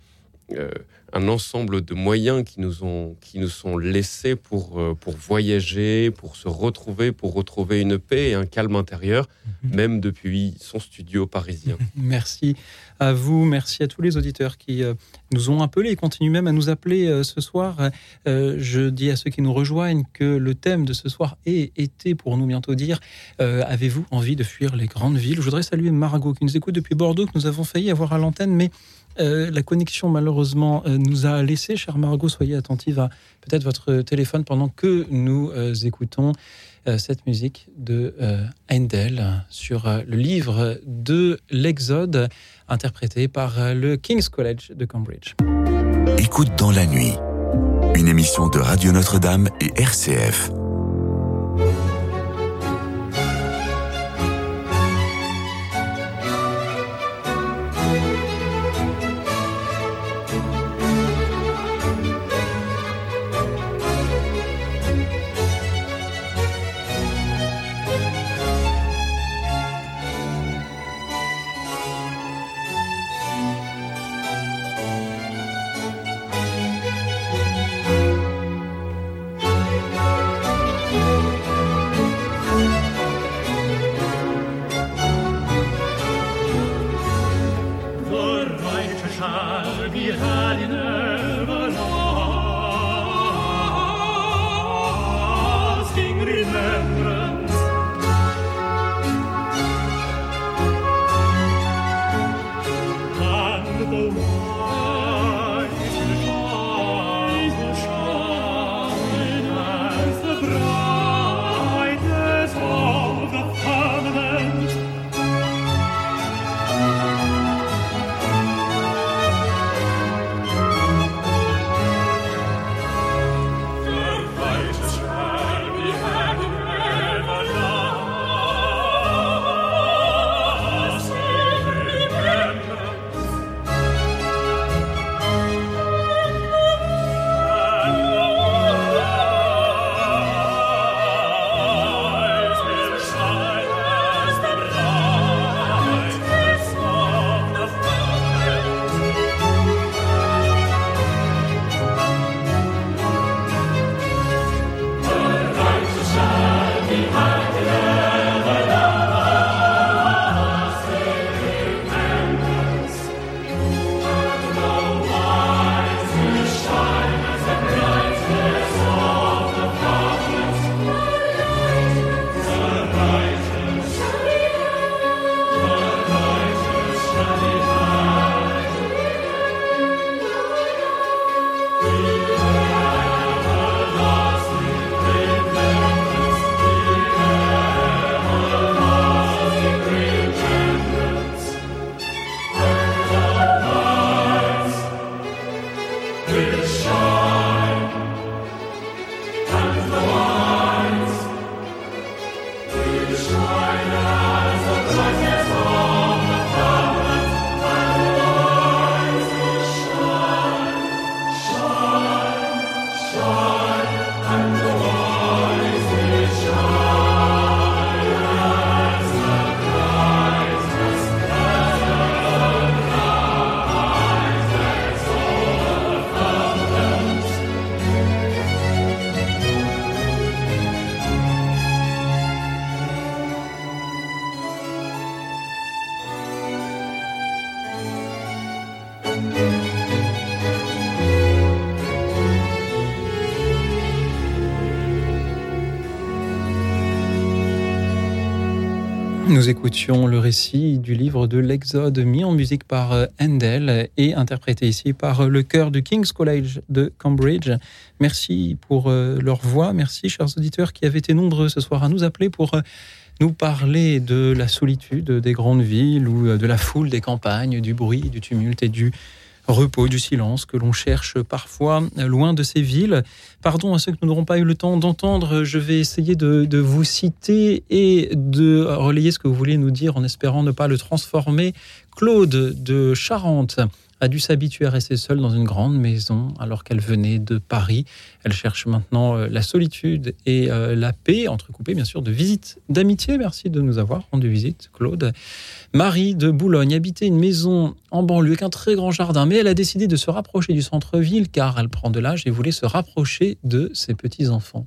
euh, un ensemble de moyens qui nous, ont, qui nous sont laissés pour, euh, pour voyager, pour se retrouver, pour retrouver une paix et un calme intérieur, même depuis son studio parisien. <laughs> Merci à vous, merci à tous les auditeurs qui euh, nous ont appelés et continuent même à nous appeler euh, ce soir. Je dis à ceux qui nous rejoignent que le thème de ce soir est été pour nous bientôt dire avez-vous envie de fuir les grandes villes? Je voudrais saluer Margot qui nous écoute depuis Bordeaux, que nous avons failli avoir à l'antenne, mais euh, la connexion malheureusement euh, nous a laissé. Chère Margot, soyez attentive à peut-être votre téléphone pendant que nous euh, écoutons cette musique de Handel sur le livre de l'Exode, interprété par le King's College de Cambridge. Écoute dans la nuit, une émission de Radio Notre-Dame et RCF. Nous écoutions le récit du livre de l'Exode mis en musique par euh, Handel et interprété ici par euh, le chœur du King's College de Cambridge. Merci pour euh, leur voix. Merci, chers auditeurs, qui avaient été nombreux ce soir à nous appeler pour nous parler de la solitude des grandes villes ou de la foule des campagnes, du bruit, du tumulte et du repos, du silence que l'on cherche parfois loin de ces villes. Pardon à ceux que nous n'aurons pas eu le temps d'entendre, je vais essayer de, vous citer et de relayer ce que vous voulez nous dire en espérant ne pas le transformer. Claude de Charente a dû s'habituer à rester seule dans une grande maison alors qu'elle venait de Paris. Elle cherche maintenant euh, la solitude et euh, la paix, entrecoupée bien sûr de visites d'amitié. Merci de nous avoir rendu visite, Claude. Marie de Boulogne habitait une maison en banlieue avec un très grand jardin, mais elle a décidé de se rapprocher du centre-ville car elle prend de l'âge et voulait se rapprocher de ses petits-enfants.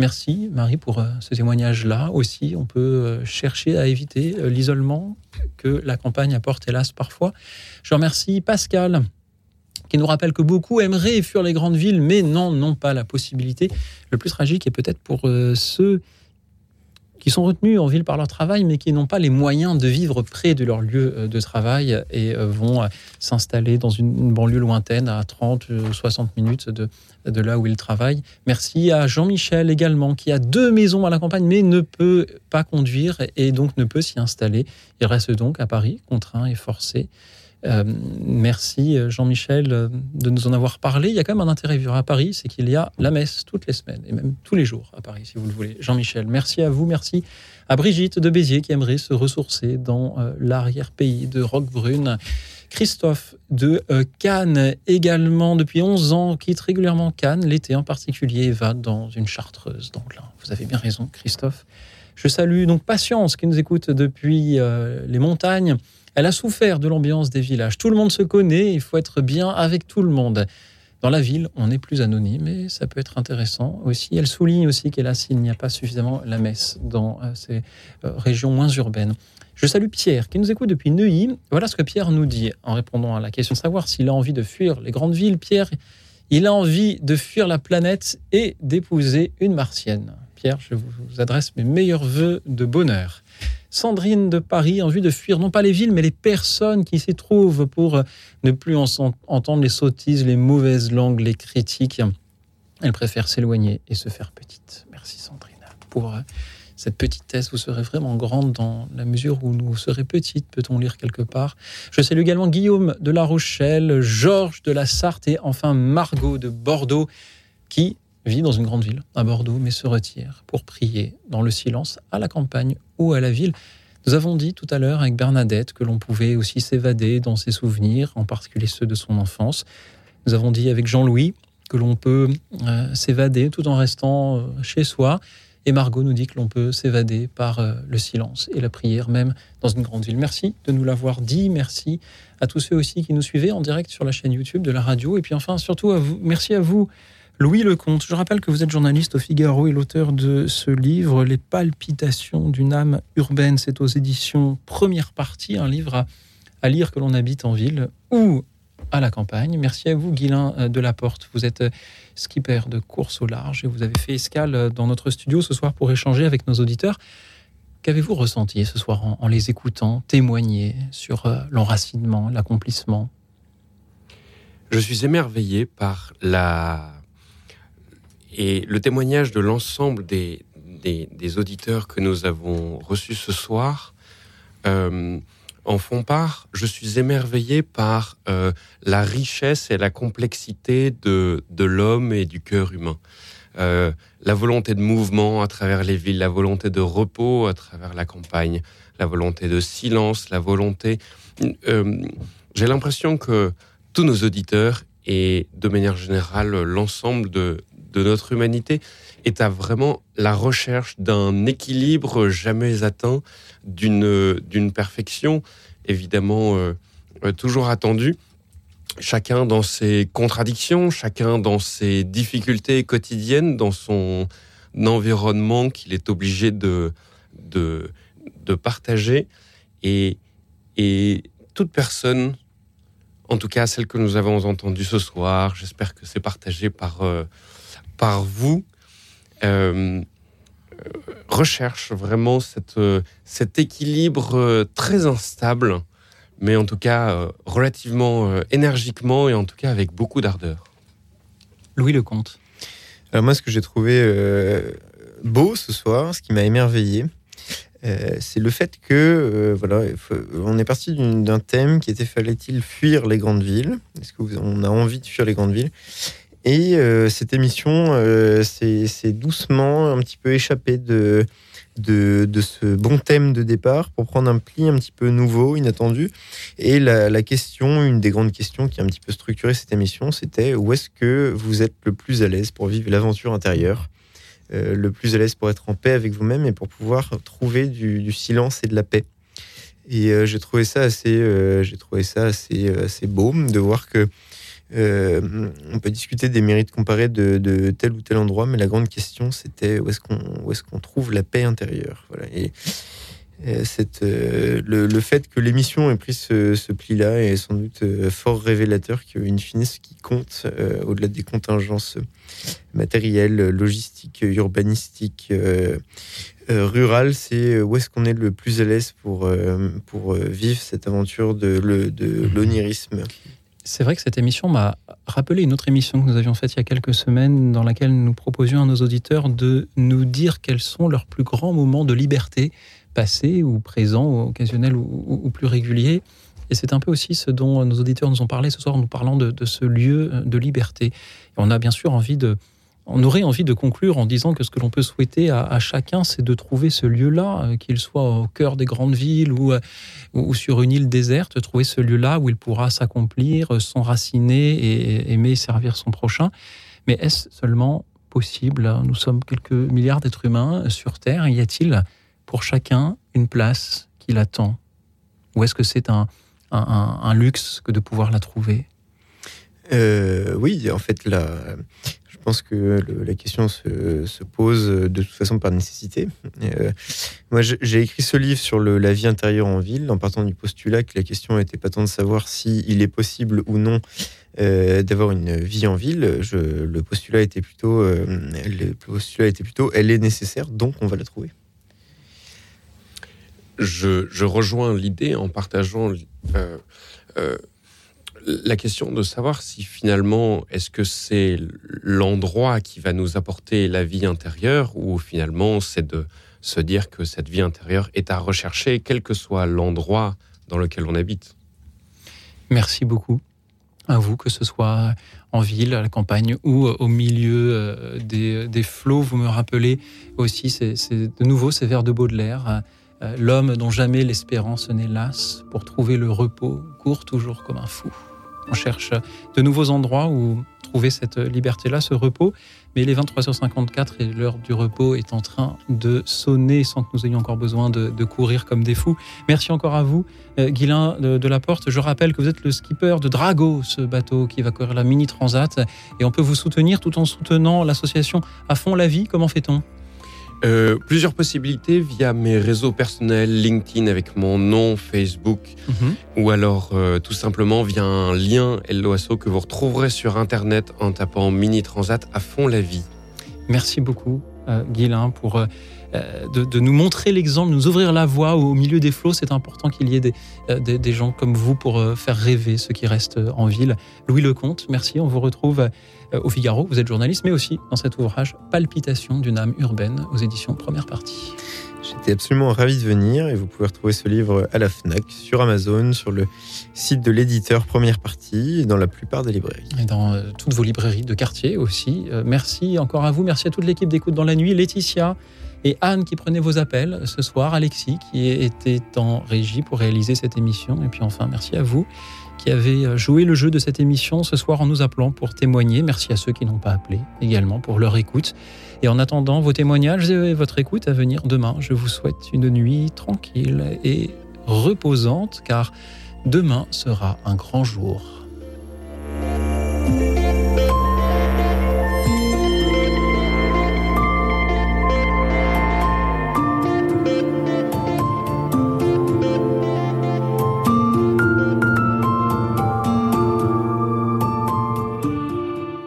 Merci Marie pour euh, ce témoignage-là. Aussi, on peut euh, chercher à éviter euh, l'isolement que la campagne apporte hélas parfois. Je remercie Pascal qui nous rappelle que beaucoup aimeraient fuir les grandes villes, mais non, n'ont pas la possibilité. Le plus tragique est peut-être pour ceux qui sont retenus en ville par leur travail, mais qui n'ont pas les moyens de vivre près de leur lieu de travail et vont s'installer dans une, banlieue lointaine à 30 ou 60 minutes de, de là où ils travaillent. Merci à Jean-Michel également, qui a deux maisons à la campagne, mais ne peut pas conduire et donc ne peut s'y installer. Il reste donc à Paris, contraint et forcé. Euh, merci Jean-Michel de nous en avoir parlé. Il y a quand même un intérêt vivre à Paris, c'est qu'il y a la messe toutes les semaines et même tous les jours à Paris, si vous le voulez. Jean-Michel, merci à vous, merci à Brigitte de Béziers qui aimerait se ressourcer dans euh, l'arrière-pays de Roquebrune. Christophe de Cannes également depuis 11 ans quitte régulièrement Cannes l'été en particulier et va dans une chartreuse dans l'Ain. Vous avez bien raison Christophe. Je salue donc Patience qui nous écoute depuis les montagnes. Elle a souffert de l'ambiance des villages. Tout le monde se connaît, il faut être bien avec tout le monde. Dans la ville, on est plus anonyme et ça peut être intéressant aussi. Elle souligne aussi qu'hélas, il n'y a pas suffisamment la messe dans euh, ces euh, régions moins urbaines. Je salue Pierre qui nous écoute depuis Neuilly. Voilà ce que Pierre nous dit en répondant à la question de savoir s'il a envie de fuir les grandes villes. Pierre, il a envie de fuir la planète et d'épouser une martienne. Pierre, je vous adresse mes meilleurs voeux de bonheur. Sandrine de Paris, en vue de fuir non pas les villes, mais les personnes qui s'y trouvent pour ne plus entendre les sottises, les mauvaises langues, les critiques. Elle préfère s'éloigner et se faire petite. Merci Sandrine. Pour cette petitesse, vous serez vraiment grande dans la mesure où vous serez petite, peut-on lire quelque part. Je salue également Guillaume de La Rochelle, Georges de la Sarthe et enfin Margot de Bordeaux qui vit dans une grande ville, à Bordeaux, mais se retire pour prier dans le silence à la campagne ou à la ville. Nous avons dit tout à l'heure avec Bernadette que l'on pouvait aussi s'évader dans ses souvenirs, en particulier ceux de son enfance. Nous avons dit avec Jean-Louis que l'on peut euh, s'évader tout en restant euh, chez soi. Et Margot nous dit que l'on peut s'évader par euh, le silence et la prière, même dans une grande ville. Merci de nous l'avoir dit. Merci à tous ceux aussi qui nous suivaient en direct sur la chaîne YouTube de la radio. Et puis enfin, surtout à vous, merci à vous Louis Lecomte, je rappelle que vous êtes journaliste au Figaro et l'auteur de ce livre, Les palpitations d'une âme urbaine. C'est aux éditions Première Partie, un livre à, lire que l'on habite en ville ou à la campagne. Merci à vous, Guilain euh, de la Porte. Vous êtes euh, skipper de course au large et vous avez fait escale euh, dans notre studio ce soir pour échanger avec nos auditeurs. Qu'avez-vous ressenti ce soir en, les écoutant témoigner sur l'enracinement, l'accomplissement? Je suis émerveillé par la et le témoignage de l'ensemble des, des, auditeurs que nous avons reçus ce soir en font part. Je suis émerveillé par euh, la richesse et la complexité de, de l'homme et du cœur humain. Euh, la volonté de mouvement à travers les villes, la volonté de repos à travers la campagne, la volonté de silence, la volonté... J'ai l'impression que tous nos auditeurs et de manière générale l'ensemble de, de notre humanité est à vraiment la recherche d'un équilibre jamais atteint, d'une perfection évidemment euh, euh, toujours attendue. Chacun dans ses contradictions, chacun dans ses difficultés quotidiennes, dans son environnement qu'il est obligé de, de, de partager. Et, et toute personne, en tout cas celle que nous avons entendue ce soir, j'espère que c'est partagé par, euh, par vous, recherche vraiment cette, euh, cet équilibre euh, très instable, mais en tout cas euh, relativement euh, énergiquement et en tout cas avec beaucoup d'ardeur. Louis Lecomte. Alors moi, ce que j'ai trouvé euh, beau ce soir, ce qui m'a émerveillé, euh, c'est le fait que euh, voilà, faut- on est parti d'un thème qui était fallait-il fuir les grandes villes? Est-ce qu'on a envie de fuir les grandes villes? Et euh, cette émission, euh, c'est doucement un petit peu échappé de, de, ce bon thème de départ pour prendre un pli un petit peu nouveau, inattendu. Et la, question, une des grandes questions qui a un petit peu structuré cette émission, c'était où est-ce que vous êtes le plus à l'aise pour vivre l'aventure intérieure euh, le plus à l'aise pour être en paix avec vous-même et pour pouvoir trouver du, silence et de la paix. Et j'ai trouvé ça assez, j'ai trouvé ça assez, assez beau de voir que euh, on peut discuter des mérites comparés de, de tel ou tel endroit, mais la grande question c'était où est-ce qu'on trouve la paix intérieure? Voilà. Et euh, cette, euh, le, le fait que l'émission ait pris ce, ce pli-là est sans doute fort révélateur qu'in fine, ce qui compte, euh, au-delà des contingences matérielles, logistiques, urbanistiques, rurales, c'est où est-ce qu'on est le plus à l'aise pour, pour vivre cette aventure de, de l'onirisme? C'est vrai que cette émission m'a rappelé une autre émission que nous avions faite il y a quelques semaines, dans laquelle nous proposions à nos auditeurs de nous dire quels sont leurs plus grands moments de liberté, passés ou présents, ou occasionnels ou, plus réguliers. Et c'est un peu aussi ce dont nos auditeurs nous ont parlé ce soir en nous parlant de, de ce lieu de liberté. Et on a bien sûr envie de, on aurait envie de conclure en disant que ce que l'on peut souhaiter à, chacun, c'est de trouver ce lieu-là, euh, qu'il soit au cœur des grandes villes ou, euh, ou, sur une île déserte, trouver ce lieu-là où il pourra s'accomplir, euh, s'enraciner et aimer servir son prochain. Mais est-ce seulement possible? Nous sommes quelques milliards d'êtres humains sur Terre. Y a-t-il pour chacun une place qui l'attend? Ou est-ce que c'est un, luxe que de pouvoir la trouver? Oui, en fait, je pense que la question se, se pose de toute façon par nécessité. Euh, moi, j'ai écrit ce livre sur la vie intérieure en ville, en partant du postulat que la question n'était pas tant de savoir si il est possible ou non euh, d'avoir une vie en ville. Je, le postulat était plutôt, euh, le postulat était plutôt, elle est nécessaire, donc on va la trouver. je, rejoins l'idée en partageant euh, euh, la question de savoir si finalement est-ce que c'est l'endroit qui va nous apporter la vie intérieure ou finalement c'est de se dire que cette vie intérieure est à rechercher quel que soit l'endroit dans lequel on habite. Merci beaucoup à vous, que ce soit en ville, à la campagne ou au milieu euh, des, des flots. Vous me rappelez aussi, c'est de nouveau ces vers de Baudelaire. euh, L'homme dont jamais l'espérance n'est lasse, pour trouver le repos, court toujours comme un fou. On cherche de nouveaux endroits où trouver cette liberté-là, ce repos. Mais les 23h54 et l'heure du repos est en train de sonner sans que nous ayons encore besoin de, courir comme des fous. Merci encore à vous, euh, Guilain de, de la Porte. Je rappelle que vous êtes le skipper de Drago, ce bateau qui va courir la Mini Transat. Et on peut vous soutenir tout en soutenant l'association À fond la vie. Comment fait-on? Euh, plusieurs possibilités via mes réseaux personnels, LinkedIn avec mon nom, Facebook, ou alors euh, tout simplement via un lien LOASO que vous retrouverez sur Internet en tapant Mini Transat à fond la vie. Merci beaucoup, euh, Guilain, pour euh, de, de nous montrer l'exemple, nous ouvrir la voie au milieu des flots. C'est important qu'il y ait des, euh, des, des gens comme vous pour faire rêver ceux qui restent en ville. Louis Lecomte, merci. On vous retrouve au Figaro. Vous êtes journaliste, mais aussi dans cet ouvrage Palpitation d'une âme urbaine aux éditions Première Partie. J'étais absolument ravi de venir et vous pouvez retrouver ce livre à la FNAC, sur Amazon, sur le site de l'éditeur Première Partie et dans la plupart des librairies. Et dans euh, toutes vos librairies de quartier aussi. Euh, merci encore à vous. Merci à toute l'équipe d'écoute dans la nuit. Laetitia et Anne qui prenaient vos appels ce soir. Alexis qui était en régie pour réaliser cette émission. Et puis enfin, merci à vous qui avez euh, joué le jeu de cette émission ce soir en nous appelant pour témoigner. Merci à ceux qui n'ont pas appelé également pour leur écoute. Et en attendant vos témoignages et votre écoute à venir demain, je vous souhaite une nuit tranquille et reposante car demain sera un grand jour.